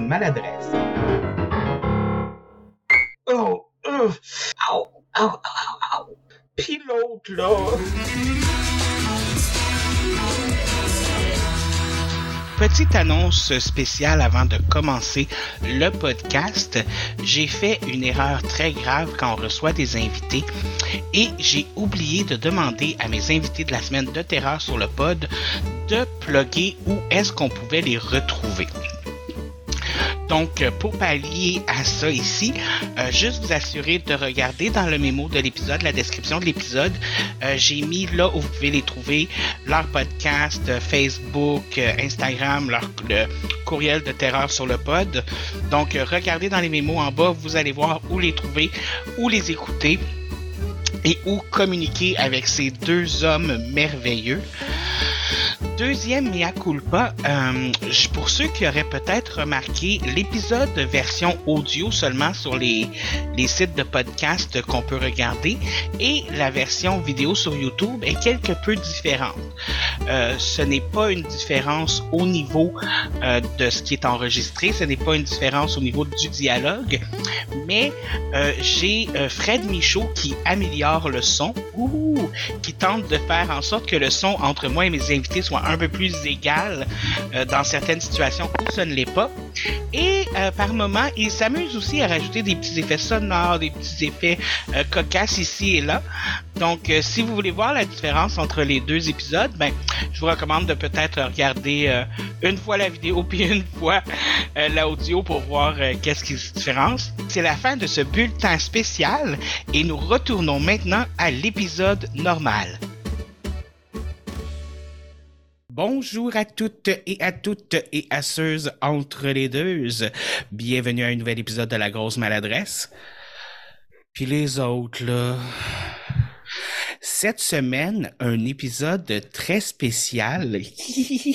maladresse. Oh, oh, au, au. Puis l'autre, là. Petite annonce spéciale avant de commencer le podcast. J'ai fait une erreur très grave quand on reçoit des invités et j'ai oublié de demander à mes invités de la semaine de Terreur sur le pod de plugger où est-ce qu'on pouvait les retrouver. Donc, pour pallier à ça ici, euh, juste vous assurer de regarder dans le mémo de l'épisode, la description de l'épisode, euh, j'ai mis là où vous pouvez les trouver, leur podcast, euh, Facebook, euh, Instagram, leur le courriel de terreur sur le pod. Donc, euh, regardez dans les mémos en bas, vous allez voir où les trouver, où les écouter et où communiquer avec ces deux hommes merveilleux. Deuxième mea culpa, euh, pour ceux qui auraient peut-être remarqué l'épisode version audio seulement sur les, les sites de podcast qu'on peut regarder et la version vidéo sur YouTube est quelque peu différente. Euh, ce n'est pas une différence au niveau euh, de ce qui est enregistré, ce n'est pas une différence au niveau du dialogue, mais euh, j'ai euh, Fred Michaud qui améliore le son, ouh, qui tente de faire en sorte que le son entre moi et mes invités soit un peu plus égal euh, dans certaines situations où ce ne l'est pas. Et euh, par moment, il s'amuse aussi à rajouter des petits effets sonores, des petits effets euh, cocasses ici et là. Donc, si vous voulez voir la différence entre les deux épisodes, ben, je vous recommande de peut-être regarder une fois la vidéo puis une fois l'audio pour voir qu'est-ce qui se différence. C'est la fin de ce bulletin spécial et nous retournons maintenant à l'épisode normal. Bonjour à toutes et à toutes et à ceux entre les deux. Bienvenue à un nouvel épisode de La Grosse Maladresse. Puis les autres, là. Cette semaine, un épisode très spécial.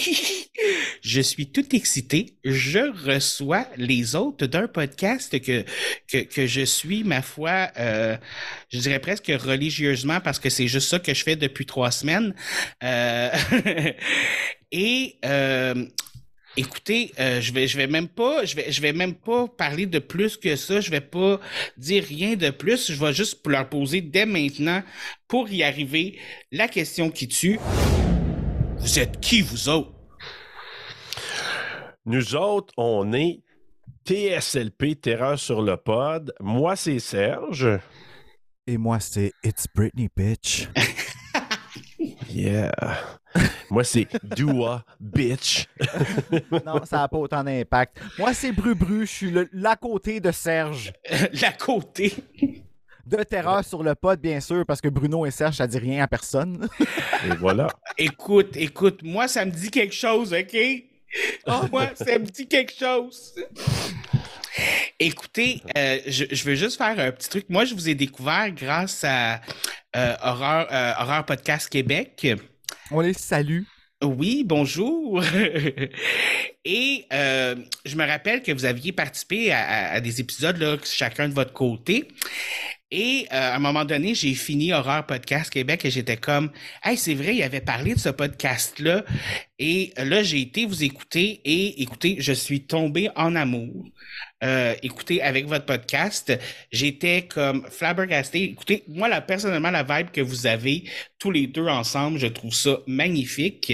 je suis tout excité. Je reçois les hôtes d'un podcast que, que, que je suis, ma foi, euh, je dirais presque religieusement parce que c'est juste ça que je fais depuis trois semaines. Euh, et euh, Écoutez, euh, je vais, je vais même pas, je vais, je vais même pas parler de plus que ça. Je vais pas dire rien de plus. Je vais juste leur poser dès maintenant, pour y arriver, la question qui tue. Vous êtes qui, vous autres? Nous autres, on est TSLP, Terreur sur le pod. Moi, c'est Serge. Et moi, c'est It's Britney, bitch. Yeah. Moi, c'est Dua, bitch. non, ça n'a pas autant d'impact. Moi, c'est Bru-Bru. Je suis le- l'à côté de Serge. la côté. De terreur sur le pod, bien sûr, parce que Bruno et Serge, ça dit rien à personne. Et voilà. Écoute, écoute, moi, ça me dit quelque chose, OK? Oh, moi, ça me dit quelque chose. Écoutez, euh, je, je veux juste faire un petit truc. Moi, je vous ai découvert grâce à euh, Horreur, euh, Horreur Podcast Québec. On les salue. Oui, bonjour. Et euh, je me rappelle que vous aviez participé à, à- à des épisodes, là, chacun de votre côté. Et euh, à un moment donné, j'ai fini Horreur Podcast Québec et j'étais comme, hey, c'est vrai, il avait parlé de ce podcast-là. Et là, j'ai été vous écouter et écoutez, je suis tombé en amour. Euh, écoutez, avec votre podcast, j'étais comme flabbergasté. Écoutez, moi, là, personnellement, la vibe que vous avez tous les deux ensemble, je trouve ça magnifique.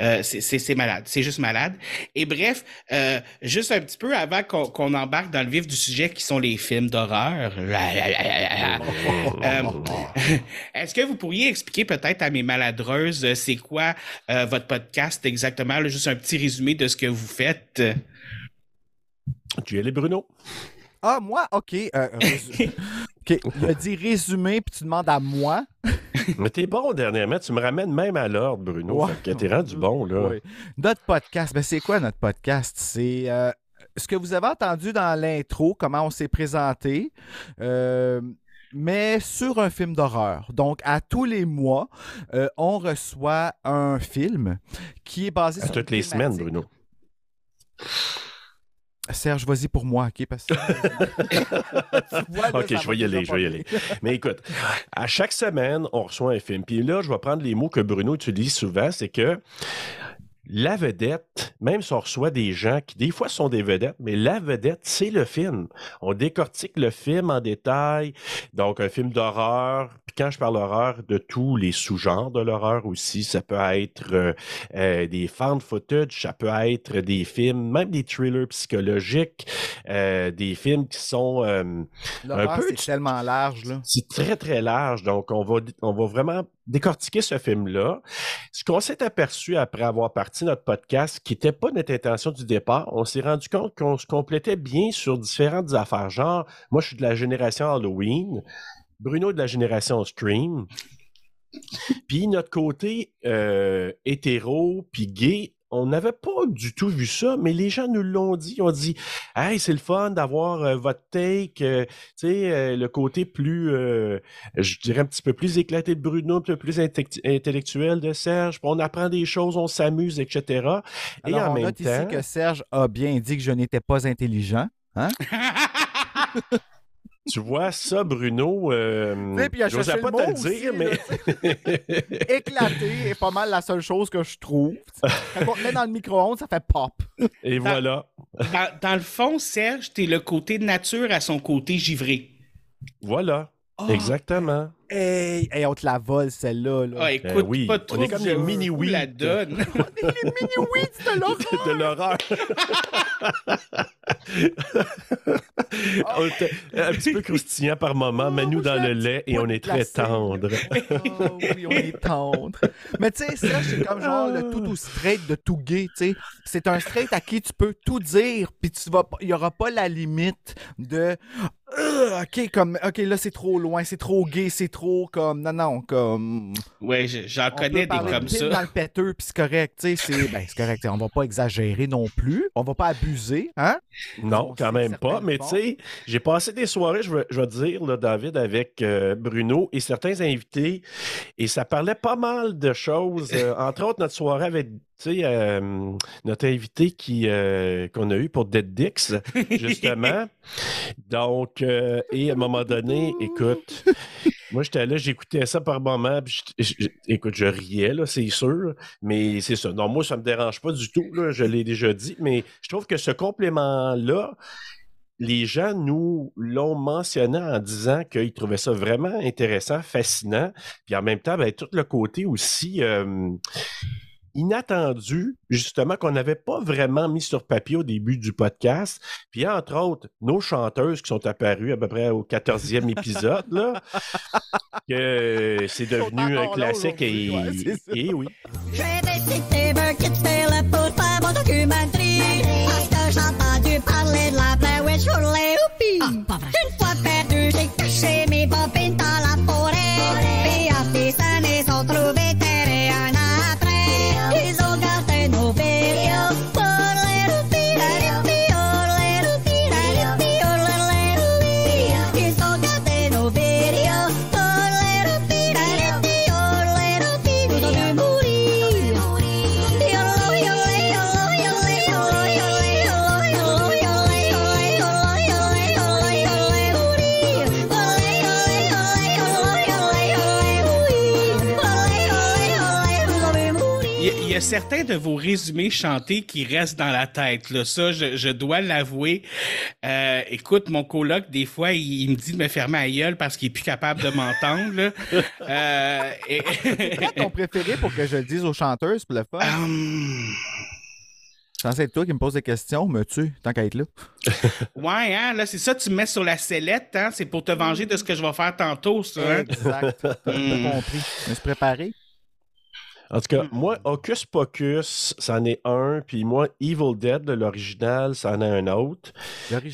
Euh, c'est- malade, c'est juste malade. Et bref, euh, juste un petit peu avant qu'on embarque dans le vif du sujet qui sont les films d'horreur. Est-ce que vous pourriez expliquer peut-être à mes maladreuses c'est quoi votre podcast exactement, là, juste un petit résumé de ce que vous faites? Tu es les Bruno? Ah, moi, OK. euh, résu- OK. Il a dit résumé, puis tu demandes à moi. Mais t'es bon dernièrement. Tu me ramènes même à l'ordre, Bruno. Ouais. Fait que t'es rendu bon, là. Oui. Notre podcast, ben, c'est quoi notre podcast? C'est euh, ce que vous avez entendu dans l'intro, comment on s'est présenté. euh, mais sur un film d'horreur. Donc, à tous les mois, euh, on reçoit un film qui est basé À sur. toutes les semaines. Bruno. Serge, vas-y pour moi, OK? Parce que... Tu vois, là, OK, je va vais y aller, je vais y aller. Mais écoute, à chaque semaine, on reçoit un film. Puis là, je vais prendre les mots que Bruno utilise souvent, c'est que la vedette, même si on reçoit des gens qui des fois sont des vedettes, mais la vedette, c'est le film. On décortique le film en détail. Donc, un film d'horreur. Quand je parle horreur, de tous les sous-genres de l'horreur aussi. Ça peut être euh, euh, des found footage, ça peut être des films, même des thrillers psychologiques, euh, des films qui sont un peu... c'est tellement large, là. C'est très, très large. Donc, on va, on va vraiment décortiquer ce film-là. Ce qu'on s'est aperçu après avoir parti notre podcast, qui n'était pas notre intention du départ, on s'est rendu compte qu'on se complétait bien sur différentes affaires. Genre, moi, je suis de la génération Halloween, Bruno de la génération Stream. Puis notre côté euh, hétéro puis gay on n'avait pas du tout vu ça, mais les gens nous l'ont dit. Ils ont dit Hey, c'est le fun d'avoir euh, votre take, euh, tu sais, euh, le côté plus, je dirais un petit peu plus éclaté de Bruno, un peu plus intellectuel de Serge. on apprend des choses, on s'amuse, etc. Et en on même note ici que Serge a bien dit que je n'étais pas intelligent. Hein? Tu vois ça, Bruno. Euh, J'osais pas te le dire, mais. Éclaté est pas mal la seule chose que je trouve. Quand on te met dans le micro-ondes, ça fait pop. Et voilà. Dans, le fond, Serge, t'es le côté nature à son côté givré. Voilà. Ah! Exactement. Hey, hey, on te la vole, celle-là. Là. Ah, écoute, ben oui. pas trop. On est comme les mini-oui. la donne. on est les mini-oui de l'horreur. de l'horreur. un petit peu croustillant par moment, mais nous dans le lait et on est très tendre. oh, oui, on est tendre. Mais tu sais, ça, c'est comme genre le tout ou straight de tout gay, tu sais. C'est un straight à qui tu peux tout dire, puis tu vas il y aura pas la limite de OK, comme OK, là c'est trop loin, c'est trop gay, c'est trop comme non non, comme Ouais, j'en connais des comme ça. dans le péteux, puis c'est correct, tu sais, c'est ben, correct, on va pas exagérer non plus, on va pas abuser, hein? Non, quand même pas, mais tu sais, j'ai passé des soirées, je veux, je veux dire là, David avec euh, Bruno et certains invités et ça parlait pas mal de choses, euh, entre autres notre soirée avec tu sais, notre invité qui qu'on a eu pour Dead Dix, justement. Donc, et à un moment donné, écoute, moi j'étais là, j'écoutais ça par moment, écoute, je riais, là, c'est sûr, mais c'est ça. Non, moi, ça me dérange pas du tout, là, je l'ai déjà dit, mais je trouve que ce complément-là, les gens nous l'ont mentionné en disant qu'ils trouvaient ça vraiment intéressant, fascinant, puis en même temps, ben, tout le côté aussi inattendu, justement, qu'on n'avait pas vraiment mis sur papier au début du podcast. Puis, entre autres, nos chanteuses qui sont apparues à peu près au 14e épisode, là, que c'est devenu un classique et, et, oui. Certains de vos résumés chantés qui restent dans la tête. Là. Ça, je, dois l'avouer. Euh, écoute, mon coloc, des fois, il, me dit de me fermer à gueule parce qu'il est plus capable de m'entendre. euh, et... ton préféré pour que je le dise aux chanteuses pour le fun? Um... C'est toi qui me poses des questions, me tu tant qu'à être là. ouais, hein, là, c'est ça, tu me mets sur la sellette, hein, c'est pour te venger de ce que je vais faire tantôt, ça. Hein? Exact. T'as hmm. compris. Je me suis préparé. En tout cas, mm. moi, Hocus Pocus, c'en est un. Puis moi, Evil Dead, l'original, c'en est un autre.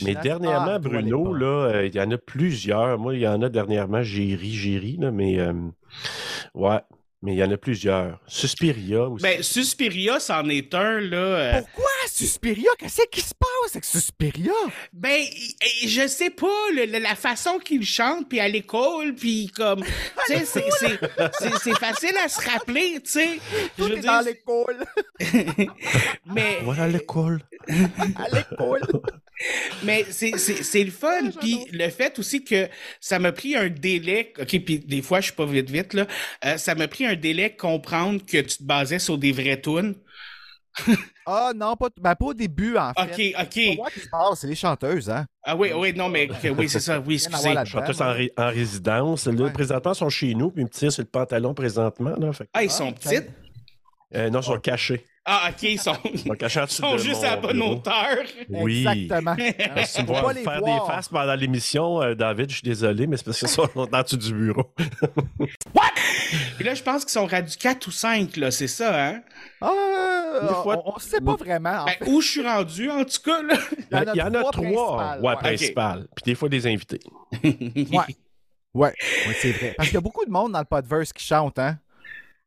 Mais dernièrement, ah, Bruno, là, euh, il y en a plusieurs. Moi, il y en a dernièrement, j'ai ri, j'ai ri, là, mais euh, ouais. Mais il y en a plusieurs. Suspiria aussi. Ben, Suspiria, c'en est un, là. Euh, Pourquoi Suspiria? Qu'est-ce qui se passe avec Suspiria? Ben, je sais pas, la façon qu'il chante, puis à l'école, puis comme. tu sais, c'est facile à se rappeler, tu sais. Tout est dans l'école. Mais. Voilà l'école. à l'école. Mais c'est le fun, puis le fait aussi que ça m'a pris un délai. OK, puis des fois, je suis pas vite vite, là. Euh, ça m'a pris un délai comprendre que tu te basais sur des vrais tunes. Ah non, pas, ben, pas au début, en fait. Ok, ok. voir qui se passe, c'est les chanteuses, hein? Ah oui, oui, non, mais oui, c'est ça. Oui, excusez. là-dedans. Chanteuses en, ré- en résidence. Là, Ouais. présentement, sont chez nous, puis ils me tirent sur le pantalon présentement. Là, fait que- Ah, ils sont Ah, petites? Euh, non, ils sont cachés. Ah, ok, ils sont, Ils sont juste à la bonne bureau. hauteur. Oui. Exactement. Si tu me Faut vois pas les faire voir. des faces pendant l'émission, euh, David, je suis désolé, mais c'est parce qu'ils sont en dessous du bureau. Et là, je pense qu'ils sont rendus 4 ou 5, là, c'est ça, hein? Ah, Des fois- on, on sait pas vraiment. En Ben, où je suis rendu, en tout cas, là? Il y en a, trois. principales, Ouais, ouais. principales. Puis des fois, des invités. Ouais. Ouais, ouais, c'est vrai. Parce qu'il y a beaucoup de monde dans le podverse qui chante, hein?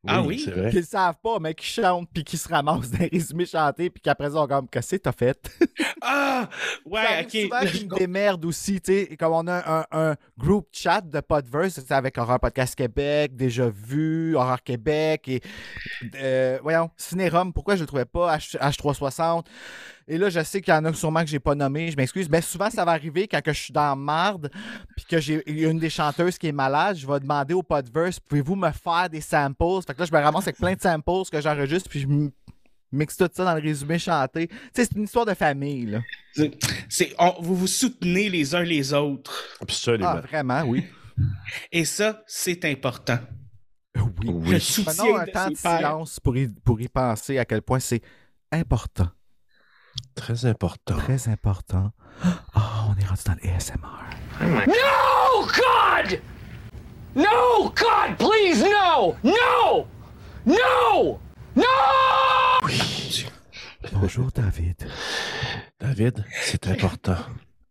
Ah oui? C'est vrai. Qui le savent pas, mais qui chantent, puis qui se ramassent des résumés chantés, puis qu'après ça, on comme, qu'est-ce que t'as fait? Ah! Ouais, ok. souvent qu'ils me démerdent aussi, tu sais. Comme on a un, un groupe chat de Podverse, c'est avec Horror Podcast Québec, Déjà Vu, Horror Québec et. euh, voyons, Cinérum, pourquoi je le trouvais pas? H, H360. Et là, je sais qu'il y en a sûrement que j'ai pas nommé, je m'excuse. Mais souvent, ça va arriver quand que je suis dans marde, puis que j'ai il y a une des chanteuses qui est malade, je vais demander au Podverse, pouvez-vous me faire des samples? Fait que là, je me ramasse avec plein de samples que j'enregistre, puis je mixe tout ça dans le résumé chanté. Tu sais, c'est une histoire de famille, là. C'est, on- vous vous soutenez les uns les autres. Absolument. Ah, vraiment, oui. Et ça, c'est important. Oui. Oui. Prenons un temps de silence pour y, pour y penser à quel point c'est important. Très important. Très important. Ah, on est rendu dans le ASMR. No, God! No, God, please, no! No! No! No! Bonjour, David. David, c'est important.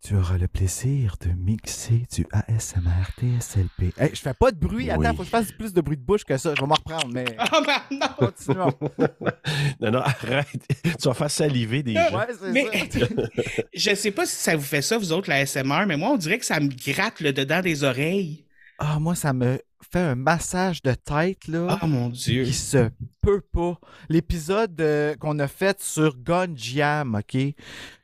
Tu auras le plaisir de mixer du ASMR TSLP. Hey, je fais pas de bruit. Attends, Oui. faut que je fasse plus de bruit de bouche que ça. Je vais m'en reprendre, mais Ah, ben non! continuons. Non, non, arrête. tu vas faire saliver des gens. Ouais, c'est Mais ça. je sais pas si ça vous fait ça, vous autres, la SMR, mais moi, on dirait que ça me gratte le dedans des oreilles. Ah, moi, ça me fait un massage de tête, là. Oh mon Dieu. qui se peut pas. L'épisode euh, qu'on a fait sur Gun Jam, OK?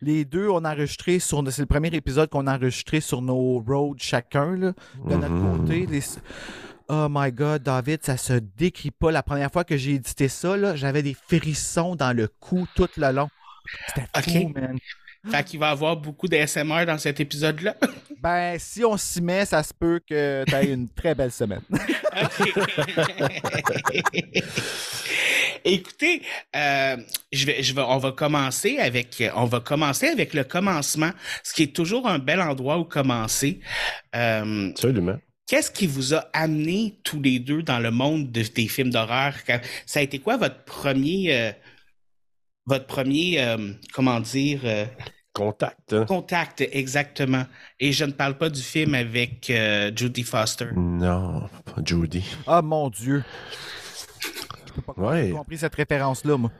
Les deux, on a enregistré sur... C'est le premier épisode qu'on a enregistré sur nos roads chacun, là, de notre Mhm. côté. Les- Oh my God, David, ça se décrit pas. La première fois que j'ai édité ça, là, j'avais des frissons dans le cou tout le long. C'était fou, man. Fait qu'il va y avoir beaucoup d'ASMR dans cet épisode-là. Ben, si on s'y met, ça se peut que tu aies une très belle semaine. Écoutez, euh, je vais, je vais, on va commencer avec, on va commencer avec le commencement, ce qui est toujours un bel endroit où commencer. Euh, Absolument. Qu'est-ce qui vous a amené tous les deux dans le monde de- des films d'horreur? Ça a été quoi votre premier, euh, votre premier, euh, comment dire, euh, Contact. hein? contact exactement? Et je ne parle pas du film avec euh, Judy Foster. Non, pas Judy. Ah, mon Dieu. Je pas Ouais. compris cette référence-là, moi.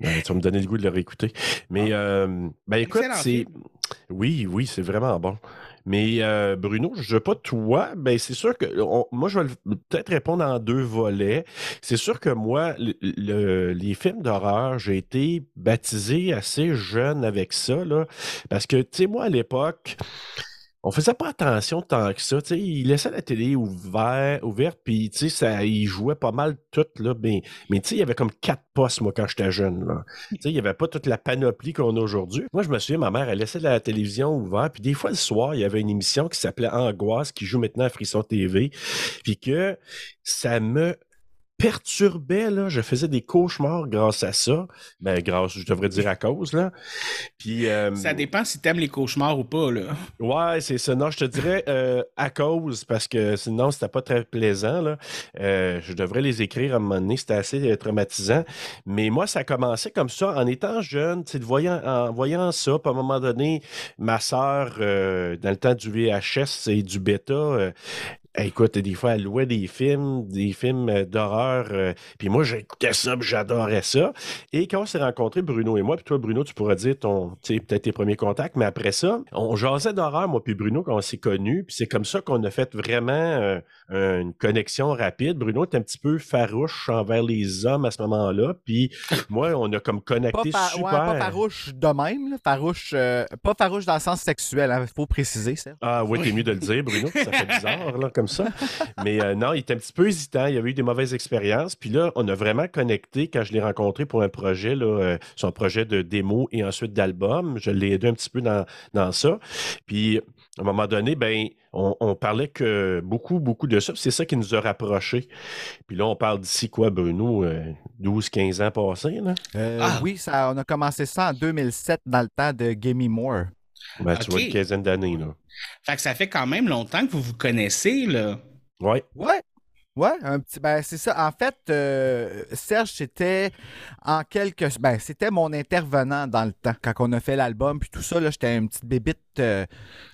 Ben, tu vas me donner le goût de le réécouter. Mais, euh, ben écoute, c'est. Oui, oui, c'est vraiment bon. Mais euh, Bruno, je ne pas toi, ben c'est sûr que moi, je vais peut-être répondre en deux volets. C'est sûr que moi, le- le- les films d'horreur, j'ai été baptisé assez jeune avec ça, là, parce que, tu sais, moi, à l'époque, on faisait pas attention tant que ça. tu sais, il laissait la télé ouvert, ouverte, puis ça, il jouait pas mal tout, là. Mais, mais il y avait comme quatre postes, moi, quand j'étais jeune, là. Il n'y avait pas toute la panoplie qu'on a aujourd'hui. Moi, je me souviens, ma mère, elle laissait la télévision ouverte, puis des fois, le soir, il y avait une émission qui s'appelait Angoisse, qui joue maintenant à Frisson TV, puis que ça me perturbait, là. Je faisais des cauchemars grâce à ça. Ben, grâce, je devrais dire à cause, là. Puis... euh, Ça dépend si t'aimes les cauchemars ou pas, là. Ouais, c'est ça. Non, je te dirais euh, à cause, parce que sinon, c'était pas très plaisant. Là. Euh, je devrais les écrire à un moment donné. C'était assez traumatisant. Mais moi, ça a commencé comme ça, en étant jeune, tu voyant, en voyant ça. Puis à un moment donné, ma sœur, dans le temps du VHS et du bêta, Écoute, des fois, elle louait des films, des films euh, d'horreur. euh, puis moi, j'écoutais ça, j'adorais ça. Et quand on s'est rencontrés, Bruno et moi, puis toi, Bruno, tu pourras dire ton, peut-être tes premiers contacts, mais après ça, on jasait d'horreur, moi puis Bruno, quand on s'est connus. Puis c'est comme ça qu'on a fait vraiment euh, une connexion rapide. Bruno était un petit peu farouche envers les hommes à ce moment-là. Puis moi, on a comme Pas, connecté fa- super. ouais, pas farouche de même, là. farouche, euh, pas farouche dans le sens sexuel, il faut préciser ça. Ah oui, t'es mieux de le dire, Bruno. Ça fait bizarre, là, comme comme ça. Mais euh, non, il était un petit peu hésitant. Il avait eu des mauvaises expériences. Puis là, on a vraiment connecté quand je l'ai rencontré pour un projet, là, euh, son projet de démo et ensuite d'album. Je l'ai aidé un petit peu dans, dans ça. Puis à un moment donné, ben, on, parlait que beaucoup, beaucoup de ça. C'est ça qui nous a rapprochés. Puis là, on parle d'ici quoi, Bruno? 12, 15 ans passés, là? Ah. Oui, ça, on a commencé ça en 2007 dans le temps de Gamey Moore. Ben, tu vois, une quinzaine d'années, là. Fait que ça fait quand même longtemps que vous vous connaissez, là. Oui. Ouais. Ouais, un petit, ben c'est ça. En fait, euh, Serge, c'était en quelques, ben c'était mon intervenant dans le temps quand on a fait l'album puis tout ça là, j'étais une petite bébite euh,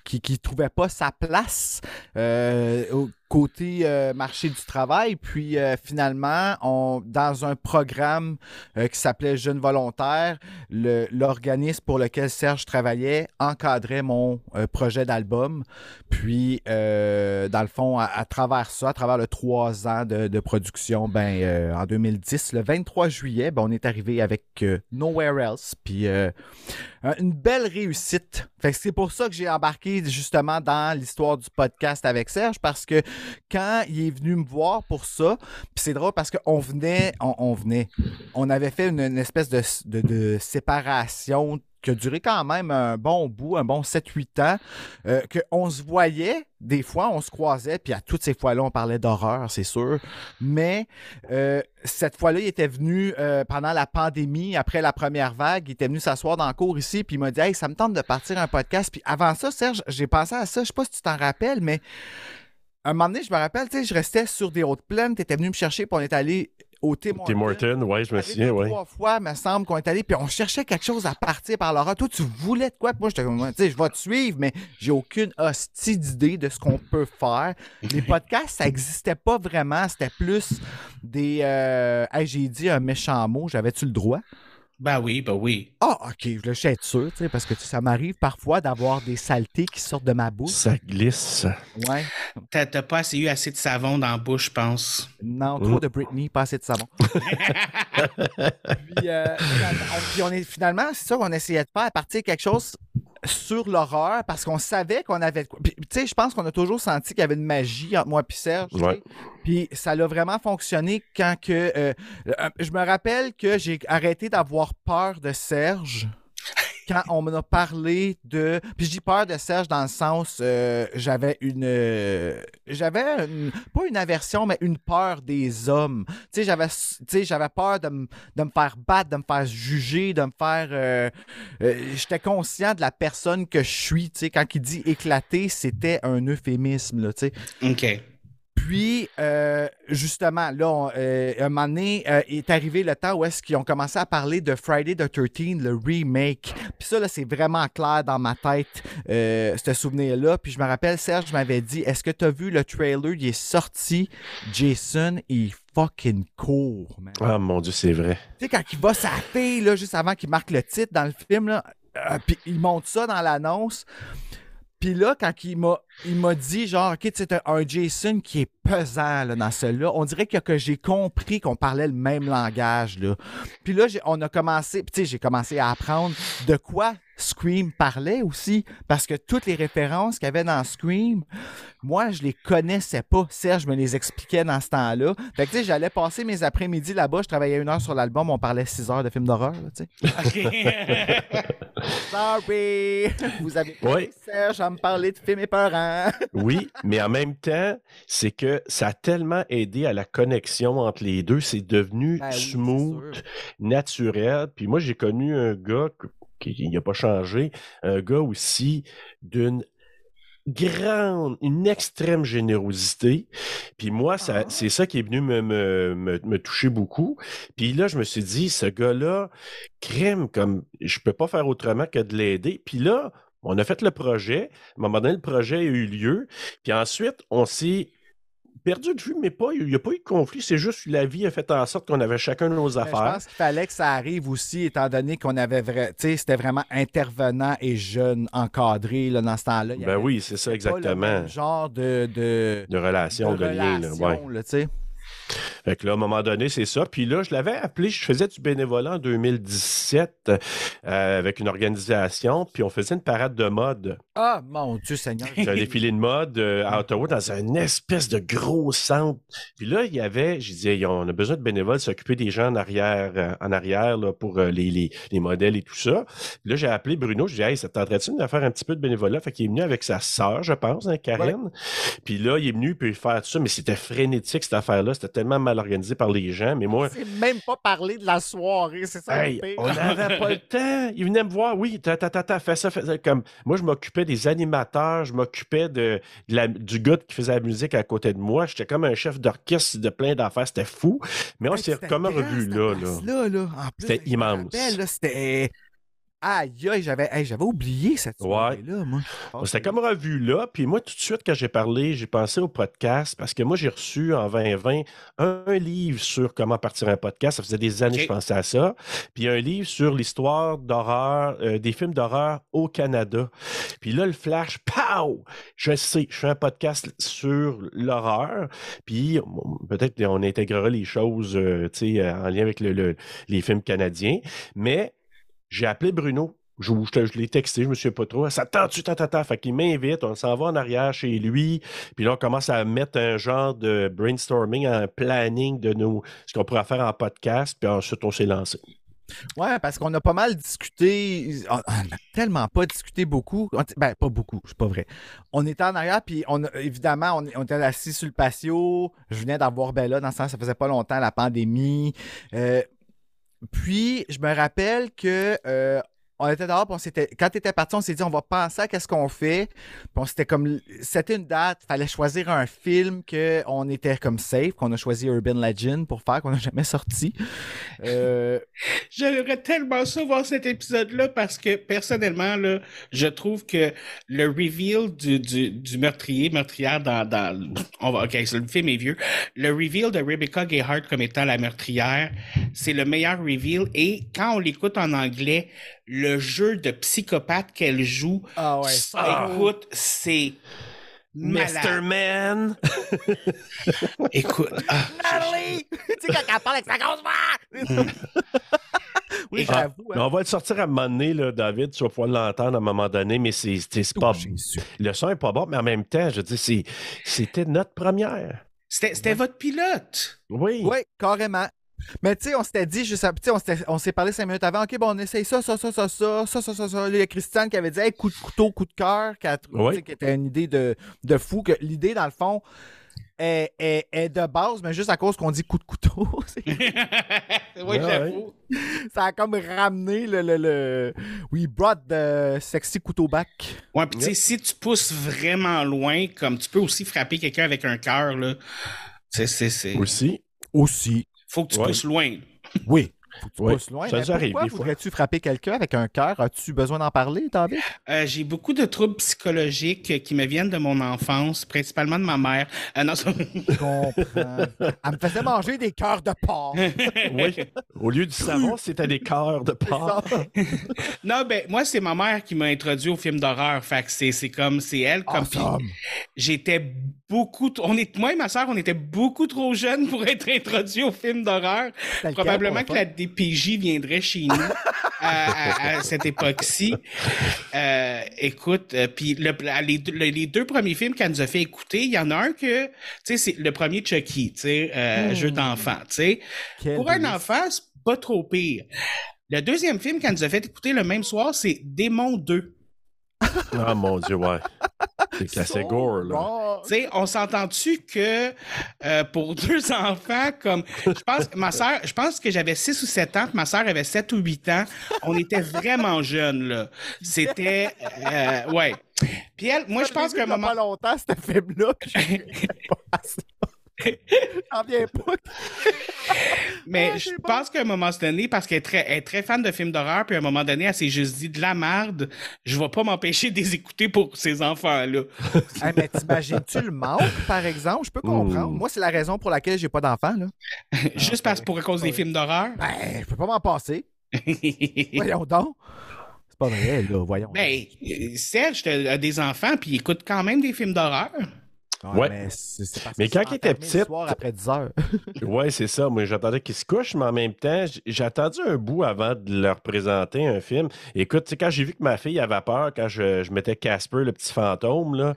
qui qui trouvait pas sa place. Euh, côté euh, marché du travail. Puis euh, finalement, dans un programme euh, qui s'appelait Jeunes volontaires, l'organisme pour lequel Serge travaillait encadrait mon projet d'album. Puis, dans le fond, à, travers ça, à travers le trois ans de, production, ben, en 2010, le 23 juillet, ben, on est arrivé avec Nowhere Else. Puis une belle réussite. C'est pour ça que j'ai embarqué justement dans l'histoire du podcast avec Serge parce que quand il est venu me voir pour ça, c'est drôle parce qu'on venait, on, venait, on avait fait une, espèce de séparation qui a duré quand même un bon bout, un bon 7-8 ans, euh, qu'on se voyait, des fois, on se croisait, puis à toutes ces fois-là, on parlait d'horreur, c'est sûr. Mais euh, cette fois-là, il était venu euh, pendant la pandémie, après la première vague, il était venu s'asseoir dans le cours ici, puis il m'a dit Hey, ça me tente de partir un podcast. Puis avant ça, Serge, j'ai pensé à ça, je sais pas si tu t'en rappelles, mais un moment donné, je me rappelle, tu sais, je restais sur des hautes plaines, tu étais venu me chercher, puis on est allé au Tim Tim Horton, ouais, je me souviens, ouais. Trois fois, me semble qu'on est allé, puis on cherchait quelque chose à partir par l'aura. Toi, tu voulais de quoi? Moi, j'étais comme, tu sais, je vais te suivre, mais j'ai aucune hostie d'idée de ce qu'on peut faire. Les podcasts, ça n'existait pas vraiment. C'était plus des. Euh... j'ai dit un méchant mot, j'avais-tu le droit? Ben oui, ben oui. Ah, OK, je le sais être sûr, parce que ça m'arrive parfois d'avoir des saletés qui sortent de ma bouche. Ça glisse. Ouais. T'as pas assez eu assez de savon dans la bouche, je pense. Non, trop de Britney, pas assez de savon. puis, euh, puis, on est finalement, c'est ça qu'on essayait de faire, à partir de quelque chose sur l'horreur parce qu'on savait qu'on avait. Tu sais, je pense qu'on a toujours senti qu'il y avait une magie entre moi et Serge. Puis ça a vraiment fonctionné quand que. Euh, euh, je me rappelle que j'ai arrêté d'avoir peur de Serge quand on m'en a parlé de. Puis dis peur de Serge dans le sens, euh, j'avais une. j'avais pas une aversion, mais une peur des hommes. Tu sais, j'avais, j'avais peur de, me faire battre, de me faire juger, de me faire. Euh, euh, j'étais conscient de la personne que je suis. Tu sais, quand il dit éclater, c'était un euphémisme, là, tu sais. OK. Puis, euh, justement, là, euh, un moment donné, euh, est arrivé le temps où est-ce qu'ils ont commencé à parler de Friday the 13 le remake. Puis ça, là, c'est vraiment clair dans ma tête, ce souvenir-là. Puis je me rappelle, Serge m'avait dit, est-ce que tu as vu le trailer? Il est sorti. Jason, il fucking court, man. Ah, mon Dieu, c'est vrai. Tu sais, quand il va s'appeler, là, juste avant qu'il marque le titre dans le film, là, puis il monte ça dans l'annonce. Puis là, quand il m'a, il m'a dit, genre, OK, c'est un Jason qui est pesant là, dans celui-là, on dirait que, que j'ai compris qu'on parlait le même langage. Là. Puis là, on a commencé, tu sais, j'ai commencé à apprendre de quoi Scream parlait aussi, parce que toutes les références qu'il y avait dans Scream, moi, je les connaissais pas. Serge me les expliquait dans ce temps-là. Fait que, tu sais, j'allais passer mes après-midi là-bas, je travaillais une heure sur l'album, on parlait six heures de films d'horreur, tu sais. Sorry! Vous avez oui. Serge à me parler de films épeurants. oui, mais en même temps, c'est que ça a tellement aidé à la connexion entre les deux. C'est devenu ben smooth, naturel. Puis moi, j'ai connu un gars qui n'a pas changé, un gars aussi d'une grande, une extrême générosité. Puis moi, ça, ah. c'est ça qui est venu me, me, me, toucher beaucoup. Puis là, je me suis dit, ce gars-là, crème, comme je peux pas faire autrement que de l'aider. Puis là, on a fait le projet. À un moment donné, le projet a eu lieu. Puis ensuite, on s'est perdu de vue, mais pas, il n'y a pas eu de conflit. C'est juste que la vie a fait en sorte qu'on avait chacun nos affaires. Je pense qu'il fallait que ça arrive aussi, étant donné qu'on avait vrai, c'était vraiment intervenant et jeune encadré là, dans ce temps-là. Ben oui, c'est ça exactement. genre de, de, de relation, de, lien. Là, ouais. Fait que là, à un moment donné, c'est ça. Puis là, je l'avais appelé, je faisais du bénévolat en 2017 euh, avec une organisation, puis on faisait une parade de mode. Ah, mon Dieu Seigneur. un défilé de mode euh, à Ottawa dans un espèce de gros centre. Puis là, il y avait, je disais, on a besoin de bénévoles s'occuper des gens en arrière, euh, en arrière là, pour les, les, les, modèles et tout ça. Puis là, j'ai appelé Bruno, je dis, hey, ça tenterait-tu de faire un petit peu de bénévolat? Fait qu'il est venu avec sa sœur, je pense, hein, Karine. Puis là, il est venu puis faire tout ça, mais c'était frénétique cette affaire-là. C'était tellement mal organisé par les gens. Mais moi. C'est même pas parler de la soirée, c'est ça. Hey, on n'avait pas le temps. Il venait me voir, oui, ta, ta, ta, ta, fais ça, fais ça. Comme, moi, je m'occupais des animateurs, je m'occupais de, de la, du gars qui faisait la musique à côté de moi. J'étais comme un chef d'orchestre de plein d'affaires. C'était fou. Mais on s'est comme revu là. là. là, là. C'était immense. C'était. Aïe, aïe, j'avais hey, oublié cette soirée-là, ouais. moi. C'était comme revu là. Puis moi, tout de suite, quand j'ai parlé, j'ai pensé au podcast parce que moi, j'ai reçu en 2020 un livre sur comment partir un podcast. Ça faisait des années okay. que je pensais à ça. Puis un livre sur l'histoire d'horreur, euh, des films d'horreur au Canada. Puis là, le flash, pow! Je sais, je fais un podcast sur l'horreur. Puis peut-être qu'on intégrera les choses euh, en lien avec le, le, les films canadiens. Mais j'ai appelé Bruno. Je, l'ai texté, je me souviens pas trop. Ça tente-tu, ta, ta, ta. Fait qu'il m'invite, on s'en va en arrière chez lui. Puis là, on commence à mettre un genre de brainstorming, un planning de ce qu'on pourrait faire en podcast. Puis ensuite, on s'est lancé. Ouais, parce qu'on a pas mal discuté. On n'a tellement pas discuté beaucoup. Ben, pas beaucoup, c'est pas vrai. On était en arrière, puis on, évidemment, on, était assis sur le patio. Je venais d'avoir Bella, dans ce sens, ça faisait pas longtemps, la pandémie. Euh, puis, je me rappelle que euh, on était dehors, on s'était, quand tu étais parti, on s'est dit, on va penser à qu'est-ce qu'on fait. C'était une date, il fallait choisir un film qu'on était comme safe, qu'on a choisi Urban Legend pour faire, qu'on n'a jamais sorti. Euh... J'aimerais tellement ça voir cet épisode-là parce que personnellement, je trouve que le reveal du, meurtrier, meurtrière dans, dans on va, ok, le film est vieux. Le reveal de Rebecca Gayheart comme étant la meurtrière, c'est le meilleur reveal et quand on l'écoute en anglais, le jeu de psychopathe qu'elle joue, ah ouais. ça, écoute, c'est Mr. Man! écoute. Ah, Natalie! tu sais, quand elle parle avec sa grosse voix! oui, ah, hein. On va le sortir à un moment donné, là, David. Tu vas pouvoir l'entendre à un moment donné, mais c'est pas. Le son est pas bon, mais en même temps, je veux dire, c'était notre première. C'était ouais. votre pilote. Oui. Oui, carrément. Mais tu sais, on s'était dit, juste, on s'est parlé cinq minutes avant, OK, bon, on essaye ça, ça, ça, ça, ça, ça, ça, ça, ça. Il y a Christiane qui avait dit, hey, coup de couteau, coup de cœur, qui, oui. qui était une idée de, de fou, que l'idée, dans le fond, est, est, est, de base, mais juste à cause qu'on dit coup de couteau. oui, j'avoue. Ça a comme ramené le. le, le... We brought the sexy couteau back. Ouais, puis tu sais, si tu pousses vraiment loin, comme tu peux aussi frapper quelqu'un avec un cœur, là. C'est. Aussi. Aussi. Faut que tu ouais. pousses loin. Oui. Faut que tu oui. pousses loin. Ça arrive voudrais-tu frapper quelqu'un avec un cœur? As-tu besoin d'en parler, David? Euh, j'ai beaucoup de troubles psychologiques qui me viennent de mon enfance, principalement de ma mère. Euh, non, ça... Je comprends. Elle me faisait manger des cœurs de porc. oui. Au lieu du savon, c'était des cœurs de porc. non, ben, moi, c'est ma mère qui m'a introduit au film d'horreur. Fait que c'est comme, c'est elle. Comme, awesome. J'étais beaucoup, on est, moi et ma soeur, on était beaucoup trop jeunes pour être introduits au film d'horreur. Probablement que la DPJ viendrait chez nous à, à, à, cette époque-ci. Euh, écoute, euh, puis le, les, le, les, deux premiers films qu'elle nous a fait écouter, il y en a un que, tu sais, c'est le premier Chucky, tu sais, euh, mmh. jeu d'enfant, tu sais. Pour un enfant, c'est pas trop pire. Le deuxième film qu'elle nous a fait écouter le même soir, c'est Démon 2. Ah oh, mon Dieu, ouais. C'est assez gore, là. Tu sais, on s'entend-tu que euh, pour deux enfants, comme. Je pense que ma soeur, je pense que j'avais 6 ou 7 ans, puis ma soeur avait 7 ou 8 ans. On était vraiment jeunes, là. C'était. Euh, ouais. Puis elle, moi, je pense qu'à un moment. pas longtemps, ce film-là. J'en viens pas. Mais ah, je bon. pense qu'à un moment donné, parce qu'elle est très, elle est très fan de films d'horreur, puis à un moment donné, elle s'est juste dit de la merde, je vais pas m'empêcher de les écouter pour ces enfants-là. hey, mais t'imagines-tu le manque, par exemple? Je peux comprendre. Mmh. Moi, c'est la raison pour laquelle j'ai pas d'enfants. juste parce pour à cause des films d'horreur? Ben, je peux pas m'en passer. Voyons donc. C'est pas vrai, là, voyons. Ben, Serge a des enfants, puis il écoute quand même des films d'horreur. Ouais. Mais, c'est- c'est parce Mais quand il était petite- soir après 10 heures. Ouais, c'est ça. Moi, j'attendais qu'ils se couchent, mais en même temps, j'ai attendu un bout avant de leur présenter un film. Écoute, tu sais, quand j'ai vu que ma fille avait peur, quand je, je mettais Casper, le petit fantôme, là,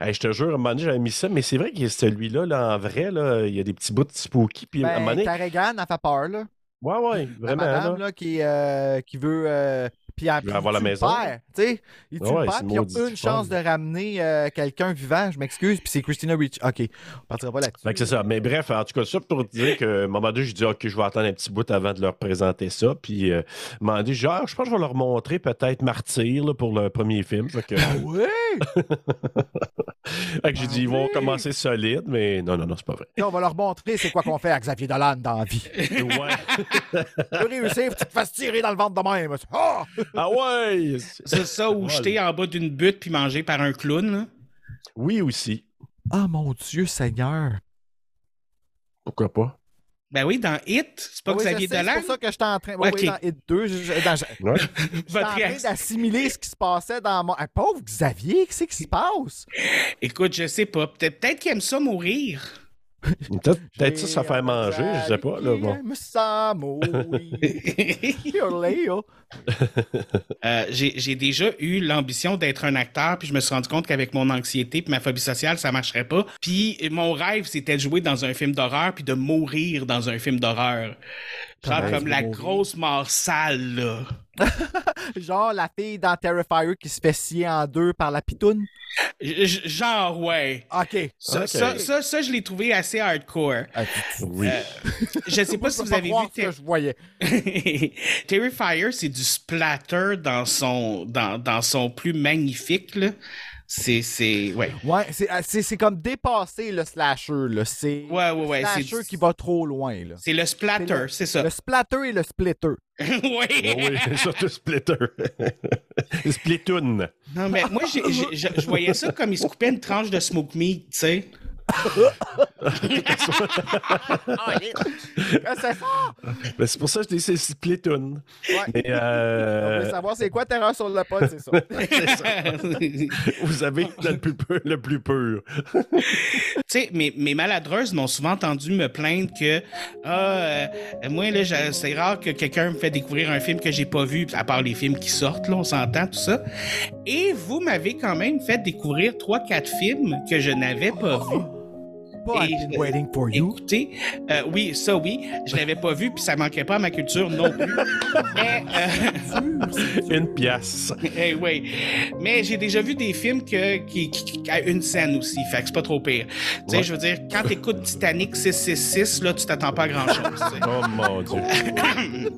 hey, je te jure, à un moment donné, j'avais mis ça, mais c'est vrai que celui-là, là, en vrai, là, il y a des petits bouts de spooky. Puis à un moment Ben, donné, Carrigan, elle fait peur, là. ouais, ouais, La vraiment. madame, là. là, qui, euh, qui veut. euh, puis elle veut avoir la maison. père, sais, il tue Ouais, le père, c'est puis ils ont une chance de ramener euh, quelqu'un vivant. Je m'excuse, puis c'est Christina Ricci. OK, on partira pas là-dessus. Que c'est ça. Mais bref, en tout cas, ça pour te dire qu'à un moment donné, j'ai dit, OK, je vais attendre un petit bout avant de leur présenter ça. Puis, euh, à j'ai dit, Ah, je pense que je vais leur montrer peut-être Martyr là, pour le premier film. Fait que, Oui! fait que j'ai dit, ils vont commencer solide, mais non, non, non, c'est pas vrai. On va leur montrer c'est quoi qu'on fait à Xavier Dolan dans la vie. Ouais. Tu veux réussir, que tu te fasses tirer dans le ventre de même. Ah! ah ouais! C'est ça, ou jeter en bas d'une butte puis manger par un clown. là. Oui, aussi. Ah, mon Dieu, Seigneur! Pourquoi pas? Ben oui, dans Hit, c'est pas Oui, Xavier sais, C'est Dolan. pour ça que j'étais en train. Oui, Ok. oui, dans Hit 2, je- je- dans- j'étais Ouais. en train d'assimiler ce qui se passait dans mon. Ah, pauvre Xavier, qu'est-ce qui se passe? Écoute, je sais pas. Peut-être peut-être qu'il aime ça mourir. Peut-être ça, ça fait manger, je sais pas. Là, bon. Euh, j'ai déjà eu l'ambition d'être un acteur, puis je me suis rendu compte qu'avec mon anxiété puis ma phobie sociale, ça marcherait pas. Puis mon rêve, c'était de jouer dans un film d'horreur puis de mourir dans un film d'horreur. Genre comme la mourir? grosse mort sale, là. Genre la fille dans Terrifier qui se fait scier en deux par la pitoune? Genre, ouais. OK. Ça, ça, ça, ça, je l'ai trouvé assez hardcore. Ah, Oui. Je sais pas si vous avez vu... ce Ter- que je voyais. Terrifier, c'est du splatter dans son, dans, dans son plus magnifique, là. C'est, c'est, ouais. Ouais, c'est- ah, c'est c'est comme dépasser le slasher. là. C'est Ouais, ouais, ouais. le C'est, slasher qui va trop loin. Là. c'est le splatter, le- c'est ça. Le splatter et le splitter. oui. Ah oui, surtout Splitter. Splitoon. Non, mais moi, je voyais ça comme il se coupait une tranche de smoke meat, tu sais. Ah, c'est fort! Ben, c'est pour ça que je dis c'est. Ouais. Mais On euh, veut savoir c'est quoi terreur sur le pod, c'est ça. vous avez le plus pur. Le plus pur. Tu sais, mes, mes maladreuses m'ont souvent entendu me plaindre que ah, euh, moi c'est rare que quelqu'un me fait découvrir un film que j'ai pas vu, à part les films qui sortent, là, on s'entend tout ça. Et vous m'avez quand même fait découvrir trois, quatre films que je n'avais pas vus. Pas Et- I've been waiting for you. Écoutez, euh, oui, ça oui, je l'avais pas vu, puis ça manquait pas à ma culture non plus. Mais, euh, Une pièce. eh oui. Mais j'ai déjà vu des films que, qui, qui, qui- à une scène aussi, fait que c'est pas trop pire. Tu sais, je veux dire, quand t'écoutes Titanic 666, là, tu t'attends pas à grand-chose. tu sais. Oh mon Dieu.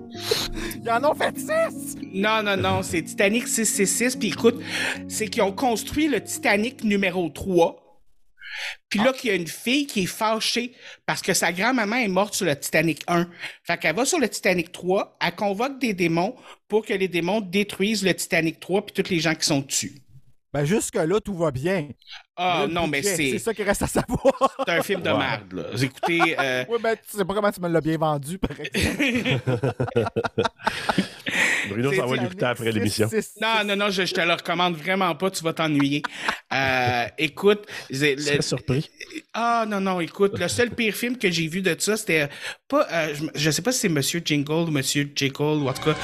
Ils en ont fait six! non, non, non, c'est Titanic 666, puis écoute, c'est qu'ils ont construit le Titanic numéro 3. Puis là, qu'il y a une fille qui est fâchée parce que sa grand-maman est morte sur le Titanic 1. Fait qu'elle va sur le Titanic 3, elle convoque des démons pour que les démons détruisent le Titanic 3 puis tous les gens qui sont dessus. Ben jusque-là, tout va bien. Ah Le non, mais c'est C'est ça qui reste à savoir. c'est un film de Ouais. merde, là. Écoutez, euh, oui, ben tu sais pas comment tu me l'as bien vendu, par exemple. Bruno, ça va l'écouter après l'émission. non, non, non, je, je te le recommande vraiment pas, tu vas t'ennuyer. Euh, écoute, c'est- Je serais le- surpris. ah non, non, écoute, le seul pire film que j'ai vu de ça, c'était pas, euh, je, je sais pas si c'est Monsieur Jingle ou Monsieur Jekyll, ou en tout cas,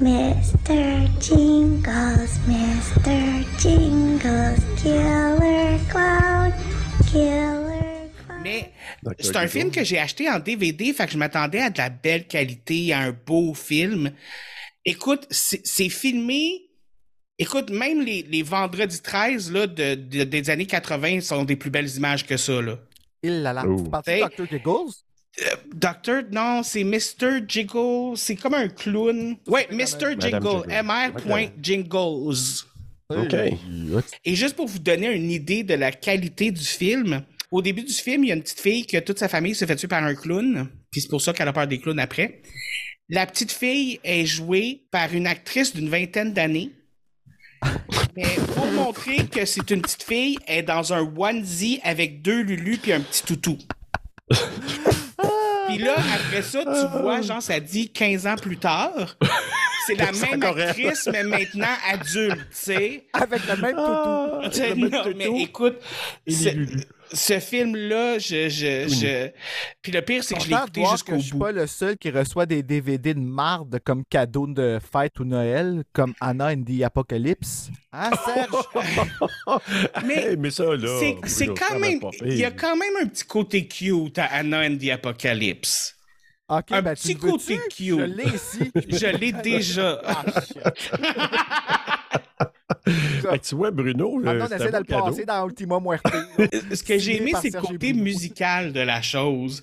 Mr. Jingles, Mr. Jingles, Killer Clown, Killer Clown. Mais c'est un film que j'ai acheté en DVD, fait que je m'attendais à de la belle qualité, à un beau film. Écoute, c'est filmé. Écoute, même les, les vendredis 13 là, de, de- des années 80 sont des plus belles images que ça. Là. Il là là. Oh. Hey. de Dr. Giggles? Docteur, non, c'est Mr. Jiggle. C'est comme un clown. Ouais, Mr. Jiggle. Jiggle. MR. Jingles. OK. Et juste pour vous donner une idée de la qualité du film, au début du film, il y a une petite fille que toute sa famille se fait tuer par un clown. Puis c'est pour ça qu'elle a peur des clowns après. La petite fille est jouée par une actrice d'une vingtaine d'années. Mais pour montrer que c'est une petite fille, elle est dans un onesie avec deux lulus puis un petit toutou. Puis là, après ça, tu vois, genre, ça dit 15 ans plus tard. c'est la même actrice, mais maintenant adulte, tu sais. Avec le même toutou. Ah, Tu sais, le même non, toutou. mais écoute, ce, film-là, je, je, je... Puis le pire, c'est que je l'ai écouté jusqu'au que je suis bout. pas le seul qui reçoit des DVD de marde comme cadeau de fête ou Noël, comme Anna and the Apocalypse. Hein, Serge? Mais Hey, mais ça, là. c'est, quand même... Il y a quand même un petit côté cute à Anna and the Apocalypse. Ok, Un ben, petit tu côté cute. Je l'ai ici. Je l'ai déjà. Ah, tu vois, Bruno. euh, Maintenant, on essaie de le cadeau. passer dans Ultima Muerte. Ce que j'ai aimé, c'est le côté Bruno. musical de la chose.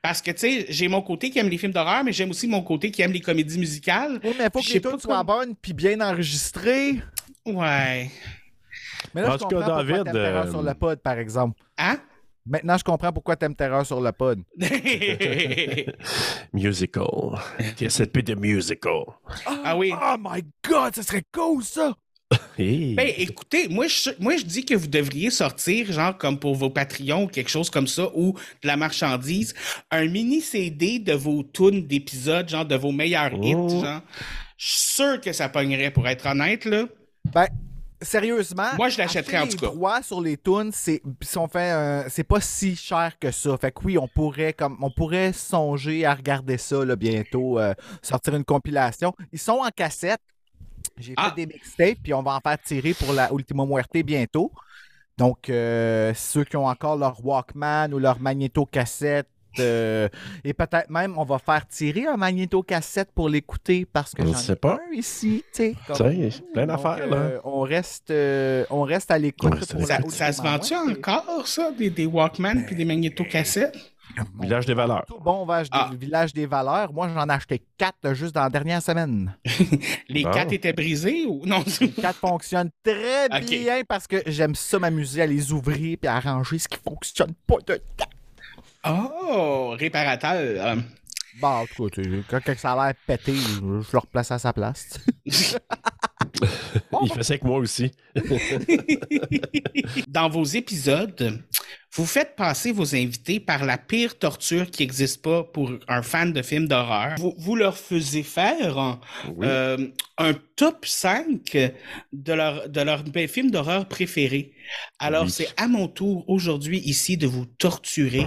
Parce que, tu sais, j'ai mon côté qui aime les films d'horreur, mais j'aime aussi mon côté qui aime les comédies musicales. Oui, mais il faut que les tunes soient bonnes puis bien enregistrées. Ouais. Mais là, En je tout cas, David, euh, sur le pod, par exemple. Hein? Maintenant, je comprends pourquoi t'aimes Terreur sur le pod. Musical. TSLP de musical. ah oui. Oh my God, ça serait cool, ça! Hey. Ben, écoutez, moi je, moi, je dis que vous devriez sortir, genre, comme pour vos Patreons ou quelque chose comme ça, ou de la marchandise, un mini CD de vos tunes d'épisodes, genre, de vos meilleurs hits, Oh. genre. Je suis sûr que ça pognerait, pour être honnête, là. Ben, sérieusement. Moi, je l'achèterais, en tout cas. Les droits sur les tunes, c'est si on fait un- c'est pas si cher que ça. Fait que oui, on pourrait comme on pourrait songer à regarder ça là, bientôt, euh, sortir une compilation. Ils sont en cassette. J'ai Ah. fait des mixtapes, puis on va en faire tirer pour la Ultima Muerte bientôt. Donc, euh, ceux qui ont encore leur Walkman ou leur magnéto-cassette, euh, et peut-être même, on va faire tirer un magnéto-cassette pour l'écouter parce que Je j'en sais ai pas. un ici. tu sais, comme- Tu sais, plein donc, d'affaires, là. euh, on, reste, euh, on reste à l'écoute. Ça, l'écoute. ça se vend-tu encore, ça, des, des Walkman puis des magnétocassettes? Village des valeurs. Tout bon village des, Ah. village des valeurs. Moi, j'en ai acheté quatre juste dans la dernière semaine. Les Bon. quatre étaient brisés ou non? Quatre fonctionnent très bien parce que j'aime ça m'amuser à les ouvrir et à arranger ce qui fonctionne pas de Oh, réparateur. Bon, en tout cas, quand, quand ça a l'air pété, je, je le replace à sa place. Il fait ça avec moi aussi. Dans vos épisodes, vous faites passer vos invités par la pire torture qui n'existe pas pour un fan de films d'horreur. Vous, vous leur faisiez faire un, Oui. euh, un top 5 de leur, de leur ben, film d'horreur préféré. Alors, Oui. c'est à mon tour aujourd'hui ici de vous torturer.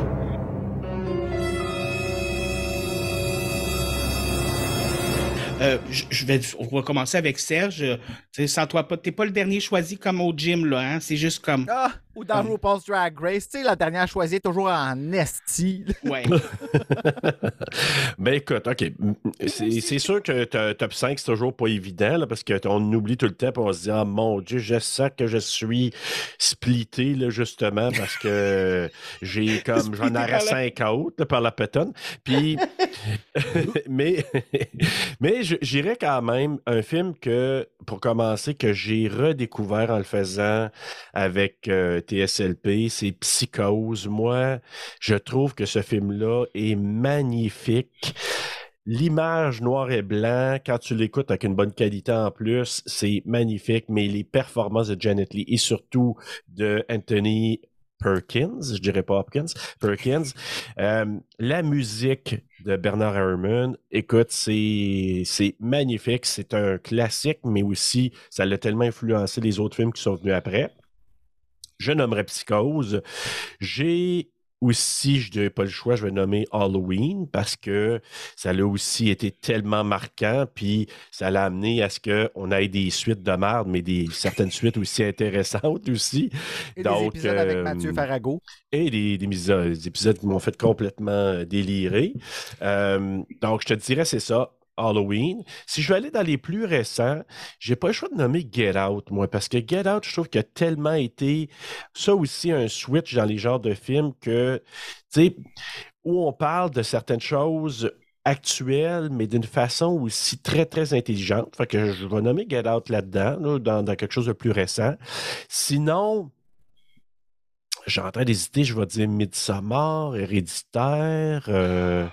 Euh, je, vais, on va commencer avec Serge. Euh, Sans toi, pas, t'es pas le dernier choisi comme au gym, là. Hein? C'est juste comme. Ah, ou dans RuPaul's Drag Race, tu sais, la dernière choisie est toujours en esti. Ouais. Ben écoute, OK. C'est sûr que top 5, c'est toujours pas évident, là, parce qu'on oublie tout le temps, puis on se dit, ah mon Dieu, je sens que je suis splitté, là, justement, parce que j'ai comme, j'en aurais la- cinq autres là, par la pétonne. Puis, mais, mais j'irais quand même un film que, pour commencer, que j'ai redécouvert en le faisant avec euh, TSLP, c'est Psychose. Moi, je trouve que ce film-là est magnifique. L'image noir et blanc, quand tu l'écoutes avec une bonne qualité en plus, c'est magnifique, mais les performances de Janet Lee et surtout de Anthony Perkins, je dirais pas Hopkins, Perkins, euh, la musique de Bernard Herrmann, écoute, c'est c'est magnifique, c'est un classique, mais aussi, ça l'a tellement influencé les autres films qui sont venus après. Je nommerais Psychose. J'ai aussi, je dirais pas le choix, je vais nommer Halloween parce que ça l'a aussi été tellement marquant, puis ça l'a amené à ce qu'on ait des suites de merde, mais des certaines suites aussi intéressantes aussi. Et Donc, des épisodes avec euh, Mathieu Farago. Et des, des, miso- des épisodes qui m'ont fait complètement délirer. Euh, donc, je te dirais, c'est ça. Halloween. Si je veux aller dans les plus récents, j'ai pas le choix de nommer Get Out, moi, parce que Get Out, je trouve qu'il a tellement été ça aussi un switch dans les genres de films que, tu sais, où on parle de certaines choses actuelles, mais d'une façon aussi très, très intelligente. Fait que je vais nommer Get Out là-dedans, là, dans quelque chose de plus récent. Sinon, suis en train d'hésiter, je vais dire Midsommar, Héréditaire. euh,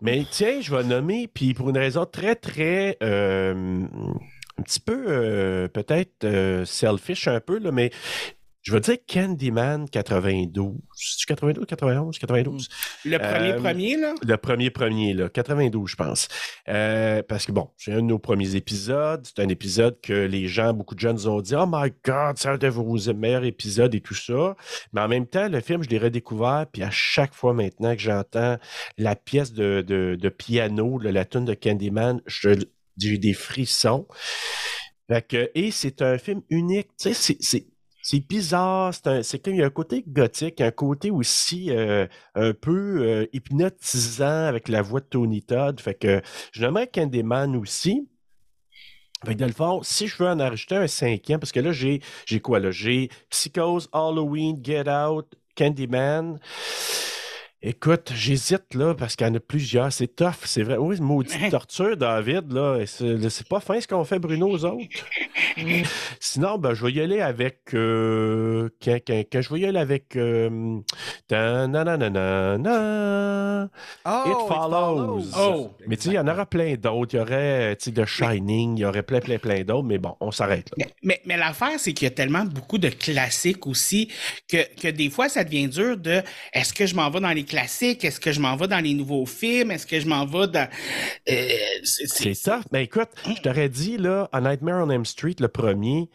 Mais tiens, je vais nommer, puis pour une raison très, très. euh, un petit peu, euh, peut-être selfish un peu, là, mais je veux dire Candyman 92. C'est 92, 91, 92? Le premier Euh, premier, là? Le premier premier, là, 92, je pense. Euh, parce que bon, c'est un de nos premiers épisodes. C'est un épisode que les gens, beaucoup de gens nous ont dit Oh my God, c'est un de vos meilleurs épisodes et tout ça. Mais en même temps, le film, je l'ai redécouvert, puis à chaque fois maintenant que j'entends la pièce de, de- de piano, là, la tune de Candyman, je- j'ai des frissons. Fait que- et c'est un film unique. Tu sais, c'est- c'est. Bizarre, c'est un- c'est comme il y a un côté gothique, un côté aussi euh, un peu euh, hypnotisant avec la voix de Tony Todd. Fait que je nommerais Candyman aussi. Fait que le fond, si je veux en rajouter un cinquième, parce que là, j'ai j'ai quoi là? J'ai Psychose, Halloween, Get Out, Candyman. Écoute, j'hésite là parce qu'il y en a plusieurs. C'est tough, c'est vrai. Oui, maudite torture, David. là. C'est pas fin ce qu'on fait, Bruno, aux autres. Sinon, ben, je vais y aller avec. Euh, quand, quand- quand je vais y aller avec. Euh. Oh, It follows. Oh. Mais tu sais, il y en aura plein d'autres. Il y aurait, tu sais, The Shining, il y aurait plein, plein, plein d'autres. Mais bon, on s'arrête là. Mais, mais, mais l'affaire, c'est qu'il y a tellement beaucoup de classiques aussi que, que des fois, ça devient dur de est-ce que je m'en vais dans les classiques? Est-ce que je m'en vais dans les nouveaux films? Est-ce que je m'en vais dans. Euh, c'est- tough. Mais écoute, je t'aurais dit, là, A Nightmare on Elm Street, le premier,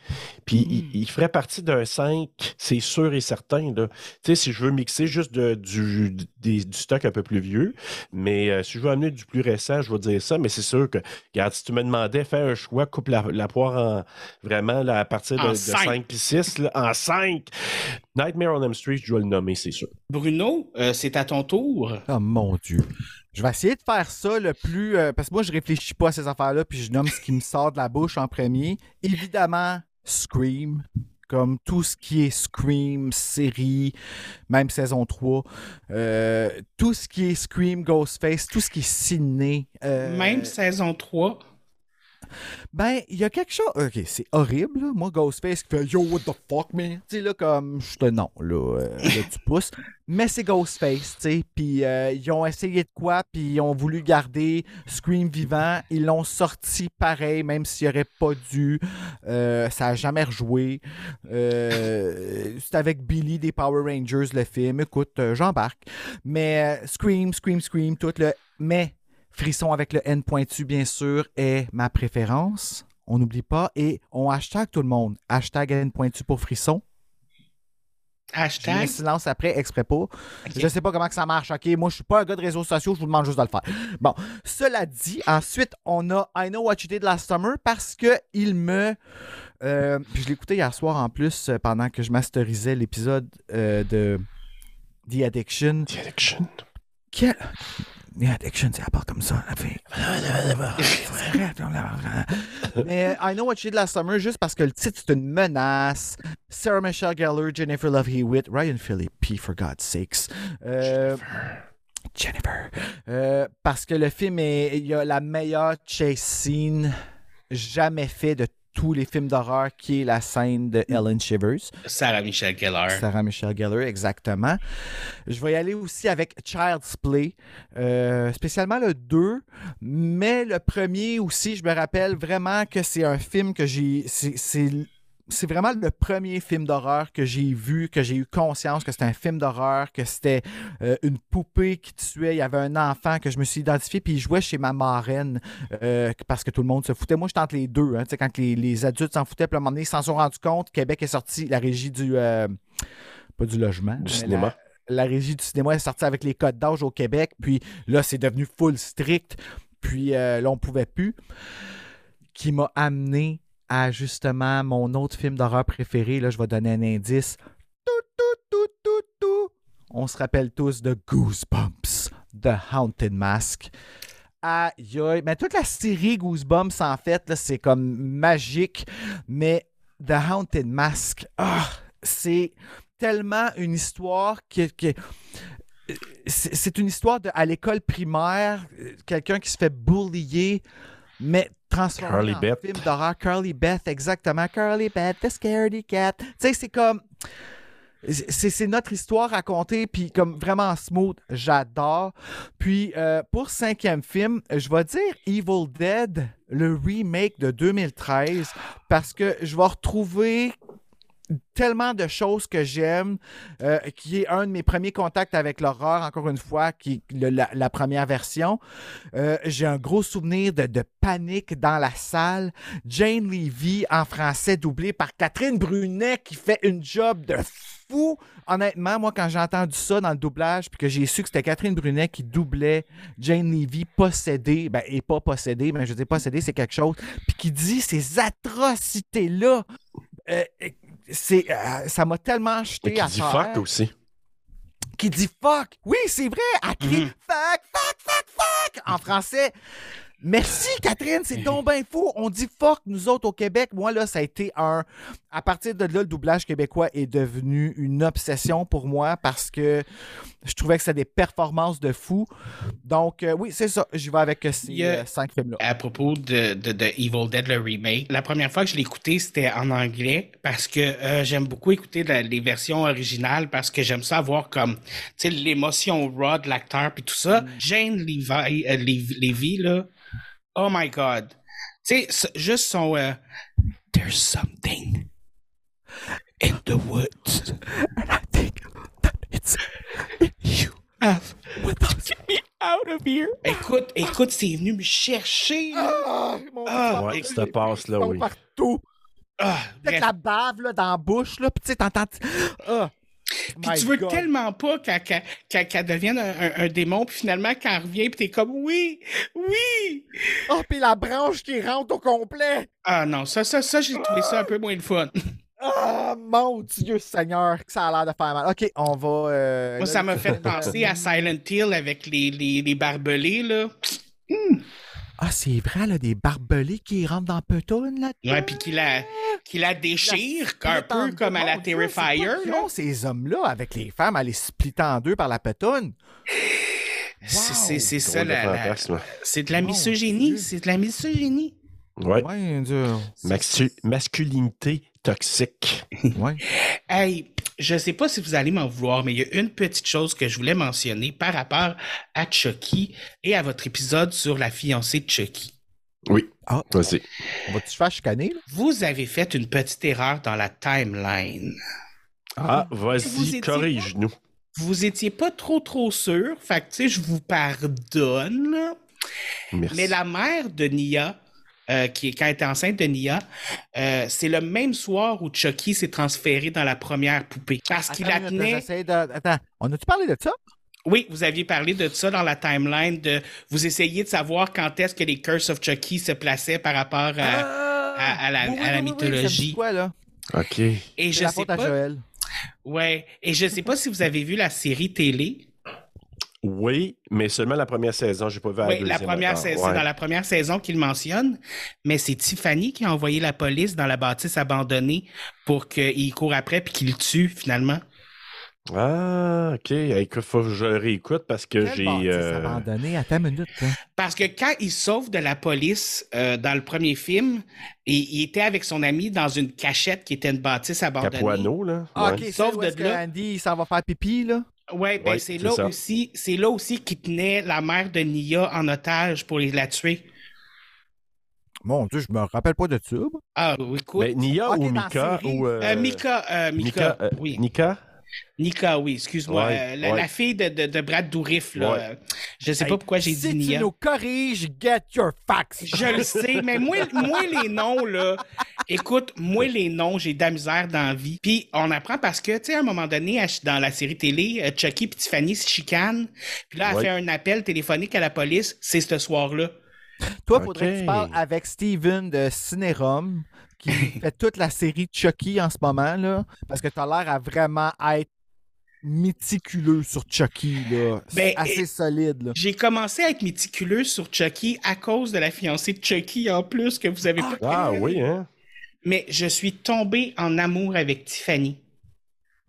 puis il, il ferait partie d'un 5, c'est sûr et certain. Tu sais, si je veux mixer juste de- du, des- du stock un peu plus vieux, mais euh, si je veux amener du plus récent, je vais dire ça, mais c'est sûr que, regarde, si tu me demandais, fais un choix, coupe la, la poire en, vraiment là, à partir de, cinq. 5 puis 6, en 5, Nightmare on Elm Street, je dois le nommer, c'est sûr. Bruno, euh, c'est à ton tour. Oh mon Dieu. Je vais essayer de faire ça le plus. euh, parce que moi, je réfléchis pas à ces affaires-là, puis je nomme ce qui me sort de la bouche en premier. Évidemment, Scream. Comme tout ce qui est Scream, série, même saison 3. euh, tout ce qui est Scream, Ghostface, tout ce qui est ciné. euh, Même saison 3. Ben, il y a quelque chose. Ok, c'est horrible, là. Moi, Ghostface qui fait Yo, what the fuck, man? Tu sais, là, comme. Je te non, là, euh, là, tu pousses. Mais c'est Ghostface, tu sais. Puis euh, ils ont essayé de quoi, puis ils ont voulu garder Scream vivant. Ils l'ont sorti pareil, même s'il aurait pas dû. Euh, ça a jamais rejoué. C'est avec Billy des Power Rangers, le film. Écoute, j'embarque. Mais Scream, Scream, Scream, tout le. Mais Frisson avec le N pointu, bien sûr, est ma préférence. On n'oublie pas. Et on hashtag tout le monde. Hashtag N pointu pour Frisson. Un Hashtag? silence après, exprès pas. Je sais pas comment que ça marche, OK? Moi, je suis pas un gars de réseaux sociaux, je vous demande juste de le faire. Bon, cela dit, ensuite, on a I Know What You Did Last Summer parce que il me... euh, puis je l'ai écouté hier soir en plus euh, pendant que je masterisais l'épisode euh, de The Addiction. The Addiction. Quel... The Addiction, c'est à part comme ça. Mais I Know What You Did Last Summer, juste parce que le titre, c'est une menace. Sarah Michelle Gellar, Jennifer Love Hewitt, Ryan Phillippe, for God's sakes. Euh, Jennifer. Euh, parce que le film est. Il y a la meilleure chase scene jamais fait de tous les films d'horreur, qui est la scène de Ellen Shivers. Sarah Michelle Gellar. Sarah Michelle Gellar, exactement. Je vais y aller aussi avec Child's Play, euh, spécialement le 2, mais le premier aussi, je me rappelle vraiment que c'est un film que j'ai. c'est- C'est vraiment le premier film d'horreur que j'ai vu, que j'ai eu conscience que c'était un film d'horreur, que c'était euh, une poupée qui tuait. Il y avait un enfant que je me suis identifié, puis il jouait chez ma marraine euh, parce que tout le monde se foutait. Moi, je tente les deux. Hein, tu sais, quand les, les adultes s'en foutaient, puis à un moment donné, ils s'en sont rendus compte. Québec est sorti, la régie du. euh, pas du logement. mais cinéma. La, la régie du cinéma est sortie avec les codes d'âge au Québec, puis là, c'est devenu full strict, puis là, on pouvait plus. Qui m'a amené à justement mon autre film d'horreur préféré. Là, je vais donner un indice. Tout, tout, tout, tout, tout. On se rappelle tous de Goosebumps, The Haunted Mask. Aïe, aïe. Mais toute la série Goosebumps, en fait, c'est comme magique. Mais The Haunted Mask, ah, c'est tellement une histoire qui- c'est une histoire de, à l'école primaire, euh, quelqu'un qui se fait bullier, mais transformé Carly en Beth. film d'horreur. Carly Beth, exactement. Carly Beth, the scaredy cat. Tu sais, c'est comme... C'est c'est notre histoire racontée, puis comme vraiment smooth, j'adore. Puis euh, pour cinquième film, je vais dire Evil Dead, le remake de 2013, parce que je vais retrouver tellement de choses que j'aime, euh, qui est un de mes premiers contacts avec l'horreur, encore une fois, qui est le- la, première version. Euh, J'ai un gros souvenir de, panique dans la salle. Jane Levy, en français, doublée par Catherine Brunet, qui fait une job de fou. Honnêtement, moi, quand j'ai entendu ça dans le doublage, puis que j'ai su que c'était Catherine Brunet qui doublait Jane Levy possédée, ben, et pas possédée, mais je dis possédée, c'est quelque chose, puis qui dit ces atrocités-là. Euh, c'est, euh, ça m'a tellement jeté qui à dit terre. fuck aussi. Qui dit fuck? Oui, c'est vrai. Elle crie Mhm. fuck, fuck, fuck, fuck en français. Merci, Catherine, c'est donc bien fou. On dit fuck, nous autres au Québec. Moi, là, ça a été un. À partir de là, le doublage québécois est devenu une obsession pour moi parce que je trouvais que c'était des performances de fou. Donc, euh, oui, c'est ça. J'y vais avec euh, ces a- euh, cinq films-là. à propos de, de, de Evil Dead, le remake. La première fois que je l'ai écouté, c'était en anglais parce que euh, j'aime beaucoup écouter la- les versions originales parce que j'aime ça avoir comme, tu sais, l'émotion raw de l'acteur puis tout ça. Jane Levi, euh, Lev- Levy, là, oh my God. Tu sais, juste son euh, There's something in the woods. You have to get me out of here. Écoute, écoute, c'est venu me chercher. là. Ah, mon Ah, Ouais, cette passe-là, oui. partout. Ah, Avec la bave là, dans la bouche, là, puis tu sais, t'entends. Ah. Puis tu veux God. tellement pas qu'elle devienne un, un- un démon, puis finalement, quand elle revient, puis t'es comme oui, oui. Oh, puis la branche qui rentre au complet. Ah non, ça, ça, ça, j'ai trouvé ça un peu moins le fun. Ah, mon Dieu Seigneur, que ça a l'air de faire mal. OK, on va... euh, Moi, là, ça m'a fait penser à Silent Hill avec les, les, les barbelés, là. Ah, c'est vrai, là, des barbelés qui rentrent dans Peton, là. Ouais, puis qui la, qui la déchire, un Split peu comme à la Dieu, Terrifier, là. ont, ces hommes-là, avec les femmes, à les splitter en deux par la pétonne. C'est- C'est ça, la, c'est de la misogynie, c'est de la misogynie. Ouais. Ouais, masculinité toxique. Ouais. Hey, je sais pas si vous allez m'en vouloir, mais il y a une petite chose que je voulais mentionner par rapport à Chucky et à votre épisode sur la fiancée de Chucky. Oui. Ah. Vas-y. On va-tu se faire chicaner, là? Vous avez fait une petite erreur dans la timeline. Ah, vas-y, corrige-nous. Vous étiez pas trop trop sûr, fait que tu sais, je vous pardonne. Merci. Mais la mère de Nia, euh, qui quand elle était enceinte de Nia, euh, c'est le même soir où Chucky s'est transféré dans la première poupée. Parce qu'il la tenait. de... Attends, on a-tu parlé de ça? Oui, vous aviez parlé de ça dans la timeline, de vous essayiez de savoir quand est-ce que les Curse of Chucky se plaçaient par rapport à. Ah! à- à la- Oui, oui, à oui, oui, mythologie. quoi, là? OK. Et je la sais faute à pas. Joël. Ouais. Et je sais pas si vous avez vu la série télé. Oui, mais seulement la première saison. J'ai pas vu la Oui, la deuxième première saison, Ouais. c'est dans la première saison qu'il mentionne, mais c'est Tiffany qui a envoyé la police dans la bâtisse abandonnée pour qu'il court après puis qu'il le tue finalement. Ah, OK. Écoute, faut que je réécoute parce que j'ai. bâtisse euh, abandonnée? Attends une minute. hein. Parce que quand il sauve de la police euh, dans le premier film, il était avec son ami dans une cachette qui était une bâtisse abandonnée. Capuano, là. Ah, Ouais. OK, Sauf de que là. Andy il s'en va faire pipi, là? Ouais, ben Ouais, c'est là ça. aussi, c'est là aussi qu'il tenait la mère de Nia en otage pour les- la tuer. Mon Dieu, je me rappelle pas de moi. Ah, oui, écoute. Mais Nia Ok, ou Mika ou. euh, Euh, Mika, euh, Mika, Mika, euh, oui. Nika? Nika, oui, excuse-moi. Ouais, Euh, la, ouais. la fille de, de, de Brad Dourif, là. Ouais. euh, je sais Hey, pas pourquoi j'ai si dit tu Nia. nous corriges, get your facts. Je le sais, mais moi, moi, les noms, là, écoute, moi, les noms, j'ai de la misère dans la vie. Puis on apprend parce que, tu sais, à un moment donné, dans la série télé, euh, Chucky et Tiffany se chicanent. Puis là, elle Ouais. fait un appel téléphonique à la police. C'est ce soir-là. Toi, Ok. faudrait que tu parles avec Steven de Cinérum, qui fait toute la série Chucky en ce moment, là, parce que tu as l'air à vraiment être méticuleux sur Chucky, là. C'est Ben, assez solide, là. J'ai commencé à être méticuleux sur Chucky à cause de la fiancée de Chucky en plus que vous avez pas. Ah oui, hein? Mais je suis tombé en amour avec Tiffany.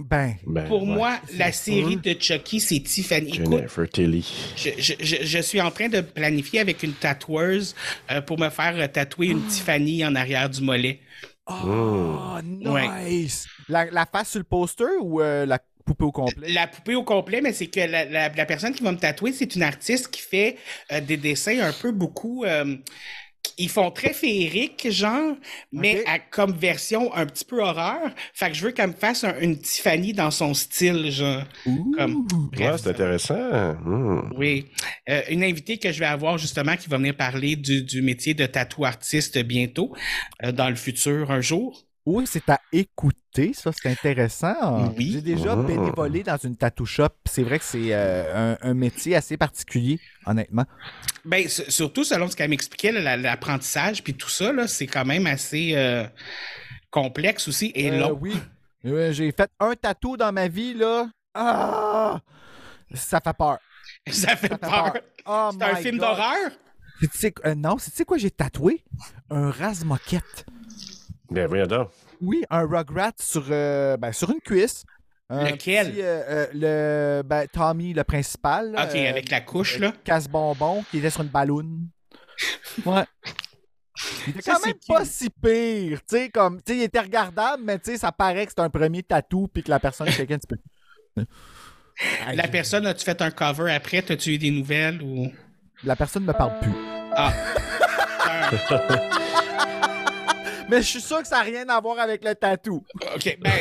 Ben, Ben, Pour ouais. moi, la série de Chucky, c'est Tiffany. Écoute, Jennifer Tilly. je, je- je- je suis en train de planifier avec une tatoueuse euh, pour me faire euh, tatouer une Tiffany en arrière du mollet. oh, Ouais. nice! La, la face sur le poster ou euh, la poupée au complet? La poupée au complet, mais c'est que la, la- la personne qui va me tatouer, c'est une artiste qui fait euh, des dessins un peu beaucoup. Ils font très féerique, genre, mais à- comme version un petit peu horreur. Fait que je veux qu'elle me fasse un- une Tiffany dans son style, genre. Comme, bref, Ouais, c'est intéressant. Hmm. oui. Euh, une invitée que je vais avoir justement qui va venir parler du, du métier de tatou artiste bientôt, euh, dans le futur, un jour. Oui, c'est à écouter, ça, c'est intéressant. Oui. J'ai déjà Ah. bénévolé dans une tattoo shop. C'est vrai que c'est euh, un, un métier assez particulier, honnêtement. Ben, s- surtout selon ce qu'elle m'expliquait, l'apprentissage puis tout ça, là, c'est quand même assez euh, complexe aussi et Euh, long. oui. Euh, J'ai fait un tatou dans ma vie, là. Ah! Ça fait peur. Ça fait Ça fait peur. peur. Oh C'est un film d'horreur? Tu sais- euh, non, c'est- tu sais quoi j'ai tatoué? Un rase-moquette. Ben, voyons donc. Oui, un Rugrat sur, euh, ben, sur une cuisse. Un Lequel? petit, euh, euh, le, ben, Tommy, le principal. Ok, euh, avec la couche, là. casse-bonbon qui était sur une balloune. Ouais. Il était Ça, quand même pas si pire, tu sais, comme, tu sais, il était regardable, mais tu sais, ça paraît que c'est un premier tatou puis que la personne est un petit peu. La personne, as-tu fait un cover après? T'as-tu eu des nouvelles ou? La personne ne me parle plus. Ah. Mais je suis sûr que ça n'a rien à voir avec le tatou. ok, ben.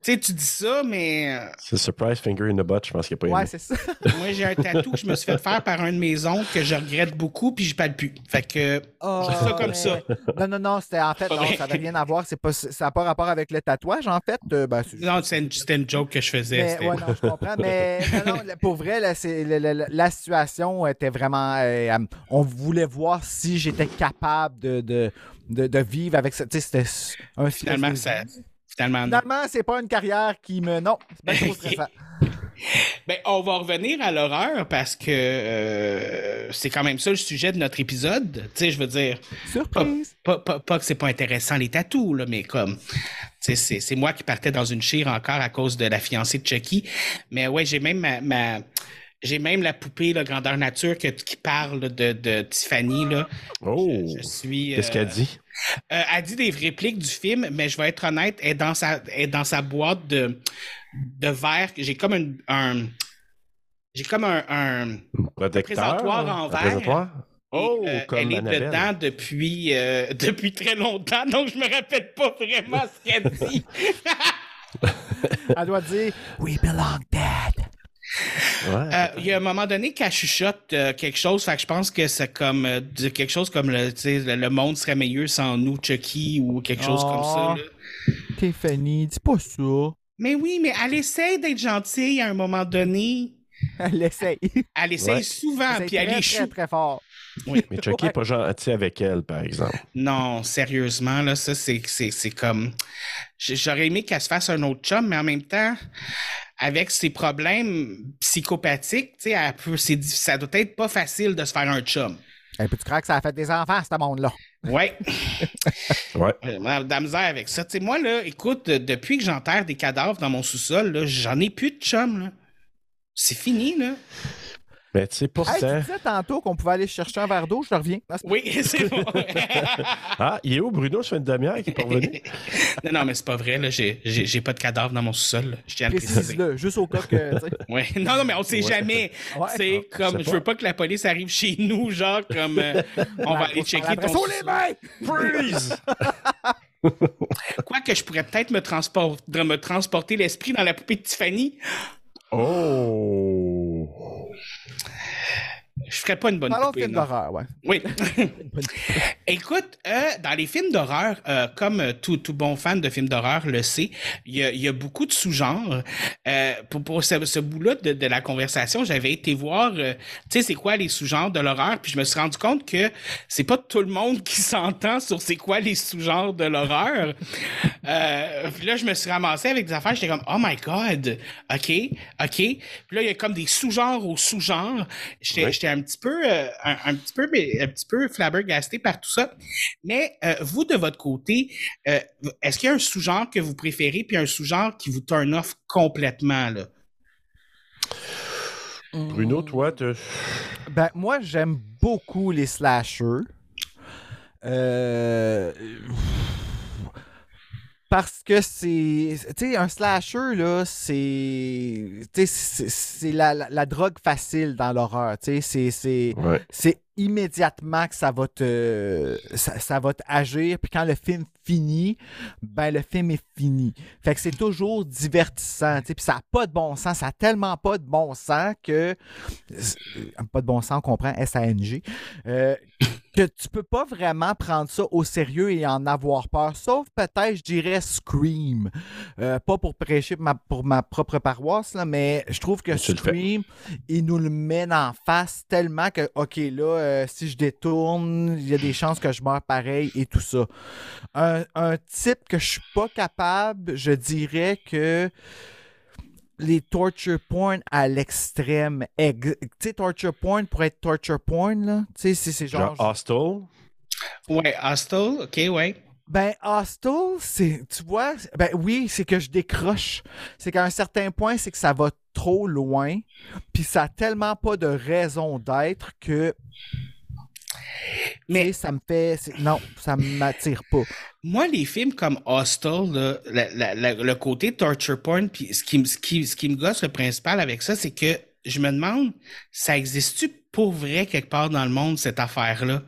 Tu sais, tu dis ça, mais euh, C'est Surprise Finger in the Butt, je pense qu'il n'y a pas Ouais, aimé. c'est ça. moi, j'ai un tatou que je me suis fait faire par un de mes oncles que je regrette beaucoup, puis je parle plus. Fait que. Oh, ça comme mais- ça. Non, non, non, c'était en fait, non, ça n'avait rien à voir. C'est pas, ça n'a pas rapport avec le tatouage, en fait. Euh, ben, c'est- Non, c'était une, c'était une joke que je faisais. Mais, c'était- ouais, non, je comprends. Mais non, non, pour vrai, là, c'est- la, situation était vraiment. euh, euh, on voulait voir si j'étais capable de, de, de, de vivre avec ça. Tu sais, c'était un Finalement, ça. Finalement. Finalement, c'est pas une carrière qui me. Non, c'est bien trop stressant. Ben, on va revenir à l'horreur parce que euh, c'est quand même ça le sujet de notre épisode. Tu sais, je veux dire, Surprise. pas, pas, pas que c'est pas intéressant les tatous, là, mais comme, c'est, c'est moi qui partais dans une chire encore à cause de la fiancée de Chucky. Mais ouais, j'ai même ma, ma- j'ai même la poupée, la grandeur nature, que- qui parle de, de Tiffany, là. Oh! Je suis. Qu'est-ce euh, qu'elle dit? euh, elle dit des répliques du film, mais je vais être honnête, elle est dans sa, elle est dans sa boîte de, de verre. J'ai comme un, un- j'ai comme un, un- Protecteur? présentoir en Un verre. présentoir? Oh, et, euh, comme elle est Annabelle. dedans depuis, euh, depuis très longtemps, donc je me rappelle pas vraiment ce qu'elle dit. Elle doit dire We belong dead. Ouais. Euh, Il y a un moment donné qu'elle chuchote euh, quelque chose, fait que je pense que c'est comme euh, dire quelque chose comme le, monde serait meilleur sans nous, Chucky, ou quelque chose comme ça. Là. Tiffany, dis pas ça. Mais oui, mais elle essaie d'être gentille à un moment donné. Elle essaye. Elle essaie Ouais. souvent, puis elle très, échoue. très, très fort. Mais Chucky Ouais. n'est pas gentil avec elle, par exemple. Non, sérieusement, là, ça, c'est, c'est, c'est comme. J'aurais aimé qu'elle se fasse un autre chum, mais en même temps, avec ses problèmes psychopathiques, elle peut- ça doit être pas facile de se faire un chum. Et puis tu crois que ça a fait des enfants, ce monde-là? Ouais. Ouais. Euh, de la misère avec ça. Tu sais, moi, là, écoute, euh, depuis que j'enterre des cadavres dans mon sous-sol, là, j'en ai plus de chum, là. C'est fini, là. Mais tu sais, Hey, pourtant. tu disais tantôt qu'on pouvait aller chercher un verre d'eau, je reviens. Non, Oui, c'est bon. Ah, il est où, Bruno? Ça fait une demi-heure qu'il est pas revenu. non, non, mais c'est pas vrai, là. J'ai, j'ai, j'ai pas de cadavre dans mon sous-sol, là. Je tiens à le préciser. Juste au cas que. Ouais. Non, non, mais on sait Ouais. jamais. Ouais. C'est Ah, comme, je je veux pas que la police arrive chez nous, genre, comme, euh, on va aller checker ton Oh, les mains! Freeze! Quoique je pourrais peut-être me, transpor- de me transporter l'esprit dans la poupée de Tiffany. Oh! Je ferais pas une bonne Parlons de poupée, film non. d'horreur, ouais. Oui. Écoute, euh, dans les films d'horreur, euh, comme euh, tout, tout bon fan de films d'horreur le sait, il y a, il y a beaucoup de sous-genres. Euh, pour pour ce, ce bout-là de, de la conversation, j'avais été voir, euh, tu sais, c'est quoi les sous-genres de l'horreur, puis je me suis rendu compte que c'est pas tout le monde qui s'entend sur c'est quoi les sous-genres de l'horreur. euh, puis là, je me suis ramassé avec des affaires, j'étais comme, oh my god, ok, ok. Puis là, il y a comme des sous-genres aux sous-genres. J'étais Ouais. Un petit peu, euh, un, un petit peu, un petit peu flabbergasté par tout ça. Mais euh, vous, de votre côté, euh, est-ce qu'il y a un sous-genre que vous préférez puis un sous-genre qui vous turn off complètement, là? Bruno, toi, tu. Ben, moi, j'aime beaucoup les slashers. Euh, Parce que c'est. Tu sais, un slasher, là, c'est. Tu sais, c'est- la, la, la drogue facile dans l'horreur. Tu sais, c'est-. Ouais. C'est immédiatement que ça va te ça, ça va agir puis quand le film finit ben le film est fini fait que c'est toujours divertissant tu sais, puis ça n'a pas de bon sens ça n'a tellement pas de bon sens que euh, pas de bon sens on comprend S-A-N-G euh, que tu peux pas vraiment prendre ça au sérieux et en avoir peur sauf peut-être je dirais Scream Euh, pas pour prêcher pour ma, pour ma propre paroisse là, mais je trouve que Tu. Scream il nous le met en face tellement que, OK, là, euh, si je détourne, il y a des chances que je meure pareil et tout ça. Un, un type que je suis pas capable, je dirais que les torture porn à l'extrême. ex- Tu sais, torture porn pour être torture porn, là? Tu sais, c'est- c'est genre. Genre Hostel? Ouais, Hostel, ok, ouais. Ben, Hostel, c'est. Tu vois, ben oui, c'est que je décroche. C'est qu'à un certain point, c'est que ça va trop loin. Puis ça a tellement pas de raison d'être que. Mais- ça me fait. Non, ça m'attire pas. Moi, les films comme Hostel, là, la- la- la- le côté torture porn, puis ce qui, me- ce, qui, ce qui me gosse le principal avec ça, c'est que je me demande, ça existe-tu pour vrai quelque part dans le monde, cette affaire-là?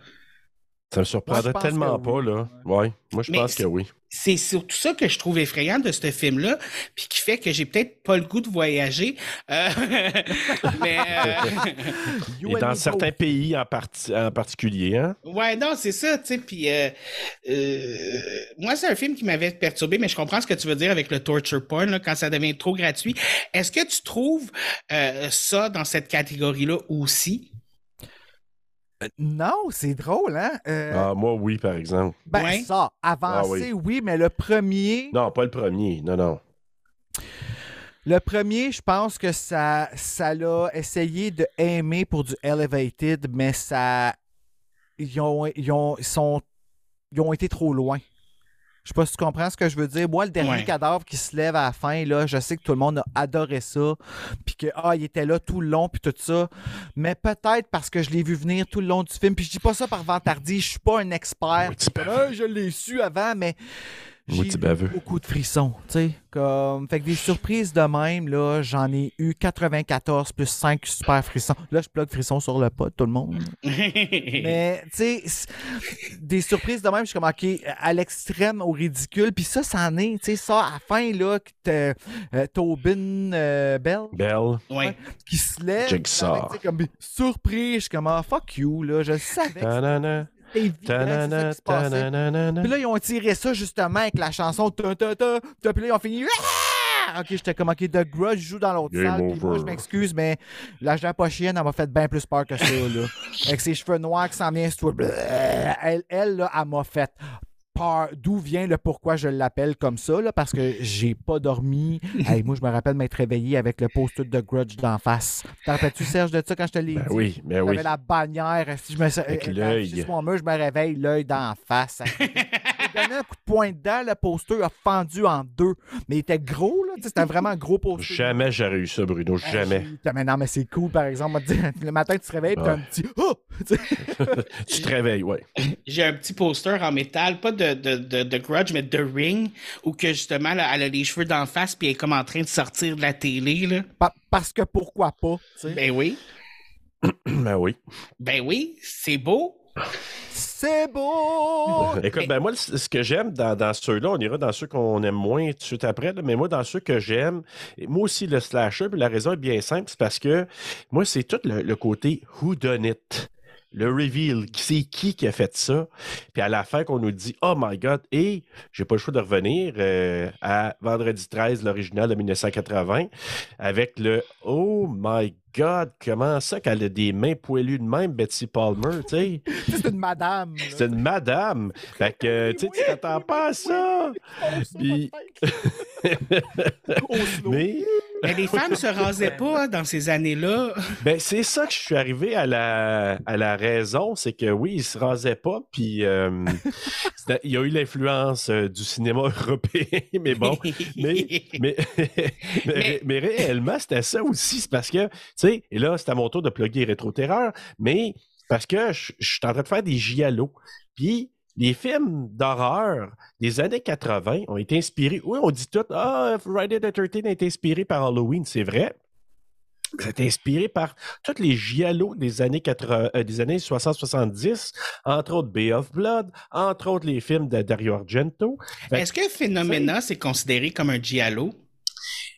Ça me surprendrait tellement pas, là. Ouais, moi, je Mais pense que oui. C'est surtout ça que je trouve effrayant de ce film-là, puis qui fait que j'ai peut-être pas le goût de voyager. Euh, mais euh, Et dans certains pays en, parti- en particulier, hein? ouais, non, c'est ça, tu sais. Puis euh, euh, moi, c'est un film qui m'avait perturbé, mais je comprends ce que tu veux dire avec le torture porn là, quand ça devient trop gratuit. Est-ce que tu trouves euh, ça dans cette catégorie-là aussi? Non, c'est drôle, hein? Euh, Ah, moi, oui, par exemple. ben, ça, avancé, Ah oui. oui, mais le premier. Non, pas le premier. Non, non. Le premier, je pense que ça, ça l'a essayé de aimer pour du elevated, mais ça. Ils ont, ils ont, ils sont, ils ont été trop loin. Je sais pas si tu comprends ce que je veux dire. Moi, le dernier Ouais. cadavre qui se lève à la fin, là, je sais que tout le monde a adoré ça. Puis que, ah, il était là tout le long, puis tout ça. Mais peut-être parce que je l'ai vu venir tout le long du film. Puis je dis pas ça par vantardie, je suis pas un expert. Oui, je l'ai su avant, mais j'ai eu beaucoup de frissons, tu sais. Comme... Fait que des surprises de même, là, j'en ai eu 94 plus 5 super frissons. Là, je plug frissons sur le pot, tout le monde. Mais, tu sais, des surprises de même, je suis comme, OK, à l'extrême, au ridicule. Puis ça, ça en est, tu sais, ça, à la fin, là, que t'as, euh, Tobin euh, Bell Belle. ouais. qui se lève. Jigsaw. avec, tu sais, comme, surprise, je suis comme, ah, fuck you, là, je le savais. Passait. ta-na-na-na. Puis là, ils ont tiré ça justement avec la chanson ta ta ta. ta, Puis là, ils ont fini. Ah! Ok, j'étais comme, ok, The Grudge joue dans l'autre salle. Puis moi, je m'excuse, mais la chienne, elle m'a fait bien plus peur que ça, là. avec ses cheveux noirs qui s'en viennent Elle, elle, là, elle m'a fait D'où vient le pourquoi je l'appelle comme ça, là, parce que j'ai pas dormi. Hey, moi, je me rappelle m'être réveillé avec le post de Grudge d'en face. T'en rappelles-tu, Serge, de ça quand je te l'ai Ben dit? oui, ben J'avais oui. la bannière. Si je me Avec euh, l'œil. mon mur, je me réveille, l'œil d'en face. Donné un coup de poing dedans, le poster a fendu en deux. Mais il était gros, là. C'était vraiment un gros poster. Jamais j'aurais eu ça, Bruno. Jamais. j'ai- Mais non, mais c'est cool, par exemple. Le matin, tu te réveilles, puis t'as un Ouais. petit. Oh! Tu te réveilles, ouais. J'ai un petit poster en métal, pas de, de, de, de Grudge, mais de Ring, où que justement, là, elle a les cheveux d'en face, puis elle est comme en train de sortir de la télé, là. pa- parce que pourquoi pas? Ben oui. Ben oui. Ben oui, c'est beau. C'est beau! Écoute, ben moi, ce que j'aime dans, ceux-là, on ira dans ceux qu'on aime moins tout de suite après, mais moi, dans ceux que j'aime, moi aussi, le slasher, puis la raison est bien simple, c'est parce que moi, c'est tout le, côté who done it. Le reveal, c'est qui qui a fait ça? Puis à la fin, qu'on nous dit Oh my God, et j'ai pas le choix de revenir euh, à Vendredi 13, l'original de 1980, avec le Oh my God, comment ça qu'elle a des mains poilues de même, Betsy Palmer, tu sais? C'est une madame. C'est une madame. Fait que, tu sais, tu t'attends pas à ça. Puis-. Mais, Mais les femmes se rasaient pas dans ces années-là. ben, c'est ça que je suis arrivé à la, à la raison, c'est que oui, il se rasait pas, puis euh, il y a eu l'influence euh, du cinéma européen, mais bon. Mais, mais, mais, mais réellement, c'était ça aussi. C'est parce que, tu sais, et là, c'est à mon tour de plugger Rétro-Terreur, mais parce que je, je suis en train de faire des giallo. Puis, les films d'horreur des années 80 ont été inspirés. Oui, on dit tout, ah, Friday the 13 a été inspiré par Halloween, c'est vrai. C'est inspiré par tous les giallo des années 80, euh, des années 60-70, entre autres Bay of Blood, entre autres les films de Dario Argento. Est-ce que Phénoména, c'est considéré comme un giallo?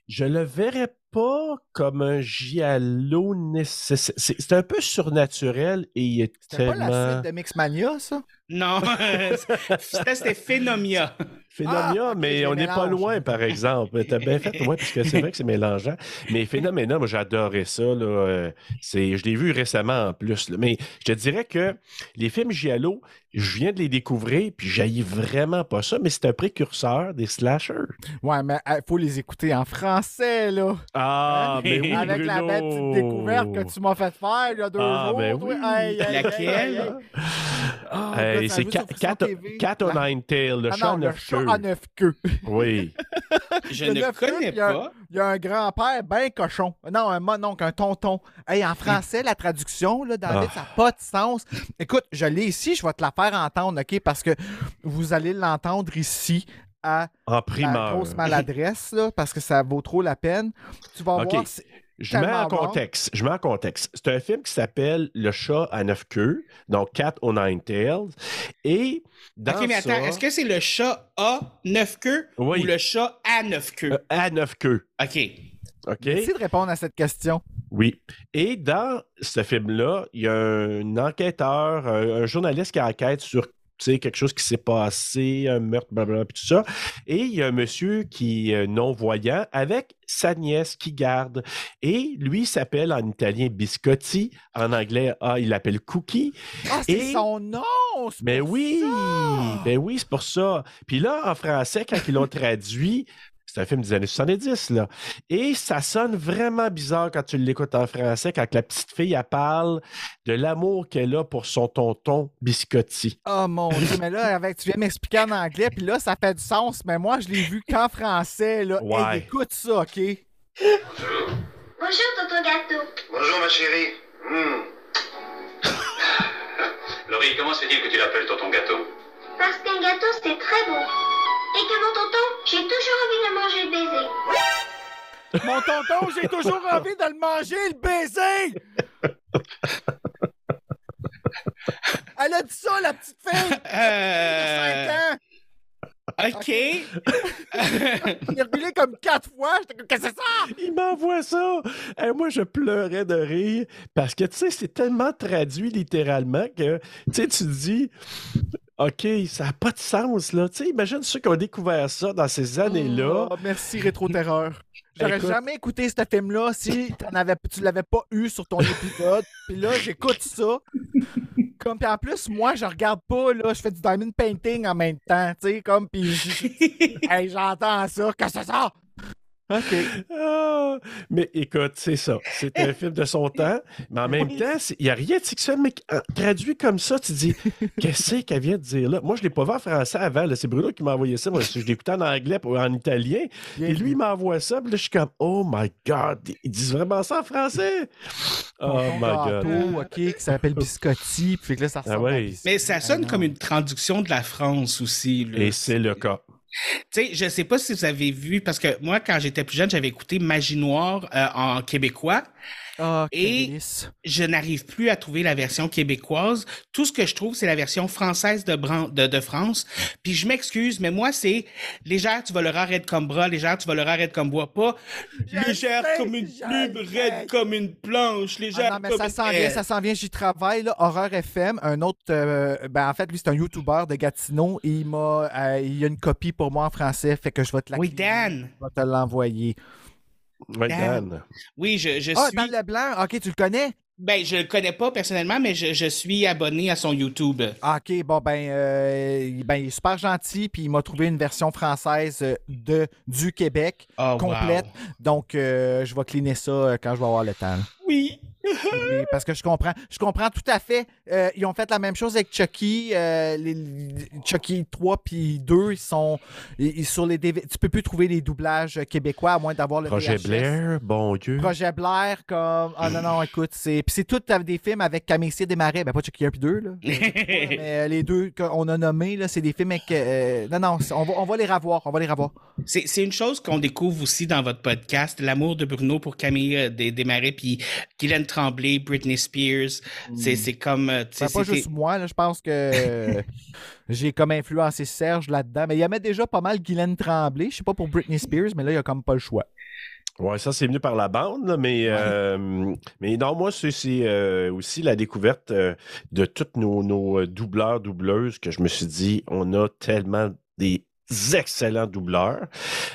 Je le verrais pas comme un giallo nécessaire. C'est c'est un peu surnaturel et il est C'était pas tellement la suite de Mixmania, ça? Non, c'était c'était Phénomia. Phénomena, Ah, mais on n'est pas loin, par exemple. T'as bien fait, ouais, parce que c'est vrai que c'est mélangeant. Mais Phénoména, moi, j'adorais ça. Là. euh, c'est- Je l'ai vu récemment en plus. là. Mais je te dirais que les films Giallo, je viens de les découvrir, puis j'haïs vraiment pas ça, mais c'est un précurseur des slashers. Ouais, mais il faut les écouter en français, là. Ah, Hein? mais oui, Avec la belle petite découverte que tu m'as fait faire il y a deux Ah, jours. ben oui. Laquelle? Ah, Hey, c'est Cat, Cat-. Cat o' La- Nine Tail, le Ah chat non, neuf chat queues. à neuf queues. Oui. Je Le ne queues, connais puis il y a- pas. Il y a un grand-père bien cochon. Non, un mononcle, un tonton. Hey, en français, la traduction, là, David, Ah. ça n'a pas de sens. Écoute, je l'ai ici, je vais te la faire entendre, OK? Parce que vous allez l'entendre ici à En la primeur. grosse maladresse, là, parce que ça vaut trop la peine. Tu vas OK. voir. Je mets en contexte. Je mets en contexte. C'est un film qui s'appelle Le chat à neuf queues, donc Cat o' Nine Tails. Et dans ok, mais attends, ça- est-ce que c'est le chat à neuf queues Oui. ou le chat à neuf queues? Euh, à neuf queues. Ok. OK? Merci de répondre à cette question. Oui. Et dans ce film-là, il y a un enquêteur, un, un journaliste qui enquête sur quelque chose qui s'est passé, un meurtre, blablabla, puis tout ça. Et il y a un monsieur qui est non-voyant avec sa nièce qui garde. Et lui s'appelle en italien Biscotti, en anglais, ah, il l'appelle Cookie. Ah, c'est Et- son nom! c'est Ben oui, ça! ben oui, c'est pour ça. Puis là, en français, quand ils l'ont traduit, c'est un film des années 70, là. Et ça sonne vraiment bizarre quand tu l'écoutes en français, quand la petite fille, elle parle de l'amour qu'elle a pour son tonton Biscotti. Oh mon dieu, mais là, avec, tu viens m'expliquer en anglais, puis là, ça fait du sens, mais moi, je l'ai vu qu'en français, là. Ouais. Hey, écoute ça, OK? Bonjour, Tonton Gâteau. Bonjour ma chérie. Hmm. Laurie, comment se fait-il que tu l'appelles tonton gâteau? Parce qu'un gâteau, c'est très bon. Et que mon tonton, j'ai toujours envie de manger le baiser. Mon tonton, j'ai toujours envie de le manger, le baiser! Elle a dit ça, la petite fille! Euh, 5 ans! ok. Il est reculé comme quatre fois. J'étais comme, qu'est-ce que c'est ça? Il m'envoie ça. Et moi, je pleurais de rire parce que, tu sais, c'est tellement traduit littéralement que, tu sais, tu dis, OK, ça n'a pas de sens, là. Tu sais, imagine ceux qui ont découvert ça dans ces années-là. Oh, merci, Rétro-Terreur. J'aurais Écoute. jamais écouté ce film-là si avais, tu l'avais pas eu sur ton épisode. Puis là, j'écoute ça. Comme, puis en plus, moi, je regarde pas, là, je fais du diamond painting en même temps, tu sais, comme, puis je- hey, j'entends ça, que c'est ça? OK. Ah, mais écoute, c'est ça. C'est un film de son temps, mais en même temps, il n'y a rien de sexuel, mais euh, traduit comme ça, tu dis, qu'est-ce qu'elle vient de dire là? Moi, je ne l'ai pas vu en français avant. là. C'est Bruno qui m'a envoyé ça. Moi, je l'ai écouté en anglais ou en italien. Et lui, il m'envoie ça. Puis là, je suis comme, oh my God, ils disent vraiment ça en français? Oh my God. gâteau, OK, qui s'appelle Biscotti, puis que là, ça ressemble Ah ouais. à Biscotti. Mais ça sonne non. comme une traduction de la France aussi. là. Et c'est le cas. Tu sais, je sais pas si vous avez vu, parce que moi, quand j'étais plus jeune, j'avais écouté Magie Noire euh, en québécois. Ah, Et- délice. Je n'arrive plus à trouver la version québécoise. Tout ce que je trouve, c'est la version française de, Bran- de, de France. Puis je m'excuse, mais moi, c'est légère, tu vas le raide comme bras, légère, tu vas le raide comme bois, pas légère comme une sais. raide comme une planche, Ah légère non, mais comme ça une s'en vient, ça s'en vient, j'y travaille, là. Horreur FM, un autre, euh, ben en fait, lui, c'est un YouTuber de Gatineau, et il m'a, euh, il y a une copie pour moi en français, fait que je vais te la Oui, Dan. Je vais te l'envoyer. Ouais, Dan. Dan. Oui, je, je Ah, suis. Dan Leblanc, ok, tu le connais? Ben, je le connais pas personnellement, mais je, je suis abonné à son YouTube. Ah, ok, bon, ben, euh, il- ben, il est super gentil, puis il m'a trouvé une version française euh, de, du Québec, Oh, complète. wow. Donc, euh, je vais cleaner ça euh, quand je vais avoir le temps. Oui, Mais parce que je comprends. Je comprends tout à fait. Euh, ils ont fait la même chose avec Chucky. euh, les, les- Chucky 3 puis 2, ils sont ils- ils- sur les DV Tu peux plus trouver les doublages québécois à moins d'avoir le Projet VHS. Blair, bon Dieu. Projet Blair, comme. Ah non, non, écoute, c'est. Puis c'est tout des films avec Camille Desmarais. Ben, pas Chucky 1 puis 2, là. Mais euh, les deux qu'on a nommés, là, c'est des films avec. euh, non, non, c'est- on va, on va les revoir. On va les revoir. C'est c'est une chose qu'on découvre aussi dans votre podcast, l'amour de Bruno pour Camille Des- Desmarais, puis Guylaine Tremblay, Britney Spears. C'est c'est comme... euh, sais, Ben, pas juste moi, là, je pense que j'ai comme influencé Serge là-dedans. Mais il y avait déjà pas mal Guylaine Tremblay. Je sais pas pour Britney Spears, mais là, il y a comme pas le choix. Ouais, ça, c'est venu par la bande, là, mais, euh, mais non, moi, c'est c'est, euh, aussi la découverte euh, de toutes nos, nos euh, doubleurs, doubleuses que je me suis dit, on a tellement des excellents doubleurs.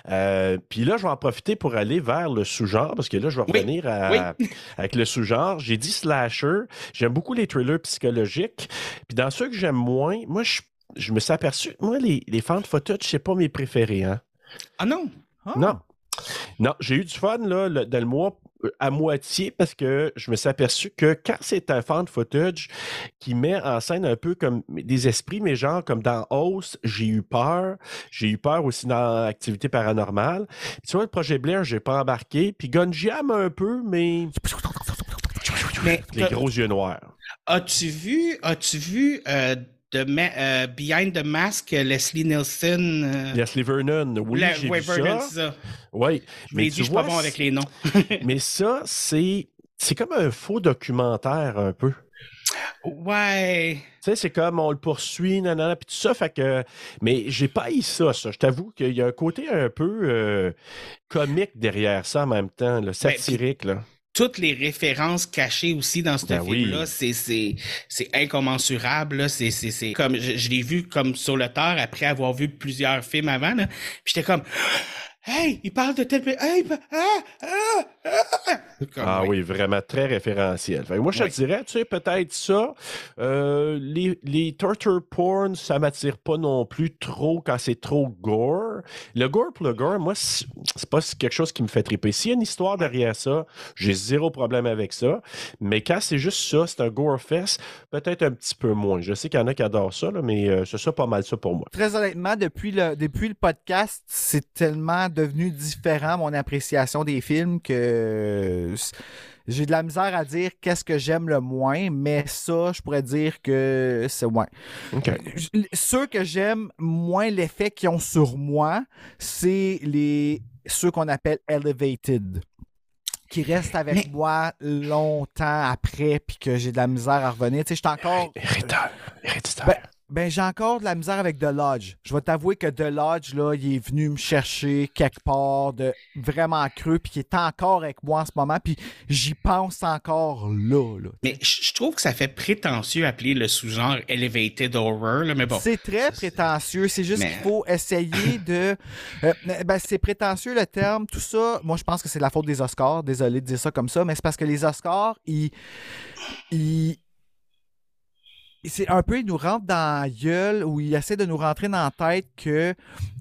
Euh, Puis là, je vais en profiter pour aller vers le sous-genre, parce que là, je vais Oui, revenir avec le sous-genre. J'ai dit slasher. J'aime beaucoup les thrillers psychologiques. Puis dans ceux que j'aime moins, moi, je, je me suis aperçu, moi, les, les fans de footage, c'est pas mes préférés, hein. Ah non! Ah. Non. Non, j'ai eu du fun là, le- dans le mois à moitié parce que je me suis aperçu que quand c'est un fan footage qui met en scène un peu comme des esprits, mais genre comme dans Host, j'ai eu peur. J'ai eu peur aussi dans Activité paranormale. Puis, tu vois, le projet Blair, j'ai pas embarqué. Puis Gunjam un peu, mais Mais les gros yeux noirs. as-tu vu, as-tu vu euh, de euh, Behind the Mask, Leslie Nielsen? euh, Leslie Vernon, oui, la- j'ai ouais, vu Vernon, ça. Oui, Je mais l'ai tu dit, je suis pas bon avec les noms. mais ça, c'est c'est comme un faux documentaire un peu. Ouais. Tu sais, c'est comme on le poursuit, nanana, puis tout ça, fait que... Mais j'ai pas eu ça, ça. Je t'avoue qu'il y a un côté un peu euh, comique derrière ça en même temps, là, satirique, là. Toutes les références cachées aussi dans ce Ben oui. film-là, c'est, c'est, c'est incommensurable. Là. C'est, c'est, c'est comme je, je l'ai vu comme sur le tard après avoir vu plusieurs films avant. Là. Puis j'étais comme Hey, il parle de tel. Hey, ah, ah, ah. Oui, vraiment très référentiel. Fait moi, je te dirais, tu sais, peut-être ça. Euh, les, les torture porn, ça m'attire pas non plus trop quand c'est trop gore. Le gore pour le gore, moi, c'est c'est pas quelque chose qui me fait triper. S'il y a une histoire derrière ça, j'ai zéro problème avec ça. Mais quand c'est juste ça, c'est un gore fest, peut-être un petit peu moins. Je sais qu'il y en a qui adorent ça, là, mais euh, c'est ça pas mal ça pour moi. Très honnêtement, depuis le, depuis le podcast, c'est tellement devenu différent mon appréciation des films que j'ai de la misère à dire qu'est-ce que j'aime le moins, mais ça, je pourrais dire que c'est moins. OK. Ceux que j'aime moins l'effet qu'ils ont sur moi, c'est les ceux qu'on appelle elevated qui restent avec Mais- moi longtemps après puis que j'ai de la misère à revenir. Tu sais, je suis encore. Ben, ben, j'ai encore de la misère avec The Lodge. Je vais t'avouer que The Lodge, là, il est venu me chercher quelque part de vraiment creux, puis il est encore avec moi en ce moment, puis j'y pense encore là. là. Mais je je trouve que ça fait prétentieux appeler le sous-genre Elevated Horror. Là, mais bon. c'est très prétentieux. C'est juste Mais- qu'il faut essayer de. euh, ben, c'est prétentieux le terme, tout ça. Moi, je pense que c'est la faute des Oscars. Désolé de dire ça comme ça, mais c'est parce que les Oscars, ils. ils c'est un peu, ils nous rentrent dans la gueule ou ils essaient de nous rentrer dans la tête que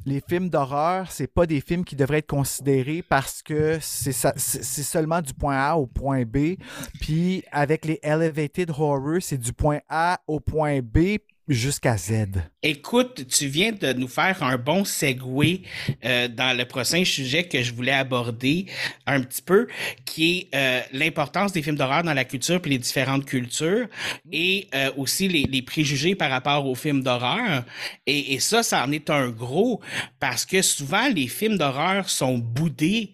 les films d'horreur, c'est pas des films qui devraient être considérés parce que c'est seulement du point A au point B. Puis avec les elevated horror, c'est du point A au point B jusqu'à Z. Écoute, tu viens de nous faire un bon segue euh, dans le prochain sujet que je voulais aborder un petit peu, qui est euh, l'importance des films d'horreur dans la culture puis les différentes cultures et euh, aussi les, les préjugés par rapport aux films d'horreur. Et, et ça, ça en est un gros parce que souvent les films d'horreur sont boudés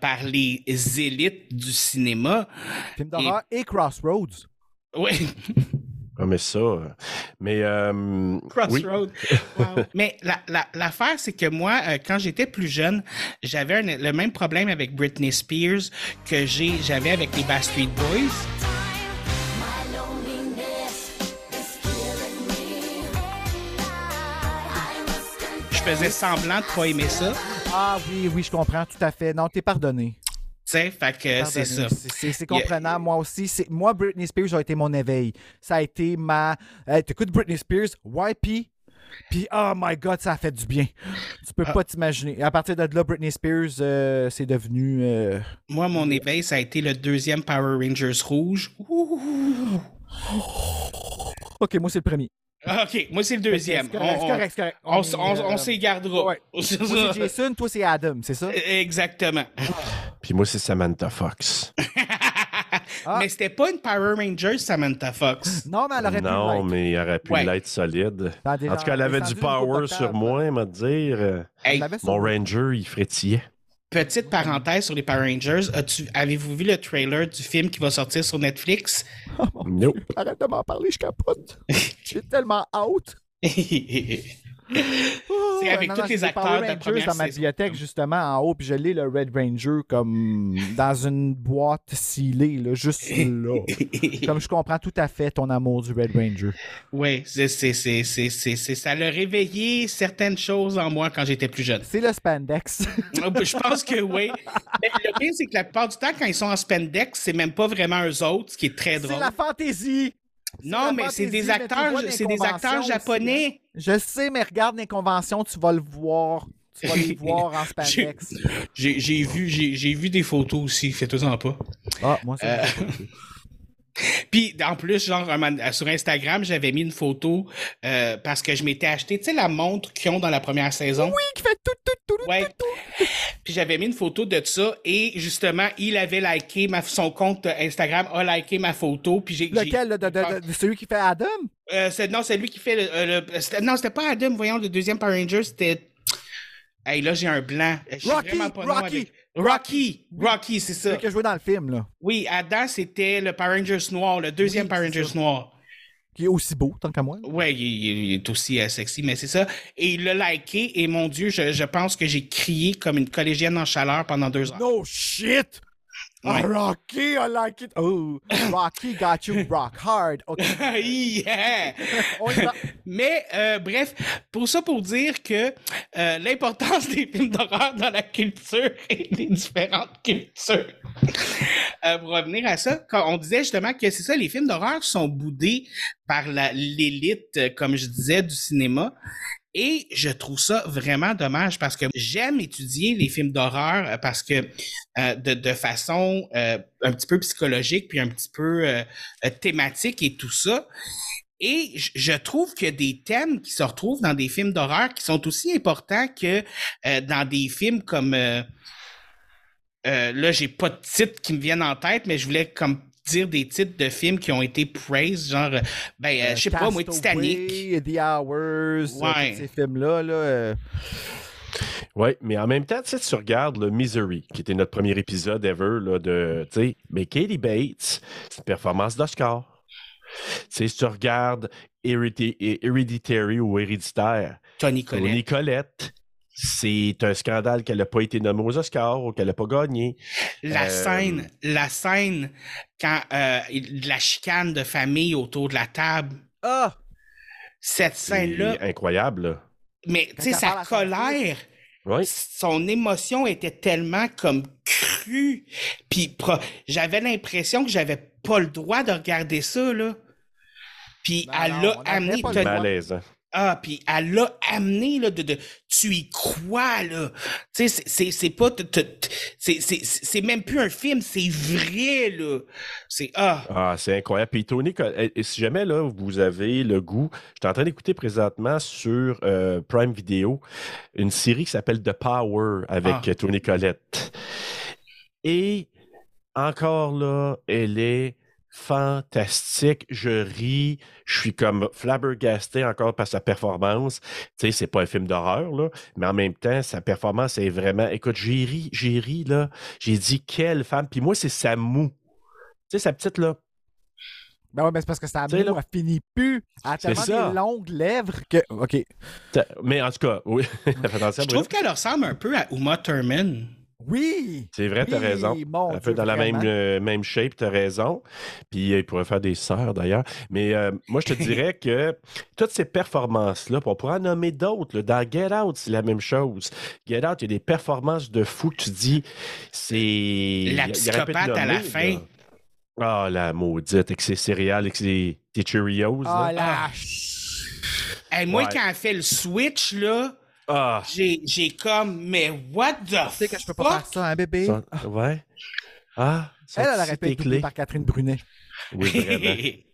par les élites du cinéma. Film d'horreur et Crossroads. Oui. Ah, mais ça. euh, Mais. euh, oui. Crossroad. Wow. Mais la- la- l'affaire, c'est que moi, euh, quand j'étais plus jeune, j'avais le même problème avec Britney Spears que j'ai j'avais avec les Backstreet Boys. Je faisais semblant de pas aimer ça. Ah oui, oui, je comprends tout à fait. Non, t'es pardonné. Tu sais, fait que c'est ça. C'est- comprenable. Moi aussi, c'est moi, Britney Spears a été mon éveil. Ça a été ma. Hey, T'écoutes Britney Spears, YP, Puis, oh my God, ça a fait du bien. Tu peux Ah. pas t'imaginer. À partir de là, Britney Spears, euh, c'est devenu. euh, Moi, mon éveil, ça a été le deuxième Power Rangers rouge. Ouh. Ok, moi, c'est le premier. Ah, OK, moi, c'est le deuxième. C'est correct, On- c'est correct, c'est correct. On, on, est, on, on euh, s'égardera. ouais. C'est Moi, ça. c'est Jason, toi, c'est Adam, c'est ça? Exactement. Puis moi, c'est Samantha Fox. Ah. Mais c'était pas une Power Ranger, Samantha Fox. Non, mais elle aurait pu non, mais il aurait pu Ouais. l'être solide. En tout cas, elle avait du power sur moi, elle m'a dire. Hey, Mon. Ranger, il frétillait. Petite parenthèse sur les Power Rangers. As-tu- Avez-vous vu le trailer du film qui va sortir sur Netflix? Nope. Arrête de m'en parler, je capote. J'ai tellement hâte. C'est avec Non, tous non, les acteurs de la première dans ma saison. bibliothèque, justement, en haut, puis je lis le Red Ranger comme dans une boîte scellée, là, juste là. Comme je comprends tout à fait ton amour du Red Ranger. Oui, c'est, c'est, c'est, c'est, c'est, c'est- ça a réveillé certaines choses en moi quand j'étais plus jeune. C'est le spandex. Je pense que oui. Mais le pire, c'est que la plupart du temps, quand ils sont en spandex, c'est même pas vraiment eux autres, ce qui est très c'est drôle. la fantaisie. Non, la mais c'est des acteurs, c'est des acteurs aussi, japonais. Je sais, mais regarde les conventions, tu vas le voir. Tu vas les voir en spandex. J'ai, vu, vu des photos aussi, fais-toi-en pas. Ah, moi, c'est. Euh, Puis en plus, genre moment- sur Instagram, j'avais mis une photo euh, parce que je m'étais acheté, tu sais, la montre qu'ils ont dans la première saison. Oui, qui fait tout, tout, tout, tout, Ouais. tout. Puis j'avais mis une photo de ça et justement, il avait liké ma, son compte Instagram a liké ma photo. Puis j'ai, Lequel, de, de- de- celui qui fait Adam? Euh, non, c'est lui qui fait le. euh, non, c'était pas Adam, voyons, le deuxième Power Ranger, c'était. Hey, là, j'ai un blanc. Je suis Rocky, vraiment pas non Rocky. avec- Rocky! Rocky, c'est ça. Celui qui a joué dans le film, là. Oui, Adam, c'était le Power Rangers noir, le deuxième Oui, Power Rangers noir. Qui est aussi beau, tant qu'à moi. Il- il est aussi euh, sexy, mais c'est ça. Et il l'a liké, et mon Dieu, je, je pense que j'ai crié comme une collégienne en chaleur pendant deux heures. No shit! Rocky, I like it. Oh, Rocky got you rock hard. OK, yeah! Mais euh, bref, pour ça, pour dire que euh, l'importance des films d'horreur dans la culture et les différentes cultures. Euh, pour revenir à ça, quand on disait justement que c'est ça, les films d'horreur sont boudés par l'élite, comme je disais, du cinéma. Et je trouve ça vraiment dommage parce que j'aime étudier les films d'horreur euh, parce que euh, de, de façon euh, un petit peu psychologique puis un petit peu euh, euh, thématique et tout ça. Et je- trouve a des thèmes qui se retrouvent dans des films d'horreur qui sont aussi importants que euh, dans des films comme là j'ai pas de titres qui me viennent en tête, mais je voulais comme dire des titres de films qui ont été praised, genre euh, ben euh, je sais pas moi Titanic. The Hours, euh, Ouais. ces films-là. Là, euh, Oui, mais en même temps, tu sais, tu regardes le Misery, qui était notre premier épisode ever, là, de, tu sais, mais Katie Bates, c'est une performance d'Oscar. Tu sais, si tu regardes Heredi- Hereditary ou Héréditaire, Tony Collette. Collette, c'est un scandale qu'elle n'a pas été nommée aux Oscars ou qu'elle n'a pas gagné. La Euh, scène, la scène quand euh, la chicane de famille autour de la table, Ah! cette C'est scène-là, incroyable, là. mais tu sais sa colère. Oui. son émotion était tellement comme crue. Puis j'avais l'impression que j'avais pas le droit de regarder ça, là. Puis Ben elle l'a amené. Malaise, hein. Ah, puis elle l'a amené, là, de, de tu y crois, là. Tu sais, c'est- c'est pas. C'est c'est- c'est même plus un film, c'est vrai, là. C'est. Ah. Ah, c'est incroyable. Puis Tony, Col- et- et si jamais là, vous avez le goût, je suis en train d'écouter présentement sur euh, Prime Video une série qui s'appelle The Power avec Ah. Tony Collette. Et encore là, elle est fantastique. Je ris. Je suis comme flabbergasté encore par sa performance. Tu sais, c'est pas un film d'horreur, là, mais en même temps, sa performance est vraiment. Écoute, j'ai ri, j'ai ri, là. J'ai dit, quelle femme. Puis moi, c'est sa moue. Tu sais, sa petite, là. Ben ouais, mais c'est parce que sa là- elle finit plus. Elle a tellement ça. des longues lèvres que. OK. Mais en tout cas, oui. Je trouve qu'elle ressemble un peu à Uma Thurman. Oui! C'est vrai, t'as Oui, raison. Un Dieu, peu dans la même, euh, même shape, t'as raison. Puis euh, il pourrait faire des sœurs d'ailleurs. Mais euh, moi, je te dirais que toutes ces performances-là, puis on pourrait en nommer d'autres. Dans Get Out, c'est la même chose. Get Out, il y a des performances de fou que tu dis, c'est. La psychopathe à la fin. là. Ah, la maudite, avec ses céréales, avec ses, ses Cheerios. Ah là. là! Hey, moi, Ouais. quand elle fait le switch, là, Ah, j'ai j'ai comme, mais what the Tu sais que je peux pas fuck? faire ça, un bébé? ça- ouais. Ah, Elle, elle aurait doublée clés? par Catherine Brunet. Oui, vraiment.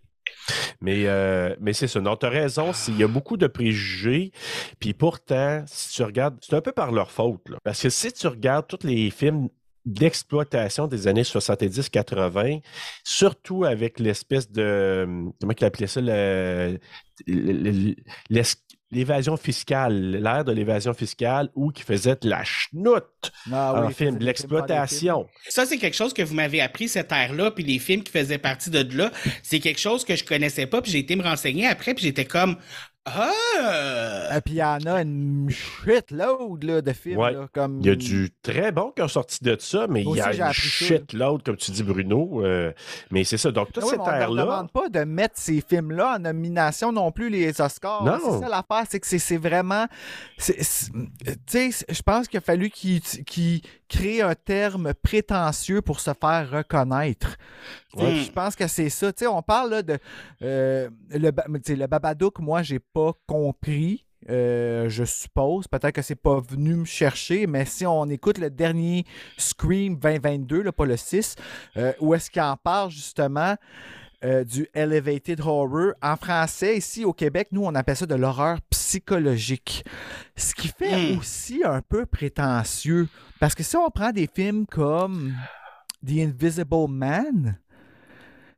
Mais, euh, mais c'est ça. Non, tu as raison. c'est- Il y a beaucoup de préjugés. Puis pourtant, si tu regardes, c'est un peu par leur faute. là. Parce que si tu regardes tous les films d'exploitation des années 70-80, surtout avec l'espèce de. Comment il appelait ça? le- le- le- l'es- L'évasion fiscale, l'ère de l'évasion fiscale, où qui faisait de la chenoute Ah en film, de l'exploitation. Ça, c'est quelque chose que vous m'avez appris, cette ère-là, puis les films qui faisaient partie de là, c'est quelque chose que je connaissais pas, puis j'ai été me renseigner après, puis j'étais comme, ah! Et puis il y en a une shitload là, de films. Ouais. là, comme... Il y a du très bon qui ont sorti de ça, mais il y a une shitload, comme tu dis, Bruno. euh, mais c'est ça. Donc, toute Ah oui, cette mais on ne ère-là. demande pas de mettre ces films-là en nomination non plus, les Oscars. Non. C'est ça l'affaire, c'est que c'est- vraiment. Tu sais, je pense qu'il a fallu qu'ils qu'ils créent un terme prétentieux pour se faire reconnaître. Ouais. Je pense que c'est ça. Tu sais, on parle là, de. euh, le, Babadook, moi, j'ai pas compris. euh, je suppose. Peut-être que c'est pas venu me chercher, mais si on écoute le dernier Scream 2022, là, pas le 6, euh, où est-ce qu'il en parle justement euh, du elevated horror. En français, ici au Québec, nous, on appelle ça de l'horreur psychologique. Ce qui fait Hmm. aussi un peu prétentieux. Parce que si on prend des films comme The Invisible Man,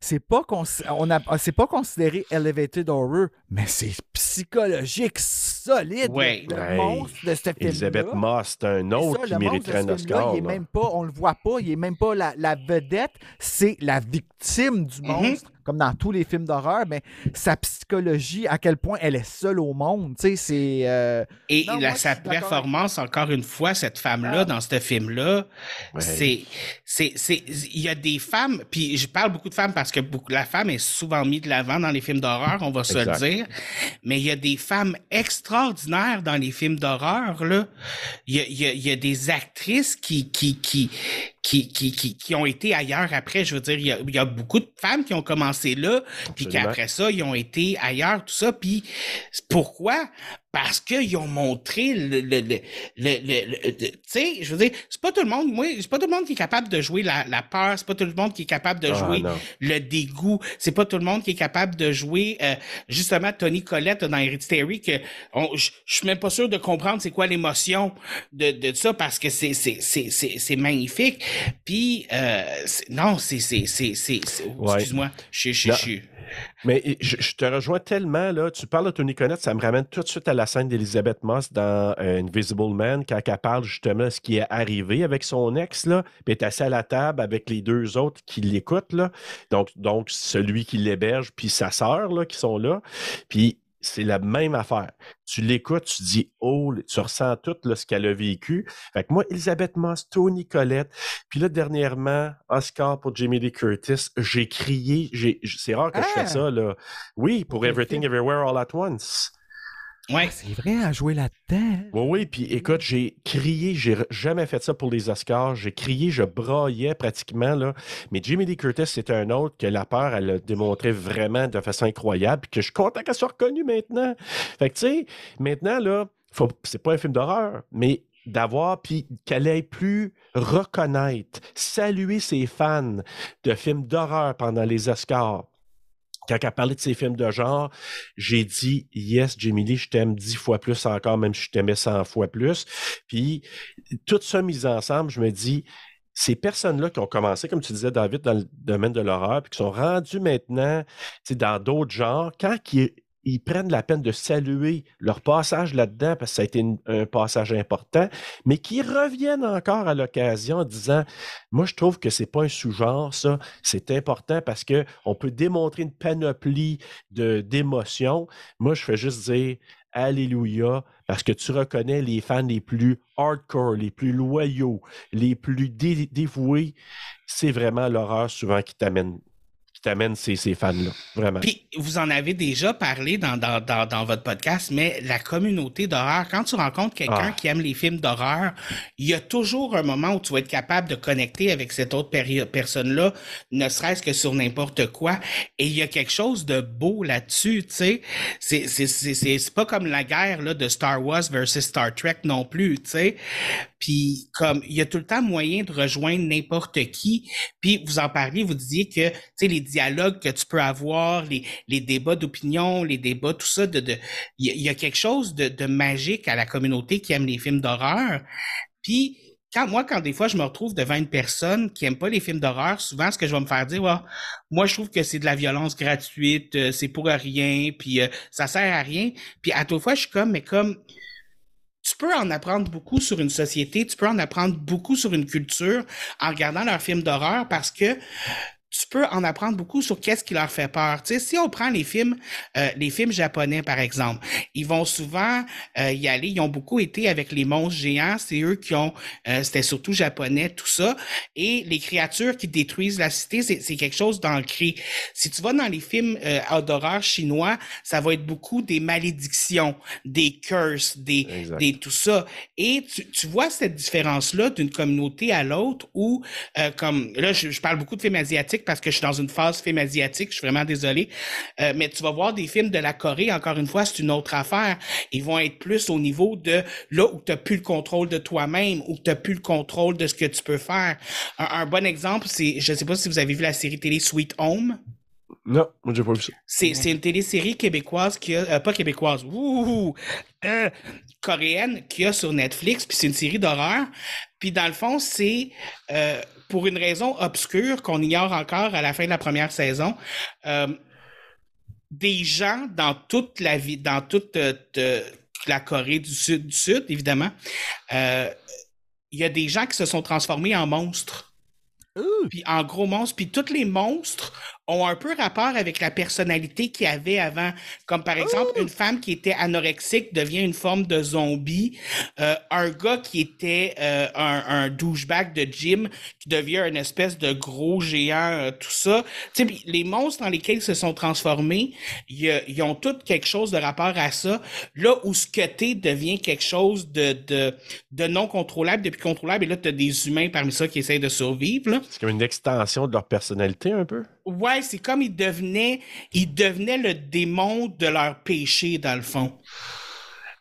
c'est pas, cons- on a- c'est pas considéré elevated horror, mais c'est psychologique solide. Ouais. Le, Ouais. monstre de ce film Elisabeth Moss, c'est un autre ça, qui mériterait un Oscar. Il est même pas, on le voit pas, il est même pas la, la vedette, c'est la victime du Mhm. monstre, comme dans tous les films d'horreur, mais sa psychologie, à quel point elle est seule au monde, tu sais, c'est... euh, Et Non, la- moi, je sa performance, encore une fois, cette femme-là, Ah. dans ce film-là, Ouais. c'est, c'est, c'est, il y a des femmes, puis je parle beaucoup de femmes parce que beaucoup, la femme est souvent mise de l'avant dans les films d'horreur, on va se Exact. le dire, mais il y a des femmes extraordinaires dans les films d'horreur, là. Il y a, il y a, il y a des actrices qui, qui, qui, qui, qui, qui, qui ont été ailleurs après. Je veux dire, il y a, il y a beaucoup de femmes qui ont commencé là, puis qu'après ça, ils ont été ailleurs, tout ça. Puis pourquoi? Parce qu'ils ont montré le, le, le, tu sais, je veux dire, c'est pas tout le monde, moi, c'est pas tout le monde qui est capable de jouer la, la peur, c'est pas tout le monde qui est capable de Ah, jouer le dégoût, c'est pas tout le monde qui est capable de jouer, euh, justement, Tony Collette dans Hereditary, que je suis même pas sûr de comprendre c'est quoi l'émotion de, de ça parce que c'est, c'est, c'est, c'est, c'est magnifique. Puis, euh, non, c'est, c'est, c'est, c'est, excuse-moi, je, je, Mais je, te rejoins tellement, là. Tu parles de Tony Connett, ça me ramène tout de suite à la scène d'Elizabeth Moss dans euh, Invisible Man, quand elle parle justement de ce qui est arrivé avec son ex, là. Puis elle est assise à la table avec les deux autres qui l'écoutent, là. Donc, donc celui qui l'héberge, puis sa sœur, là, qui sont là. Puis c'est la même affaire. Tu l'écoutes, tu dis, oh, tu ressens tout là, ce qu'elle a vécu. Fait que moi, Elisabeth Moss, Tony Collette, puis là, dernièrement, Oscar pour Jamie Lee Curtis, j'ai crié, c'est rare que je Ah! fais ça, là. Oui, pour Everything? Everywhere All at Once. Ouais. C'est vrai, à jouer là-dedans. Oui, oui, puis écoute, j'ai crié, j'ai jamais fait ça pour les Oscars, j'ai crié, je braillais pratiquement, là. Mais Jamie Lee Curtis, c'est un autre que la peur, elle a démontré vraiment de façon incroyable, puis que je suis content qu'elle soit reconnue maintenant. Fait que, tu sais, maintenant, là, c'est pas un film d'horreur, mais d'avoir, puis qu'elle ait pu reconnaître, saluer ses fans de films d'horreur pendant les Oscars. Quand elle parlait de ses films de genre, j'ai dit Yes, Jamie Lee, je t'aime dix fois plus encore, même si je t'aimais cent fois plus. Puis, tout ça mis ensemble, je me dis, ces personnes-là qui ont commencé, comme tu disais, David, dans le domaine de l'horreur, puis qui sont rendues maintenant dans d'autres genres, quand ils, ils prennent la peine de saluer leur passage là-dedans, parce que ça a été un passage important, mais qui reviennent encore à l'occasion en disant Moi, je trouve que c'est pas un sous-genre, ça. C'est important parce que on peut démontrer une panoplie d'émotions. Moi, je fais juste dire Alléluia, parce que tu reconnais les fans les plus hardcore, les plus loyaux, les plus dé- dévoués. C'est vraiment l'horreur souvent qui t'amène qui t'amène ces, ces fans-là. Vraiment. Puis vous en avez déjà parlé dans, dans, dans, dans votre podcast, mais la communauté d'horreur, quand tu rencontres quelqu'un Ah. qui aime les films d'horreur, il y a toujours un moment où tu vas être capable de connecter avec cette autre personne-là, ne serait-ce que sur n'importe quoi. Et il y a quelque chose de beau là-dessus, tu sais. C'est, c'est, c'est, c'est, c'est pas comme la guerre là, de Star Wars versus Star Trek non plus, tu sais. Puis comme il y a tout le temps moyen de rejoindre n'importe qui. Puis vous en parliez, vous disiez que tu sais les dialogues que tu peux avoir, les, les débats d'opinion, les débats, tout ça, de il y, a- quelque chose de, de magique à la communauté qui aime les films d'horreur. Puis quand moi, quand des fois je me retrouve devant une personne qui aime pas les films d'horreur, souvent ce que je vais me faire dire, moi je trouve que c'est de la violence gratuite, euh, c'est pour rien, puis euh, ça sert à rien. Puis à toute fois je suis comme, mais comme tu peux en apprendre beaucoup sur une société, tu peux en apprendre beaucoup sur une culture en regardant leurs films d'horreur parce que tu peux en apprendre beaucoup sur qu'est-ce qui leur fait peur. Tu sais, si on prend les films, euh, les films japonais par exemple, ils vont souvent euh, y aller. Ils ont beaucoup été avec les monstres géants. C'est eux qui ont, euh, c'était surtout japonais, tout ça. Et les créatures qui détruisent la cité, c'est c'est quelque chose d'ancré. Si tu vas dans les films euh, d'horreur chinois, ça va être beaucoup des malédictions, des curses, des, Exact. des tout ça. Et tu, tu vois cette différence-là d'une communauté à l'autre où, euh, comme là, je, je parle beaucoup de films asiatiques parce que je suis dans une phase film asiatique, je suis vraiment désolé. Euh, mais tu vas voir des films de la Corée, encore une fois, c'est une autre affaire. Ils vont être plus au niveau de là où tu n'as plus le contrôle de toi-même, où tu n'as plus le contrôle de ce que tu peux faire. Un, un bon exemple, c'est, je sais pas si vous avez vu la série télé Sweet Home. Non, moi, j'ai pas vu ça. C'est, c'est une télésérie québécoise qui a, euh, pas québécoise, ouh, euh, coréenne qui a sur Netflix, puis c'est une série d'horreur. Puis dans le fond, c'est euh, pour une raison obscure qu'on ignore encore à la fin de la première saison. euh, des gens dans toute la vie, dans toute euh, la Corée du Sud, du Sud évidemment, euh, il y a des gens qui se sont transformés en monstres. Puis en gros monstres, puis tous les monstres ont un peu rapport avec la personnalité qu'il y avait avant. Comme par exemple, une femme qui était anorexique devient une forme de zombie. Euh, un gars qui était euh, un, un douchebag de gym qui devient une espèce de gros géant, euh, tout ça. Tu sais, puis les monstres dans lesquels ils se sont transformés, ils ont tous quelque chose de rapport à ça. Là où ce que t'es devient quelque chose de, de, de non contrôlable, depuis contrôlable, et là, tu as des humains parmi ça qui essayent de survivre. C'est comme une extension de leur personnalité, un peu? Ouais, c'est comme ils devenaient, ils devenaient le démon de leur péché, dans le fond.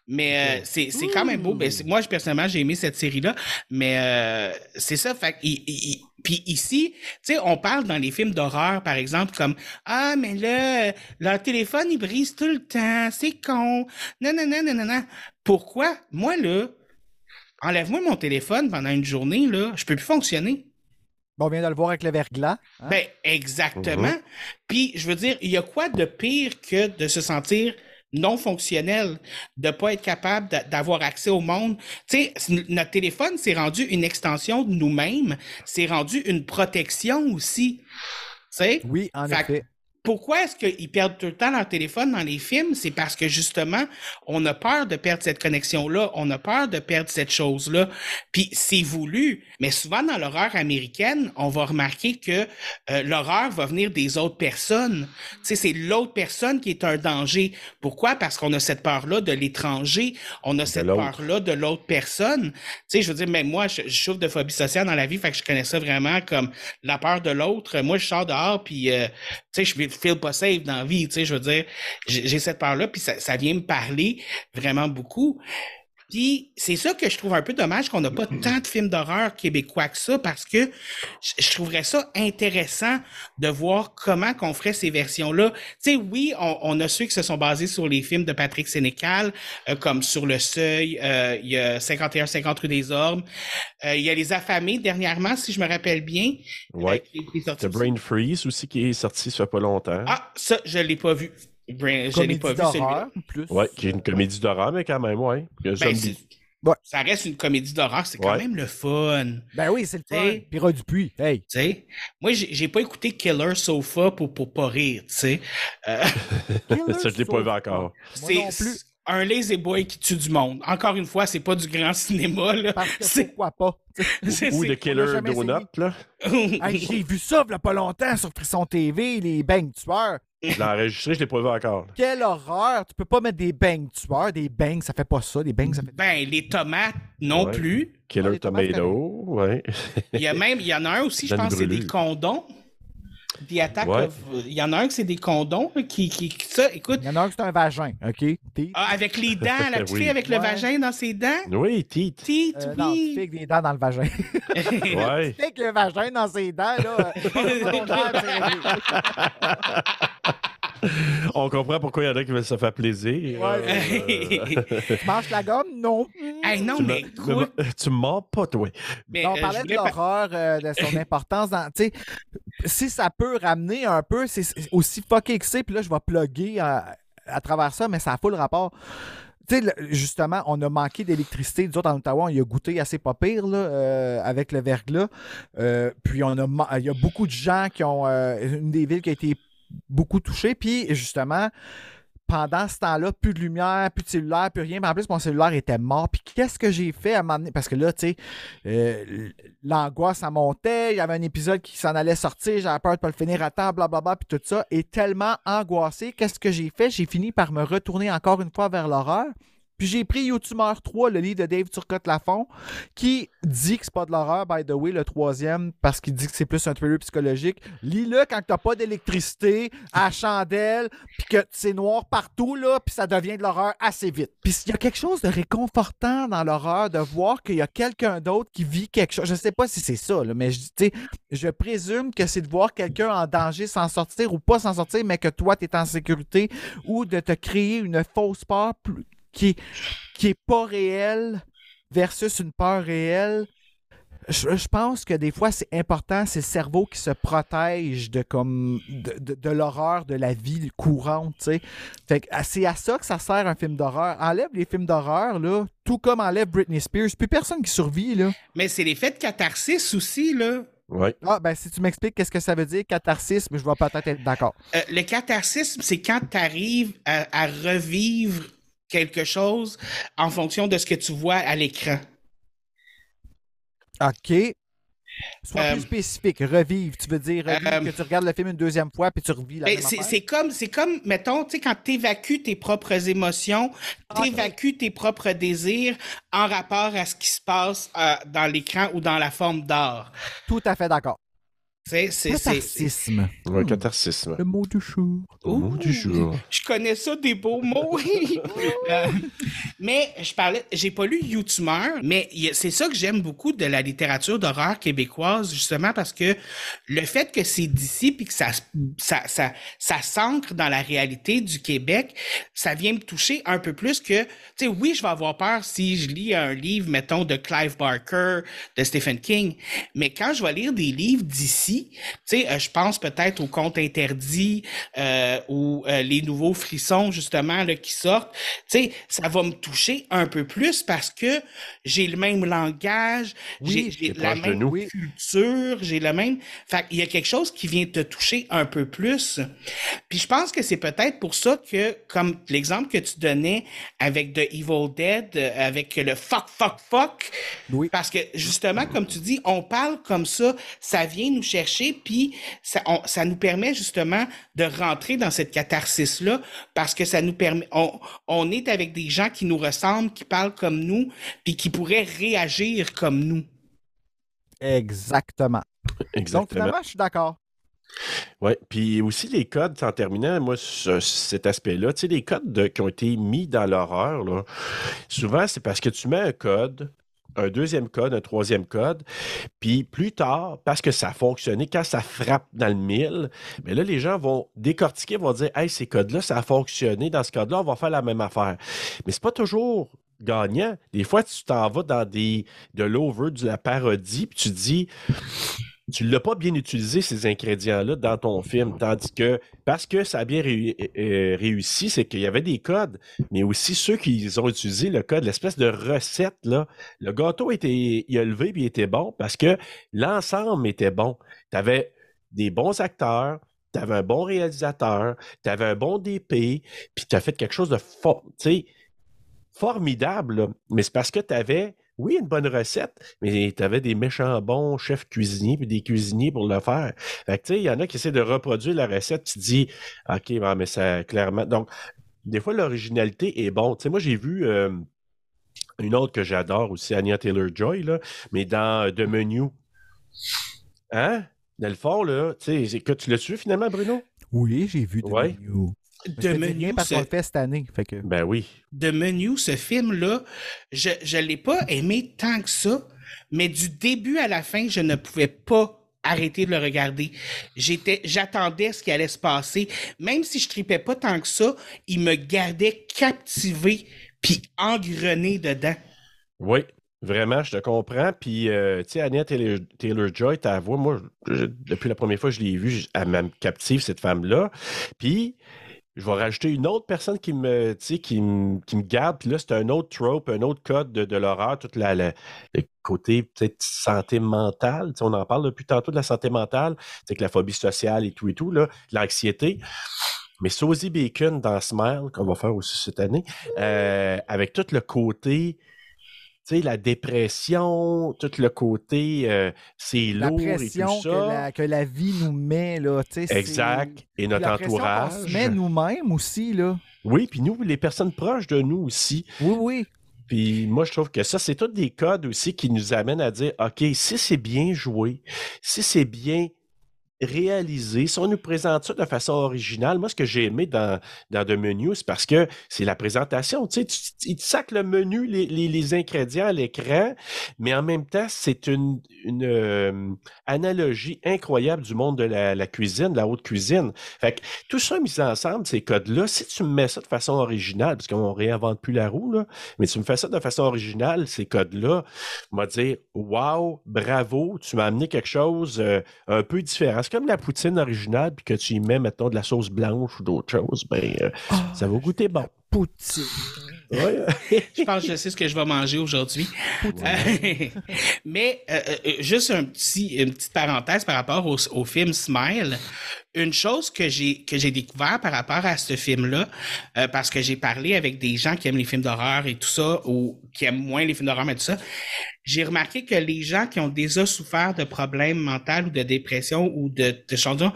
Mais euh, c'est c'est quand même beau. Ben, moi, je- personnellement, j'ai aimé cette série-là. Mais euh, c'est ça. Fait il- il- puis ici, tu sais, on parle dans les films d'horreur, par exemple, comme Ah, mais là, leur téléphone, il brise tout le temps. C'est con. Non, non, non, non, non, non. Pourquoi? Moi, là, enlève-moi mon téléphone pendant une journée, là, je peux plus fonctionner. Bon, on vient de le voir avec le verglas. hein? Ben, exactement. Puis, je veux dire, il y a quoi de pire que de se sentir non fonctionnel, de pas être capable d'a- d'avoir accès au monde? Tu sais, notre téléphone, c'est rendu une extension de nous-mêmes, c'est rendu une protection aussi. Tu sais? oui, en Fait effet. Pourquoi est-ce qu'ils perdent tout le temps leur téléphone dans les films? C'est parce que justement, on a peur de perdre cette connexion-là, on a peur de perdre cette chose-là. Puis c'est voulu, mais souvent dans l'horreur américaine, on va remarquer que euh, l'horreur va venir des autres personnes. Tu sais, c'est l'autre personne qui est un danger. Pourquoi? Parce qu'on a cette peur-là de l'étranger, on a cette peur-là de l'autre personne. Tu sais, je veux dire, même moi, je, je souffre de phobie sociale dans la vie, fait que je connais ça vraiment comme la peur de l'autre. Moi, je sors dehors, puis euh, sais, je feel- feel pas safe dans la vie, tu sais, je veux dire, j'ai cette peur-là, puis ça vient me parler vraiment beaucoup. Puis c'est ça que je trouve un peu dommage qu'on n'a pas tant de films d'horreur québécois que ça, parce que je, trouverais ça intéressant de voir comment qu'on ferait ces versions-là. Tu sais, oui, on, on a ceux qui se sont basés sur les films de Patrick Sénécal, euh, comme Sur le Seuil, euh, il y a 51-50 rue des Ormes, Euh, il y a Les Affamés dernièrement, si je me rappelle bien. Sorti The. Brain Freeze aussi qui est sorti ça fait pas longtemps. Ah, ça, je l'ai pas vu. Brain- Je l'ai Comédie pas vu celui-là. d'horreur, plus. Ouais, qui est une comédie d'horreur, mais quand même, ouais. Ben, zombie. c'est- Ouais. Ça reste une comédie d'horreur, c'est quand Ouais. même le fun. Ben oui, c'est le fun. T'sais. Pira Dupuis, hey. Tu sais, moi, j'ai j'ai pas écouté Killer Sofa pour, pour pas rire, tu sais. Euh, ça, je l'ai pas vu encore. Moi non plus. Un lazy boy qui tue du monde. Encore une fois, c'est pas du grand cinéma. Là. Parce que C'est- pourquoi pas? c'est- Ou de Killer Donut, là. Hey, J'ai vu ça il y a pas longtemps sur Frisson TV, les bangs tueurs. Je l'ai enregistré, je l'ai pas vu encore. Quelle horreur! Tu peux pas mettre des bangs tueurs. Des bangs, ça fait pas ça. Des bangs, ça fait. Ben, les tomates non Ouais. plus. Ah, Killer les tomates, Tomato, ouais. Il y a même, il y en a un aussi, je pense, c'est des condons. Des attaques. Ouais. of- Il y en a un que c'est des condons là, qui, qui, qui- ça, écoute, Il y en a un qui c'est un vagin, OK? Ah, avec les dents, la petite Oui. fille avec le Ouais. vagin dans ses dents? Oui, Tite. Tite, Euh, non, oui. fais avec des dents dans le vagin. Ouais. Avec le vagin dans ses dents, là. On comprend pourquoi il y en a qui veulent se faire plaisir. Ouais. Euh, tu manges la gomme? Non. Hey, non, tu mais tu me mords pas, toi. mais, on euh, parlait de l'horreur, euh, de son importance dans. Si ça peut ramener un peu, c'est aussi fucké que c'est, puis là, je vais plugger à, à travers ça, mais ça a full rapport. Le- justement, on a manqué d'électricité. Nous autres, en Ottawa, on y a goûté assez pas pire là, euh, avec le verglas. Euh, puis, on a, il y a beaucoup de gens qui ont. euh, une des villes qui a été beaucoup touchée. Puis, justement, pendant ce temps-là, plus de lumière, plus de cellulaire, plus rien. Mais en plus, mon cellulaire était mort. Puis qu'est-ce que j'ai fait à m'amener? Parce que là, tu sais, euh, l'angoisse, ça montait. Il y avait un épisode qui s'en allait sortir. J'avais peur de pas le finir à temps, blablabla, puis tout ça. Et tellement angoissé, qu'est-ce que j'ai fait? J'ai fini par me retourner encore une fois vers l'horreur. Puis j'ai pris YouTuber 3, le livre de Dave Turcotte-Lafont, qui dit que c'est pas de l'horreur, by the way, le troisième, parce qu'il dit que c'est plus un thriller psychologique. Lis-le quand t'as pas d'électricité, à chandelle, puis que c'est noir partout, là, puis ça devient de l'horreur assez vite. Puis il y a quelque chose de réconfortant dans l'horreur, de voir qu'il y a quelqu'un d'autre qui vit quelque chose. Je sais pas si c'est ça, là, mais je, tu sais, je présume que c'est de voir quelqu'un en danger s'en sortir ou pas s'en sortir, mais que toi, tu es en sécurité, ou de te créer une fausse peur plus- qui, qui est pas réelle versus une peur réelle. Je, je pense que des fois, c'est important, c'est le cerveau qui se protège de, comme, de, de- de l'horreur de la vie courante. Fait que, c'est à ça que ça sert un film d'horreur. Enlève les films d'horreur, là, tout comme enlève Britney Spears. Plus personne qui survit. Là. Mais c'est l'effet de catharsis aussi, là. Ouais. Ah, ben, si tu m'expliques qu'est-ce que ça veut dire, catharsis, je vais peut-être être d'accord. Euh, le catharsis, c'est quand tu arrives à, à revivre quelque chose en fonction de ce que tu vois à l'écran. OK. Sois Euh, plus spécifique. Revivre. Tu veux dire revivre, euh, que tu regardes le film une deuxième fois puis tu revis la Ben, c'est comme, c'est comme, mettons, tu sais, quand tu évacues tes propres émotions, tu évacues tes propres désirs en rapport à ce qui se passe euh, dans l'écran ou dans la forme d'art. Tout à fait d'accord. C'est-. Ouais, catharsisme. Le mot du jour. Le mot du jour. Je connais ça des beaux mots. Euh, mais je parlais, j'ai pas lu YouTuber, mais c'est ça que j'aime beaucoup de la littérature d'horreur québécoise, justement parce que le fait que c'est d'ici puis que ça, ça, ça, ça s'ancre dans la réalité du Québec, ça vient me toucher un peu plus que, tu sais, oui, je vais avoir peur si je lis un livre, mettons, de Clive Barker, de Stephen King, mais quand je vais lire des livres d'ici, tu sais, euh, je pense peut-être aux contes interdits euh, ou euh, les nouveaux frissons, justement, là, qui sortent. Tu sais, ça va me toucher un peu plus parce que j'ai le même langage, Oui, j'ai- la même culture, j'ai le même. Fait qu'il y a quelque chose qui vient te toucher un peu plus. Puis je pense que c'est peut-être pour ça que, comme l'exemple que tu donnais avec The Evil Dead, avec le fuck, fuck, fuck, Oui. parce que justement, comme tu dis, on parle comme ça, ça vient nous chercher, puis ça, on- ça nous permet justement de rentrer dans cette catharsis-là, parce que ça nous permet, on, on est avec des gens qui nous ressemblent, qui parlent comme nous, puis qui pourraient réagir comme nous. Exactement. Donc, Exactement. finalement, je suis d'accord. Oui, puis aussi les codes, en terminant, moi, ce- cet aspect-là, tu sais, les codes de- qui ont été mis dans l'horreur, là, souvent, c'est parce que tu mets un code, un deuxième code, un troisième code, puis plus tard, parce que ça a fonctionné, quand ça frappe dans le mille, mais là, les gens vont décortiquer, vont dire, hey, ces codes-là, ça a fonctionné, dans ce code-là, on va faire la même affaire. Mais c'est pas toujours gagnant. Des fois, tu t'en vas dans des de l'over, de la parodie, puis tu dis, tu l'as pas bien utilisé, ces ingrédients-là, dans ton film. Tandis que, parce que ça a bien réu- euh, réussi, c'est qu'il y avait des codes, mais aussi ceux qui ont utilisé le code, l'espèce de recette, là. Le gâteau était, il a levé puis il était bon parce que l'ensemble était bon. Tu avais des bons acteurs, tu avais un bon réalisateur, tu avais un bon DP, puis tu as fait quelque chose de fort. Formidable, mais c'est parce que tu avais, oui, une bonne recette, mais tu avais des méchants bons chefs cuisiniers puis des cuisiniers pour le faire. Fait que, tu sais, il y en a qui essaient de reproduire la recette, tu te dis, OK, bon, mais ça, clairement. Donc, des fois, l'originalité est bon. Tu sais, moi, j'ai vu. euh, une autre que j'adore aussi, Anya Taylor-Joy, là, mais dans euh, The Menu. Hein? Dans le fond, là, tu sais, que tu l'as su finalement, Bruno? Oui, j'ai vu The Ouais. Menu. De menu, parce ce- qu'on le fait cette année. Fait que... Ben oui. de menu, ce film-là, je ne l'ai pas aimé tant que ça, mais du début à la fin, je ne pouvais pas arrêter de le regarder. J'étais, j'attendais ce qui allait se passer. Même si je tripais pas tant que ça, il me gardait captivé puis engrené dedans. Oui, vraiment, je te comprends. Puis, euh, tu sais, Taylor- Taylor-Joy, ta voix, moi, je- depuis la première fois que je l'ai vue, je- elle me captive, cette femme-là. Puis, je vais rajouter une autre personne qui me, qui me, qui me garde. Puis là, c'est un autre trope, un autre code de, de l'horreur, tout la, la- le côté peut-être santé mentale. On en parle depuis tantôt de la santé mentale, que la phobie sociale et tout et tout, l'anxiété. Mais Sosie Bacon dans Smile, qu'on va faire aussi cette année, euh, avec tout le côté, sais, la dépression, tout le côté, euh, c'est lourd et tout que ça. la, que la vie nous met, là, tu sais. Exact. Et notre la entourage. se met nous-mêmes aussi, là. Oui, puis nous, les personnes proches de nous aussi. Oui, oui. Puis moi, je trouve que ça, c'est tous des codes aussi qui nous amènent à dire, OK, si c'est bien joué, si c'est bien réalisé, si on nous présente ça de façon originale, moi, ce que j'ai aimé dans, dans The Menu, c'est parce que c'est la présentation. Tu sais, tu- il te sac le menu, les, les- les ingrédients à l'écran, mais en même temps, c'est une, une euh, analogie incroyable du monde de la, la cuisine, de la haute cuisine. Fait que tout ça mis ensemble, ces codes-là, si tu me mets ça de façon originale, parce qu'on réinvente plus la roue, là, mais tu me fais ça de façon originale, ces codes-là, m'a dire Wow, bravo, tu m'as amené quelque chose euh, un peu différent. Comme la poutine originale, puis que tu y mets, mettons, de la sauce blanche ou d'autres choses, ben, euh, ça va goûter bon. Poutine. Je pense que je sais ce que je vais manger aujourd'hui. Euh, mais euh, euh, juste un petit, une petite parenthèse par rapport au, au film Smile. Une chose que j'ai que j'ai découvert par rapport à ce film-là, euh, parce que j'ai parlé avec des gens qui aiment les films d'horreur et tout ça, ou qui aiment moins les films d'horreur mais tout ça, j'ai remarqué que les gens qui ont déjà souffert de problèmes mentaux ou de dépression ou de, de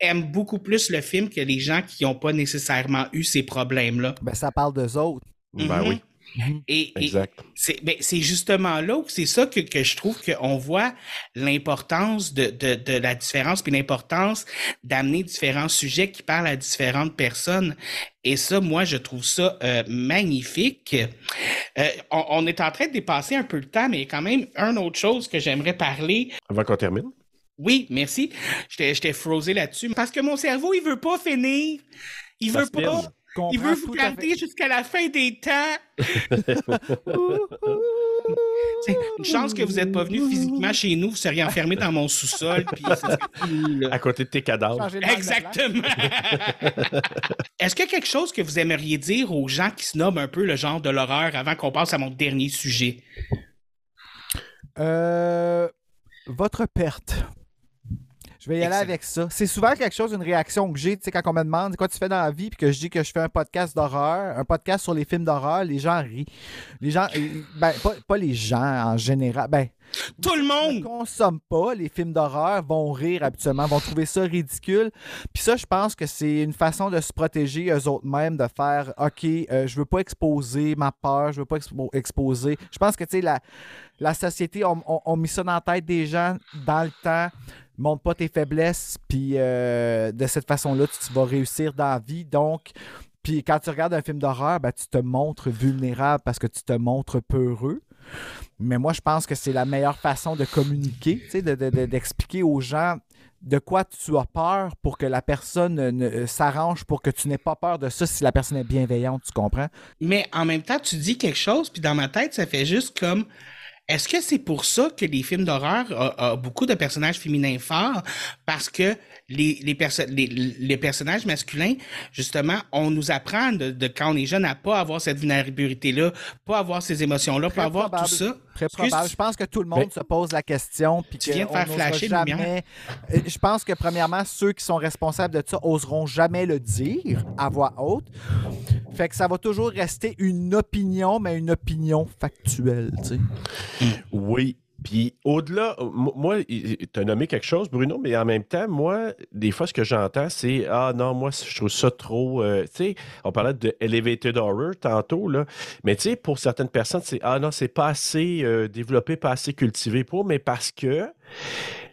aiment beaucoup plus le film que les gens qui n'ont pas nécessairement eu ces problèmes-là. Ben, ça parle d'eux autres. Ben Mhm. oui, Et, et exact. c'est ben, c'est justement là où c'est ça que, que je trouve qu'on voit l'importance de, de, de la différence, puis l'importance d'amener différents sujets qui parlent à différentes personnes. Et ça, moi, je trouve ça euh, magnifique. Euh, on, on est en train de dépasser un peu le temps, mais il y a quand même une autre chose que j'aimerais parler. Avant qu'on termine. Oui, merci. J'étais j'étais frosé là-dessus. Parce que mon cerveau, il veut pas finir. Il Ça veut spin. Il veut vous garder jusqu'à la fin des temps. Une chance que vous n'êtes pas venu physiquement chez nous, vous seriez enfermé dans mon sous-sol. puis serait. À côté de tes cadavres. Exactement. Est-ce qu'il y a quelque chose que vous aimeriez dire aux gens qui snobent un peu le genre de l'horreur avant qu'on passe à mon dernier sujet? Euh, votre perte. Je vais y aller Excellent. avec ça. C'est souvent quelque chose, une réaction que j'ai, tu sais, quand on me demande quoi tu fais dans la vie, puis que je dis que je fais un podcast d'horreur, un podcast sur les films d'horreur, les gens rient. Les gens, ben, pas, pas les gens en général, ben, Tout le ne monde! consomment pas les films d'horreur, vont rire habituellement, vont trouver ça ridicule. Puis ça, je pense que c'est une façon de se protéger eux autres mêmes, de faire OK, euh, je veux pas exposer ma peur, je veux pas expo- exposer. Je pense que tu sais, la, la société on, on- on mis ça dans la tête des gens dans le temps. Montre pas tes faiblesses, puis euh, de cette façon-là, tu, vas réussir dans la vie. Donc, puis quand tu regardes un film d'horreur, ben, tu te montres vulnérable parce que tu te montres peureux. Mais moi, je pense que c'est la meilleure façon de communiquer, sais, de- d'expliquer aux gens de quoi tu as peur pour que la personne ne- euh, s'arrange pour que tu n'aies pas peur de ça si la personne est bienveillante, tu comprends? Mais en même temps, tu dis quelque chose, puis dans ma tête, ça fait juste comme. Est-ce que c'est pour ça que les films d'horreur ont beaucoup de personnages féminins forts? Parce que les, les, perso- les, les personnages masculins, justement, on nous apprend de, de quand on est jeune à pas avoir cette vulnérabilité-là, pas avoir ces émotions-là, pas avoir probable. tout ça. Très Excuse, probable. Je pense que tout le monde Mais- se pose la question. Puis Tu que viens de faire flasher jamais. Euh, Je pense que, premièrement, ceux qui sont responsables de ça oseront jamais le dire à voix haute. Fait que ça va toujours rester une opinion, mais une opinion factuelle, tu sais. Oui. Puis au-delà, moi, tu as nommé quelque chose, Bruno, mais en même temps, moi, des fois, ce que j'entends, c'est Ah non, moi, je trouve ça trop. euh, tu sais, on parlait de elevated horror tantôt, là. Mais tu sais, pour certaines personnes, c'est Ah non, c'est pas assez euh, développé, pas assez cultivé pour, mais parce que.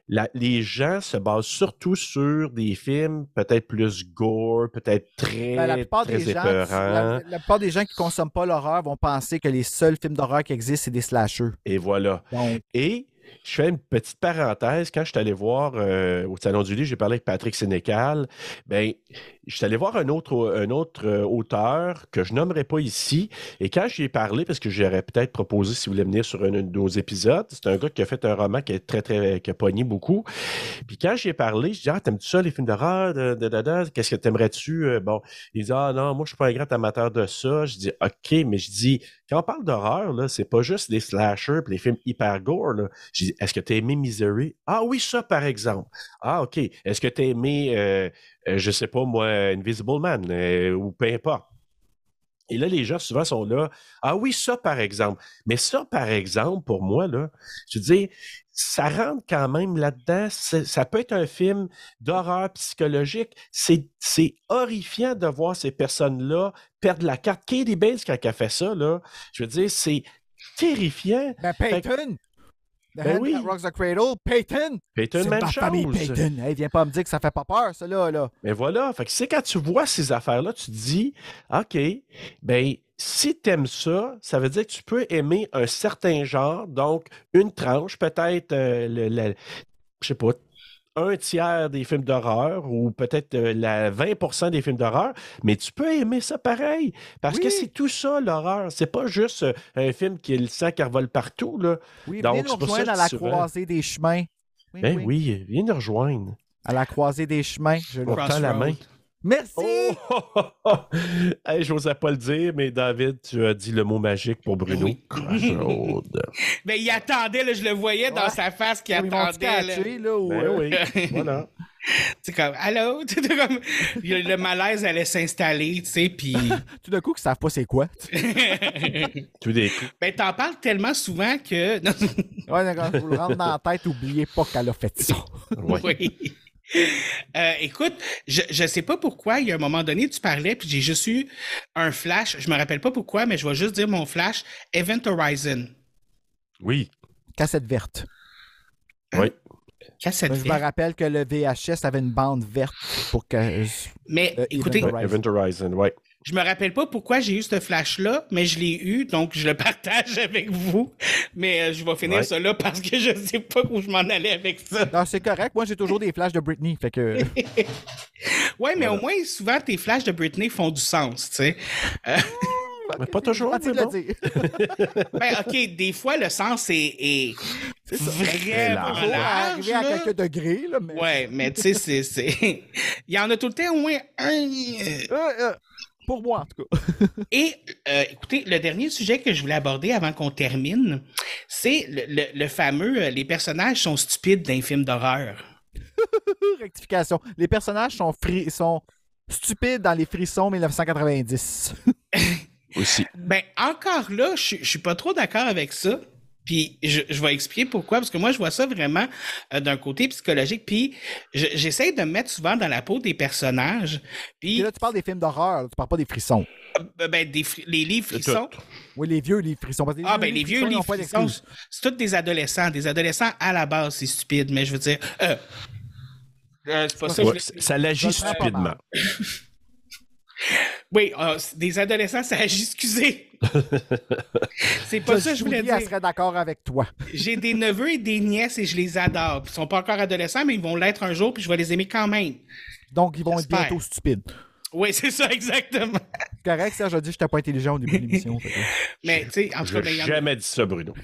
La- les gens se basent surtout sur des films peut-être plus gore, peut-être très, Ben, la, plupart très des gens, épeurants. la, la plupart des gens qui consomment pas l'horreur vont penser que les seuls films d'horreur qui existent, c'est des slashers. Et voilà. Donc, Et je fais une petite parenthèse. Quand je suis allé voir euh, au Salon du Livre, j'ai parlé avec Patrick Sénécal. Ben, je suis allé voir un autre, un autre euh, auteur que je nommerai pas ici. Et quand j'y ai parlé, parce que j'aurais peut-être proposé si vous voulez venir sur un de nos épisodes, c'est un gars qui a fait un roman qui est très, très, qui a pogné beaucoup. Puis quand j'y ai parlé, je dis Ah, t'aimes-tu ça, les films d'horreur? Qu'est-ce que t'aimerais-tu? Euh, Bon, il dit Ah non, moi, je suis pas un grand amateur de ça. Je dis OK, mais je dis quand on parle d'horreur, là, c'est pas juste les slashers et les films hyper gore. Là. Je dis, est-ce que tu as aimé Misery? Ah oui, ça, par exemple. Ah, OK. Est-ce que tu as aimé, euh, je sais pas moi, Invisible Man euh, ou peu importe? Et là, les gens souvent sont là. Ah oui, ça, par exemple. Mais ça, par exemple, pour moi, là, je veux dire, ça rentre quand même là-dedans. Ça peut être un film d'horreur psychologique. C'est c'est horrifiant de voir ces personnes-là perdre la carte. Katie Bates, quand elle a fait ça, là, je veux dire, c'est terrifiant. ben Peyton! The Ben Hand oui. That Rocks the Cradle, Peyton! Peyton, C'est même ma famille chose. Peyton! Hey, viens pas me dire que ça fait pas peur, ça, là. là. Mais voilà, fait que c'est quand tu vois ces affaires-là, tu te dis, OK, ben, si tu aimes ça, ça veut dire que tu peux aimer un certain genre, donc une tranche, peut-être, euh, le, le- je sais pas, un tiers des films d'horreur ou peut-être euh, la 20% des films d'horreur, mais tu peux aimer ça pareil. Parce que c'est tout ça, l'horreur. C'est pas juste euh, un film qui est le sang qui revole partout, là. Oui, Donc, venez nous rejoindre à la souvent- croisée des chemins. Oui, Ben oui. oui, viens nous rejoindre. À la croisée des chemins. Je le... La main. Merci! Oh! hey, j'osais pas le dire, mais David, tu as dit le mot magique pour Bruno. Oui. Ben, il attendait, là, je le voyais dans Ouais. sa face qu'il Ils vont attendait. là. catcher, là, ou, ben euh, oui, voilà. C'est comme, allô? Comme, le malaise allait s'installer, tu sais, puis. Tout d'un coup, qu'ils savent pas c'est quoi. Tout des coups. ben, t'en parles tellement souvent que. Ouais, d'accord, vous le rentre dans la tête, oubliez pas qu'elle a fait ça. Oui. Euh, écoute, je, je sais pas pourquoi, il y a un moment donné, tu parlais, puis j'ai juste eu un flash. Je me rappelle pas pourquoi, mais je vais juste dire mon flash. Event Horizon. Oui. Cassette verte. Oui. Cassette Ben, je me verte. rappelle que le VHS avait une bande verte pour que. Mais Euh, écoutez, Event Horizon. Event Horizon, ouais. Je me rappelle pas pourquoi j'ai eu ce flash-là, mais je l'ai eu, donc je le partage avec vous. Mais euh, je vais finir Ouais. ça là parce que je sais pas où je m'en allais avec ça. Non, c'est correct. Moi, j'ai toujours des flashs de Britney. Fait que. Ouais, mais au moins, souvent, tes flashs de Britney font du sens, tu sais. Mais pas toujours, le bon. dire. Ben, OK, des fois, le sens est, est vraiment Toujours large. arriver à quelques degrés, là, mais. Ouais, mais tu sais, c'est- c'est. Il y en a tout le temps au moins un. Euh, euh, pour moi, en tout cas. Et euh, écoutez, le dernier sujet que je voulais aborder avant qu'on termine, c'est le, le- le fameux euh, les personnages sont stupides dans les films d'horreur. Rectification. Les personnages sont, fri- sont stupides dans les frissons 1990. Aussi. Ben, encore là, je suis pas trop d'accord avec ça. Puis je, je vais expliquer pourquoi, parce que moi, je vois ça vraiment euh, d'un côté psychologique. Puis je- j'essaie de me mettre souvent dans la peau des personnages. Et Puis, là, tu parles des films d'horreur, tu parles pas des frissons. euh, ben, des fri- les livres frissons. Oui, les vieux livres frissons. Parce que Ah, ben, les vieux livres frissons, c'est tous des adolescents. Des adolescents, à la base, c'est stupide, mais je veux dire. euh, euh, c'est pas ça. Ouais, ça l'agit stupidement. Oui, euh, c'est des adolescents, ça agit, excusez. c'est pas ça que je voulais dire. elle serait d'accord avec toi. J'ai des neveux et des nièces et je les adore. Ils sont pas encore adolescents, mais ils vont l'être un jour, puis je vais les aimer quand même. Donc, ils vont être bientôt stupides. Oui, c'est ça, exactement. C'est correct, Serge a dit que j'étais pas intelligent au début de l'émission. Mais, tu sais, en tout cas, ben, jamais dit ça, Bruno.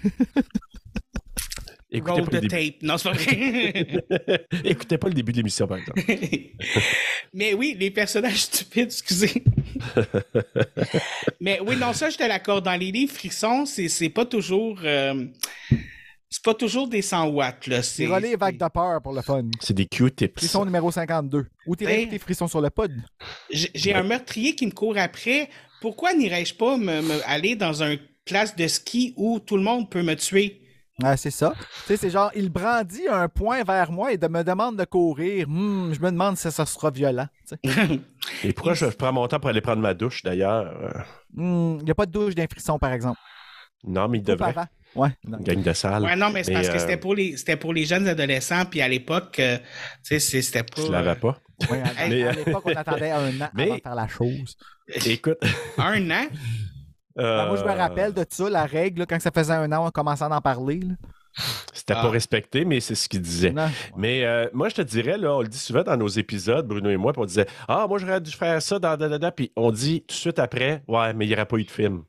Écoutez Roll pas, le the début. tape. Non, c'est pas vrai. Écoutez pas le début de l'émission, par exemple. Mais oui, les personnages stupides, excusez. Mais oui, non, ça, je te l'accorde. Dans les livres frissons, c'est c'est pas toujours. euh, c'est pas toujours des 100 watts, là. C'est C'est relais vague de peur pour le fun. C'est des Q-tips. Frisson numéro 52. Ou t'es tes frissons sur le pod. J'ai un meurtrier qui me court après pourquoi n'irais-je pas me, me- aller dans un classe de ski où tout le monde peut me tuer? Ouais, c'est ça. Tu sais, c'est genre, il brandit un point vers moi et de me demande de courir. Hmm, je me demande si ça sera violent. Et pourquoi je prends mon temps pour aller prendre ma douche, d'ailleurs? Euh, Hmm, Il n'y a pas de douche d'un frisson, par exemple. Non, mais il devrait. Ouais. gang de salle. Ouais, non, mais c'est parce que euh, c'était pour les c'était pour les jeunes adolescents, puis à l'époque, euh, tu sais, c'était pas. Tu ne l'avais pas. Ouais, à, Mais, à l'époque, on attendait un an Mais- avant de faire la chose. Écoute. un an? Ben, moi, je me euh, rappelle de ça, la règle, là, quand ça faisait un an, on commençait à en parler. là. C'était Ah. pas respecté, mais c'est ce qu'il disait. Non. Mais euh, moi, je te dirais, là, on le dit souvent dans nos épisodes, Bruno et moi, puis on disait Ah, moi, j'aurais dû faire ça dans da, puis on dit tout de suite après Ouais, mais il n'y aurait pas eu de film.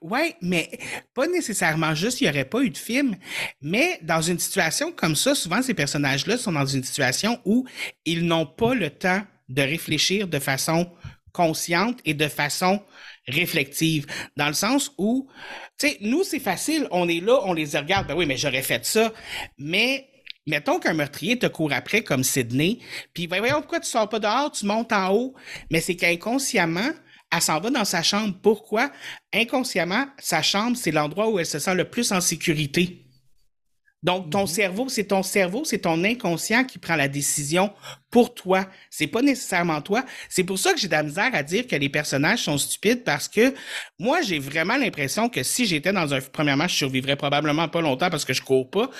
Ouais, mais pas nécessairement juste, il n'y aurait pas eu de film. Mais dans une situation comme ça, souvent, ces personnages-là sont dans une situation où ils n'ont pas le temps de réfléchir de façon consciente et de façon réflexive. Dans le sens où, tu sais, nous, c'est facile, on est là, on les regarde, ben oui, mais j'aurais fait ça. Mais mettons qu'un meurtrier te court après comme Sydney, puis ben, voyons pourquoi tu sors pas dehors, tu montes en haut. Mais c'est qu'inconsciemment, elle s'en va dans sa chambre. Pourquoi? Inconsciemment, sa chambre, c'est l'endroit où elle se sent le plus en sécurité. Donc, ton cerveau, c'est ton cerveau, c'est ton inconscient qui prend la décision pour toi. C'est pas nécessairement toi. C'est pour ça que j'ai de la misère à dire que les personnages sont stupides parce que moi, j'ai vraiment l'impression que si j'étais dans un, premièrement, je survivrais probablement pas longtemps parce que je cours pas.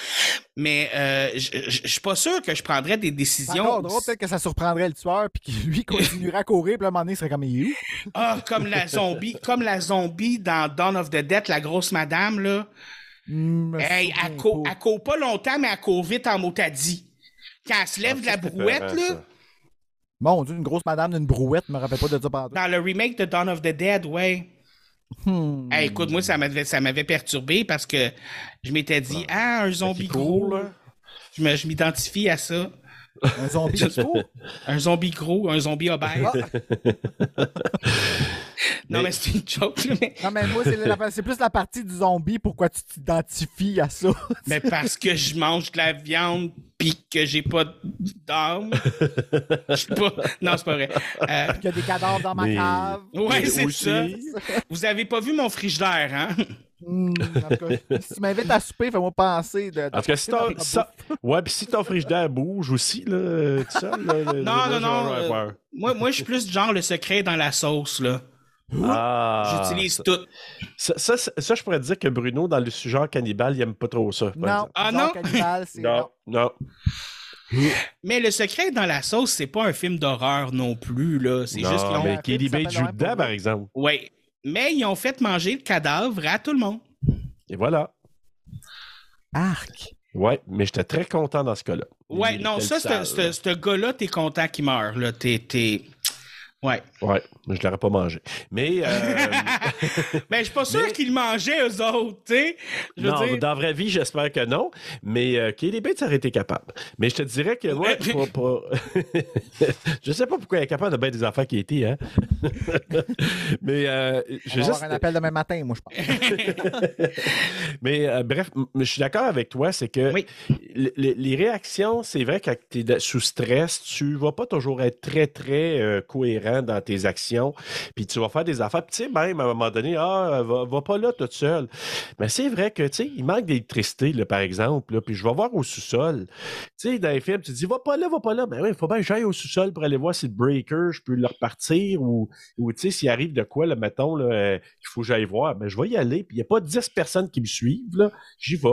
Mais, euh, je suis pas sûr que je prendrais des décisions. peut-être que ça surprendrait le tueur, puis qu'il lui continuerait à courir, puis à un moment donné, il serait comme il est où? Ah, comme la zombie, comme la zombie dans Dawn of the Dead, la grosse madame, là. Me Hey, elle court, pas. elle court pas longtemps, mais elle court vite en motadie. Quand elle se lève de la C'était brouette, là, ça. Mon Dieu, une grosse madame d'une brouette, je me rappelle pas de ça pendant. dans le remake de Dawn of the Dead, ouais. Hmm. Hey, écoute, moi, ça m'avait, ça m'avait perturbé parce que je m'étais dit, ah, un zombie gros, là. je, me- je m'identifie à ça. Un zombie court? Un zombie gros, un zombie obèse. Ah. non, Mais- mais c'est une joke, mais, Non, mais moi, c'est la- c'est plus la partie du zombie, pourquoi tu t'identifies à ça. mais parce que je mange de la viande pis que j'ai pas d'âme. Je suis pas... Non, c'est pas vrai. Euh, Il y a des cadavres dans ma Mais- cave. ouais, c'est aussi- ça. Vous avez pas vu mon frigidaire, hein? Hmm, en tout cas, si tu m'invites à souper, fais-moi penser de. En tout cas, si ton, ça- ouais, puis si ton frigidaire bouge aussi, là, tout seul, là, là, Non, moi, non, non, euh. Moi, moi je suis plus genre le secret dans la sauce, là. Ah, J'utilise ça, tout. ça, ça, ça, ça, je pourrais te dire que Bruno, dans le sujet cannibale, il aime pas trop ça. Non. Ah, genre non? cannibale, Non, non. Mais le secret dans la sauce, c'est pas un film d'horreur non plus, là. C'est Non, juste qu'ils ont... mais qui Bates joue dedans, par exemple. Ouais. Mais ils ont fait manger le cadavre à tout le monde. Et voilà. Arc. Ouais, mais j'étais très content dans ce cas-là. Ouais, Il non, ça, sale. ce- ce ce gars-là, t'es content qu'il meure, là. T'es... t'es- Ouais. Ouais, je l'aurais pas mangé. Mais. euh, Mais je suis pas sûr Mais- qu'ils mangeaient, eux autres, tu sais. Non, dire... dans la vraie vie, j'espère que non. Mais euh, Katie Bates aurait été capable. Mais je te dirais que Ouais. pas, pas- je sais pas pourquoi elle est capable de bien des enfants qui étaient, hein. mais euh, On je va juste- avoir un appel demain matin, moi, je pense. Mais euh, bref, je suis d'accord avec toi, c'est que Oui. les réactions, c'est vrai que quand tu es sous stress, tu vas pas toujours être très, très euh, cohérent dans tes actions. Puis tu vas faire des affaires. Puis tu sais, même à un moment donné, ah, va, va pas là toute seule. Mais c'est vrai que, tu sais, il manque d'électricité, par exemple. là, puis je vais voir au sous-sol. Tu sais, dans les films, tu dis, va pas là, va pas là. Ben oui, il faut bien que j'aille au sous-sol pour aller voir si le breaker, je peux le repartir ou, ou tu sais, s'il arrive de quoi, là, mettons, là, euh, qu'il faut que j'aille voir. Ben, je vais y aller. Puis il n'y a pas 10 personnes qui me suivent. J'y vais.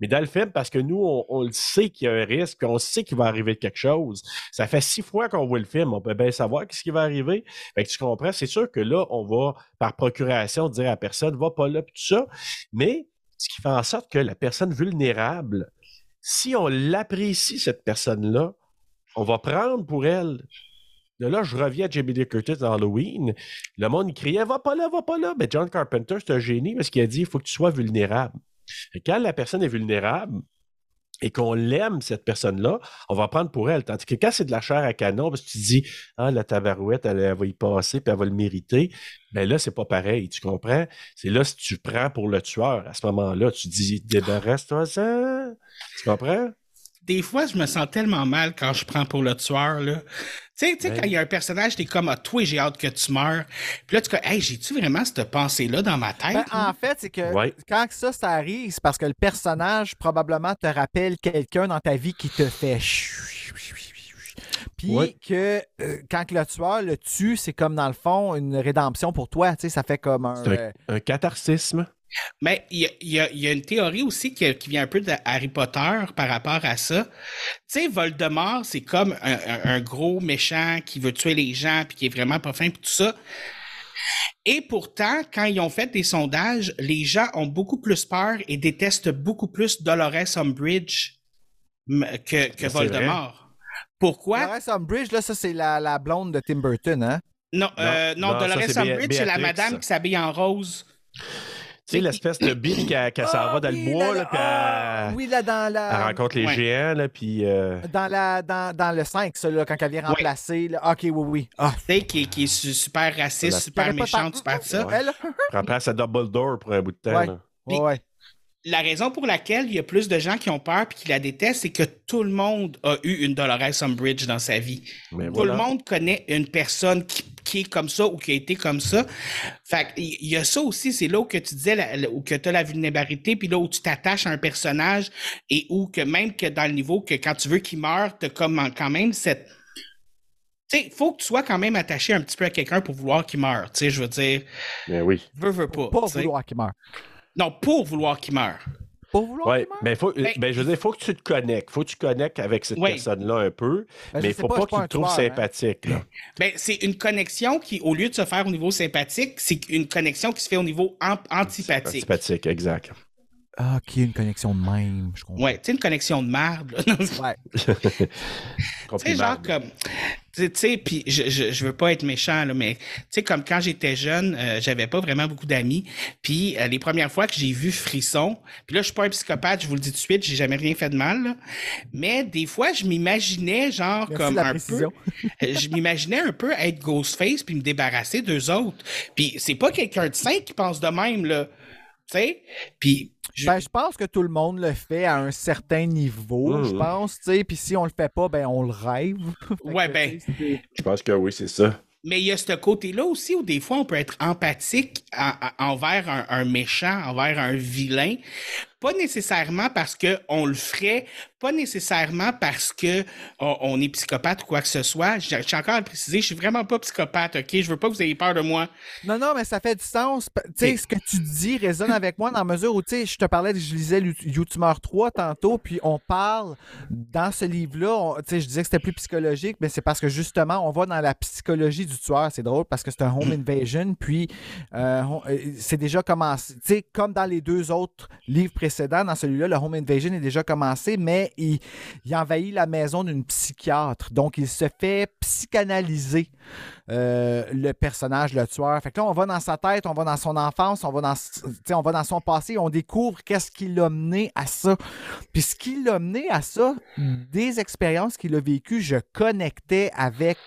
Mais dans le film, parce que nous, on, le sait qu'il y a un risque, on sait qu'il va arriver quelque chose. Ça fait six fois qu'on voit le film, on peut bien savoir qu'est-ce qui va arriver. Fait que tu comprends, c'est sûr que là, on va, par procuration, dire à la personne, va pas là, tout ça. Mais ce qui fait en sorte que la personne vulnérable, si on l'apprécie, cette personne-là, on va prendre pour elle. Là, je reviens à Jamie Lee Curtis dans Halloween. Le monde criait Va pas là, va pas là. Mais John Carpenter, c'est un génie parce qu'il a dit il faut que tu sois vulnérable. Quand la personne est vulnérable et qu'on l'aime, cette personne-là, on va prendre pour elle. Tandis que quand c'est de la chair à canon, parce que tu te dis Ah, la tabarouette, elle, va y passer, puis elle va le mériter, ben là, c'est pas pareil, tu comprends? C'est là, si tu prends pour le tueur, à ce moment-là, tu dis Débarrasse-toi ça. Tu comprends? Des fois, je me sens tellement mal quand je prends pour le tueur, là. Sais, tu sais, Ouais. quand il y a un personnage, t'es comme, ah, toi, j'ai hâte que tu meurs. Puis là, tu dis, hey, j'ai-tu vraiment cette pensée-là dans ma tête? Ben, en fait, c'est que Ouais. quand que ça, ça arrive, c'est parce que le personnage probablement te rappelle quelqu'un dans ta vie qui te fait puis Ouais. que euh, quand que le tueur le tue, c'est comme dans le fond une rédemption pour toi, tu sais, ça fait comme un C'est euh, un, un catharsisme. Mais il y a, il y a- il y a une théorie aussi qui, qui vient un peu de Harry Potter par rapport à ça. Tu sais, Voldemort, c'est comme un, un- un gros méchant qui veut tuer les gens puis qui est vraiment pas fin puis tout ça. Et pourtant, quand ils ont fait des sondages, les gens ont beaucoup plus peur et détestent beaucoup plus Dolores Umbridge que, que C'est Voldemort. Pourquoi? Dolores Umbridge, là, ça c'est la, la blonde de Tim Burton, hein? Non, euh, non, non, ça, Dolores Umbridge, c'est la madame qui s'habille en rose. Tu sais, l'espèce de bitch qui qui s'en va dans Ah, oui, le bois, là, ah, elle, oui, là, dans la. elle rencontre les Ouais. géants, là, puis... euh, Dans, la, dans, dans le 5, ça, là, quand elle vient remplacer. là. Ok, oui, oui. Ah, Tu sais, qui, qui est su- super raciste, super méchante, super ça. Elle, prend place à Dumbledore pour un bout de temps. Ouais. là. ouais. La raison pour laquelle il y a plus de gens qui ont peur et qui la détestent, c'est que tout le monde a eu une Dolores Umbridge dans sa vie. Mais Tout voilà. le monde connaît une personne qui, qui est comme ça ou qui a été comme ça. Fait que il y a ça aussi, c'est là où que tu disais, la- la- où que tu as la vulnérabilité, puis là où tu t'attaches à un personnage et où que même que dans le niveau que quand tu veux qu'il meure, tu as comme en- quand même cette... Tu sais, faut que tu sois quand même attaché un petit peu à quelqu'un pour vouloir qu'il meure. Tu sais, je veux dire, Mais oui. veux, veux pas. Pas tu sais. vouloir qu'il meure. Non, pour vouloir qu'il meure. Pour vouloir Ouais, qu'il meure? mais faut, Ben- ben, je veux dire, faut que tu te connectes. Faut que tu connectes avec cette Oui. personne-là un peu, Ben, mais il sais faut pas, qu'il te trouve tueur, hein. sympathique. Ben, c'est une connexion qui, au lieu de se faire au niveau sympathique, c'est une connexion qui se fait au niveau antipathique. Sympathique, exact. Ah, qui a une connexion de même, je comprends. Ouais, tu sais, une connexion de merde. là. tu Ouais. sais, genre comme. Tu sais- tu sais, puis je, je, je veux pas être méchant, là, mais tu sais, comme quand j'étais jeune, euh, j'avais pas vraiment beaucoup d'amis. Puis euh, les premières fois que j'ai vu Frisson, puis là, je suis pas un psychopathe, je vous le dis tout de suite, j'ai jamais rien fait de mal, là. Mais des fois, je m'imaginais, genre, Merci comme un précision. peu. Je m'imaginais un peu être Ghostface puis me débarrasser d'eux autres. Puis c'est pas quelqu'un de sain qui pense de même, là. Tu sais? Puis. Je- Ben, je pense que tout le monde le fait à un certain niveau, Mhm. je pense, tu sais. Puis si on le fait pas, ben on le rêve. Ouais, que, ben. Je pense que oui, c'est ça. Mais il y a ce côté-là aussi où des fois on peut être empathique en- en- envers un, un méchant, envers un vilain. Pas nécessairement parce que on le ferait, pas nécessairement parce que on, on est psychopathe ou quoi que ce soit. Tiens encore à le préciser, je suis vraiment pas psychopathe, ok? Je veux pas que vous ayez peur de moi. Non, non, mais ça fait du sens. Tu sais, Et- ce que tu dis résonne avec moi dans la mesure où, tu sais, je te parlais, je lisais YouTuber 3 tantôt, puis on parle dans ce livre-là, tu sais, je disais que c'était plus psychologique, mais c'est parce que justement, on va dans la psychologie du tueur. C'est drôle parce que c'est un home invasion, puis euh, euh, c'est déjà commencé. Tu sais, comme dans les deux autres livres précédents, dans celui-là, le home invasion est déjà commencé, mais il, il envahit la maison d'une psychiatre. Donc, il se fait psychanalyser euh, le personnage, le tueur. Fait que là, on va dans sa tête, on va dans son enfance, on va dans, on va dans son passé, on découvre qu'est-ce qui l'a mené à ça. Puis ce qui l'a mené à ça, des expériences qu'il a vécues, je connectais avec,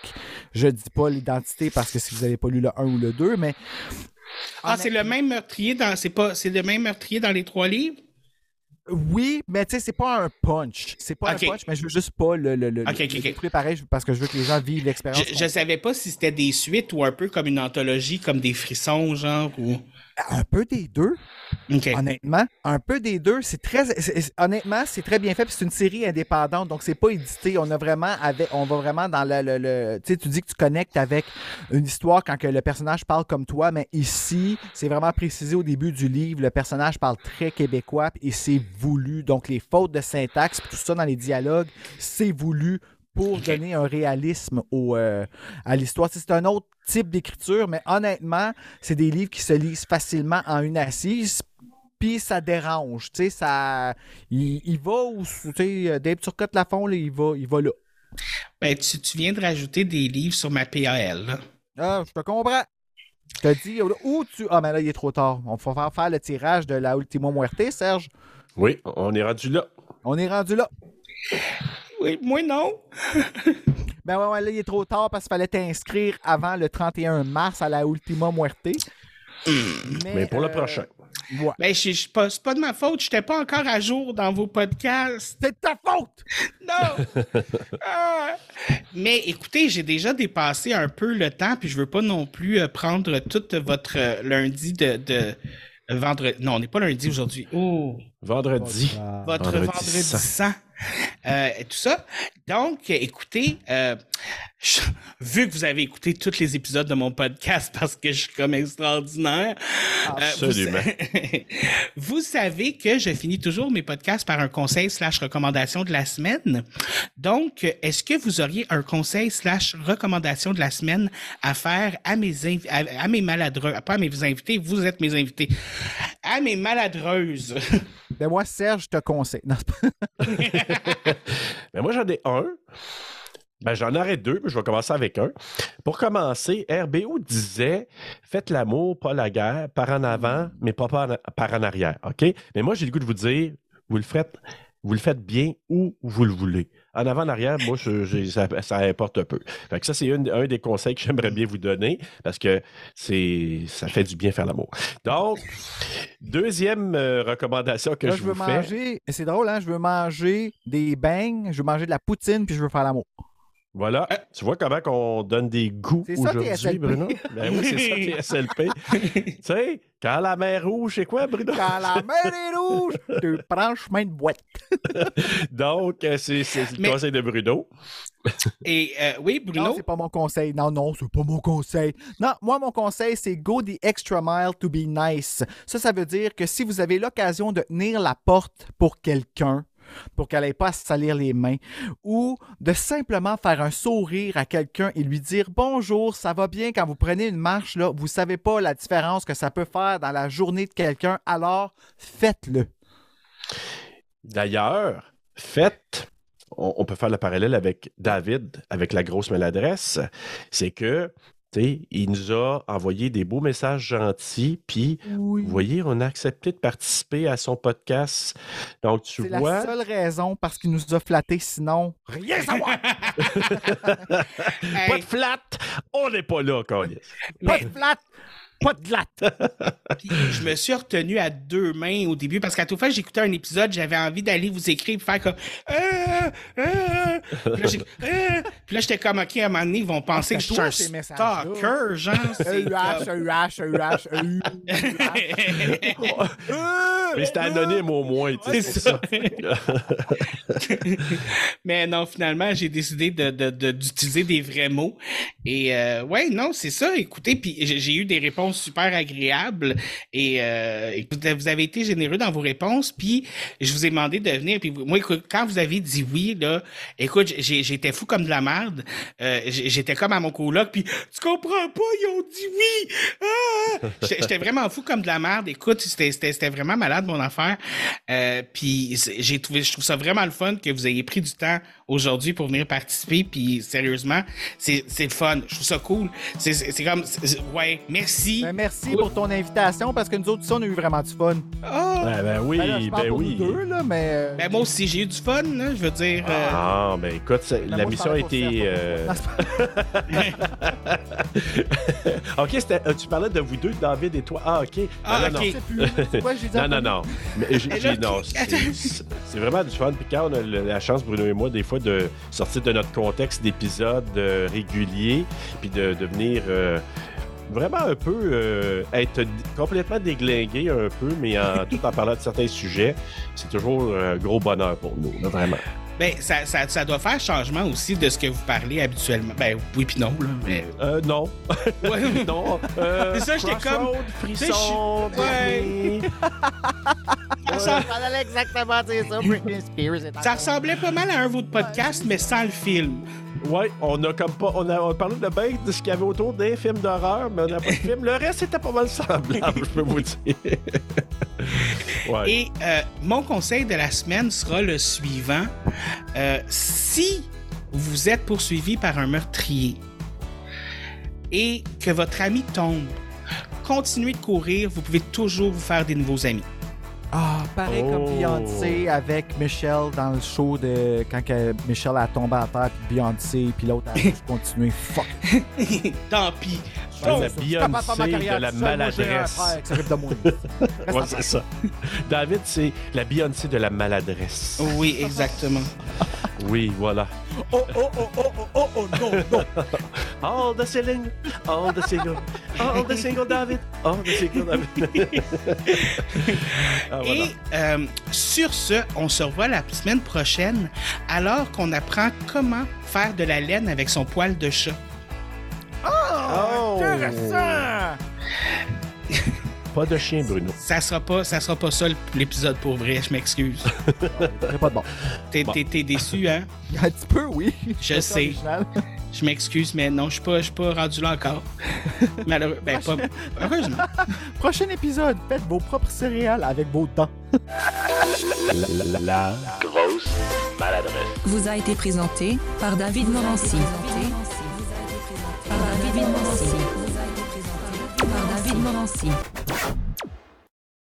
je dis pas l'identité parce que si vous n'avez pas lu le 1 ou le 2, mais... Ah, c'est le même meurtrier dans. C'est pas. C'est le même meurtrier dans les trois livres? Oui, mais tu sais, c'est pas un punch. C'est pas un punch, mais je veux juste pas le, le, le, Ok, ok, le pareil parce que je veux que les gens vivent l'expérience. Je, je savais pas si c'était des suites ou un peu comme une anthologie, comme des frissons, genre, ou. Un peu des deux. Honnêtement, un peu des deux, c'est très honnêtement, c'est très bien fait c'est une série indépendante donc c'est pas édité, on a vraiment avec on va vraiment dans le, le- le- tu sais tu dis que tu connectes avec une histoire quand que le personnage parle comme toi mais ici, c'est vraiment précisé au début du livre, le personnage parle très québécois et c'est voulu. Donc les fautes de syntaxe tout ça dans les dialogues, c'est voulu pour donner un réalisme au, euh, à l'histoire. C'est un autre type d'écriture, mais honnêtement, c'est des livres qui se lisent facilement en une assise, puis ça dérange. Tu sais, ça. Il, il va où. Tu sais, Dave Turcotte Lafont, là, il va, il va là. Ben, tu, tu viens de rajouter des livres sur ma PAL, là. Ah, je te comprends. Je te dis, où tu. Ah, mais là, il est trop tard. On va faire, faire le tirage de la Ultimo Muerte, Serge. Oui, on est rendu là. On est rendu là. Oui, moi non. Ben ouais, ouais, là, il est trop tard parce qu'il fallait t'inscrire avant le 31 mars à la Ultima Muerte. Mais pour le euh, prochain. Ouais. Ben, je- pas- c'est pas de ma faute, je n'étais pas encore à jour dans vos podcasts. C'est de ta faute! Non! Ah! Mais écoutez, j'ai déjà dépassé un peu le temps, puis je veux pas non plus euh, prendre tout votre euh, lundi de. de vendredi. Non, on n'est pas lundi aujourd'hui. Oh! Vendredi. Votre Vendredi vendredi. Euh, et tout ça. Donc, écoutez, euh, je- vu que vous avez écouté tous les épisodes de mon podcast parce que je suis comme extraordinaire, euh, vous- Absolument. vous, savez que je finis toujours mes podcasts par un conseil slash recommandation de la semaine. Donc, est-ce que vous auriez un conseil slash recommandation de la semaine à faire à mes, à, à mes maladreux, pas à mes invités, vous êtes mes invités, à mes maladreuses? Ben moi, Serge, je te conseille. Non, c'est pas- Mais moi, j'en ai un. Ben, j'en aurais deux, mais je vais commencer avec un. Pour commencer, RBO disait Faites l'amour, pas la guerre, par en avant, mais pas par en, par en arrière. OK? Mais moi, j'ai le goût de vous dire vous le faites, vous le faites bien où vous le voulez. En avant, en arrière, moi, je- je- ça, ça importe peu. Fait que ça, c'est un des conseils que j'aimerais bien vous donner parce que c'est ça fait du bien faire l'amour. Donc, deuxième euh, recommandation que Là, je, je veux vous manger. C'est drôle, hein? Je veux manger des beignes, je veux manger de la poutine, puis je veux faire l'amour. Voilà. Tu vois comment on donne des goûts C'est ça, aujourd'hui. Bruno? Ben oui, c'est ça, TSLP. tu sais, quand la mer rouge, c'est quoi, Bruno? Quand la mer est rouge, tu prends le chemin de boîte. Donc, euh, c'est c'est le Mais- conseil de Bruno. Et euh, oui, Bruno? Non, c'est pas mon conseil. Non, non, c'est pas mon conseil. Non, moi, mon conseil, c'est go the extra mile to be nice. Ça, ça veut dire que si vous avez l'occasion de tenir la porte pour quelqu'un, pour qu'elle n'ait pas à salir les mains, ou de simplement faire un sourire à quelqu'un et lui dire bonjour, ça va bien quand vous prenez une marche, là, vous savez pas la différence que ça peut faire dans la journée de quelqu'un, alors faites-le. D'ailleurs, faites, on, on peut faire le parallèle avec David, avec la grosse maladresse, c'est que, il nous a envoyé des beaux messages gentils, puis, Oui. vous voyez, on a accepté de participer à son podcast. Donc, tu C'est la vois... seule raison parce qu'il nous a flattés, sinon rien savoir. Hey, Pas de flat, on n'est pas là, Carlis. Pas mais- de flat, pas de glatte. Puis, je me suis retenu à deux mains au début parce qu'à toute fois que j'écoutais un épisode, j'avais envie d'aller vous écrire et faire comme. Euh, euh. Puis là, j'ai- euh. Puis là, j'étais comme, OK, à un moment donné, ils vont penser Ah, que je c'est suis un stalker, genre. c'est EUH, EUH, EUH, EUH. Mais c'était anonyme au moins, tu sais, C'est c'est ça. Mais non, finalement, j'ai décidé de, de- de- d'utiliser des vrais mots. Et euh, ouais, non, c'est ça. Écoutez, puis j'ai eu des réponses super agréables. Et euh, vous avez été généreux dans vos réponses. Puis je vous ai demandé de venir. Puis moi, écoute, quand vous avez dit oui, là, écoute, j'étais fou comme de la merde. Euh, j'étais comme à mon coloc. Puis tu comprends pas, ils ont dit oui. Ah! J'étais vraiment fou comme de la merde. Écoute, c'était- c'était c'était vraiment malade mon affaire. Euh, puis j'ai trouvé, je trouve ça vraiment le fun que vous ayez pris du temps aujourd'hui pour venir participer. Puis sérieusement, c'est c'est le fun. Je trouve ça cool. C'est- comme, ouais, merci. Ben, merci pour ton invitation parce que nous autres, ça, on a eu vraiment du fun. Ah! Ben, ben oui, Ben, là, je parle ben pour oui. deux, là, mais. euh, Ben moi aussi, j'ai eu du fun, là, je veux dire. euh, Ah, ben écoute, ben, la mission a été. Euh, Non, ok, euh, tu parlais de vous deux, David et toi. Ah, ok. Ah, non, ok. j'ai dit Non, non, non. Mais j'ai- Et j'ai- là, non, qui- c'est c'est vraiment du fun. Puis quand on a la chance, Bruno et moi, des fois, de sortir de notre contexte d'épisodes euh, réguliers, puis de, de venir euh, vraiment un peu euh, être complètement déglingué un peu, mais en, tout en parlant de certains sujets, c'est toujours un gros bonheur pour nous, là, vraiment. Ben, ça, ça, ça doit faire changement aussi de ce que vous parlez habituellement. Ben, oui puis non, là, mais... Euh, non. Ouais. non. Euh, C'est ça, j'étais comme- Frisson, ouais. Ça, ressemblait pas mal à un de vos podcasts, mais sans le film. Ouais, on a comme pas. On a, on a parlé de bien de ce qu'il y avait autour des films d'horreur, mais on n'a pas de film. Le reste était pas mal semblable, je peux vous dire. ouais. Et euh, mon conseil de la semaine sera le suivant. Euh, si vous êtes poursuivi par un meurtrier et que votre ami tombe, continuez de courir, vous pouvez toujours vous faire des nouveaux amis. Ah, pareil Oh. comme Beyoncé avec Michelle dans le show de quand que Michelle a tombé à terre, puis Beyoncé, puis l'autre a juste continué. Fuck. Tant pis. La faire ma Beyoncé de la maladresse. Ouais, c'est ça. David, c'est la Beyoncé de la maladresse. Oui, exactement. Oui, voilà. Oh, oh, oh, oh, oh, oh, oh, non, non. All the single, all the single, all the single David, all the single David. ah, voilà. Et euh, sur ce, on se revoit la semaine prochaine alors qu'on apprend comment faire de la laine avec son poil de chat. Oh! Intéressant! Pas de chien, Bruno. Ça sera pas, ça sera pas ça l'épisode pour vrai, je m'excuse. Pas de bon. T'es, Bon. déçu, hein? Un petit peu, oui. Je sais. Je m'excuse, mais non, je suis pas, je suis pas rendu là encore. Malheureux, ben pas. Heureusement. Prochain épisode, faites vos propres céréales avec vos dents. La, la, la, la. Grosse maladresse. vous a été présenté par David Morancy. David. Par David Morancy.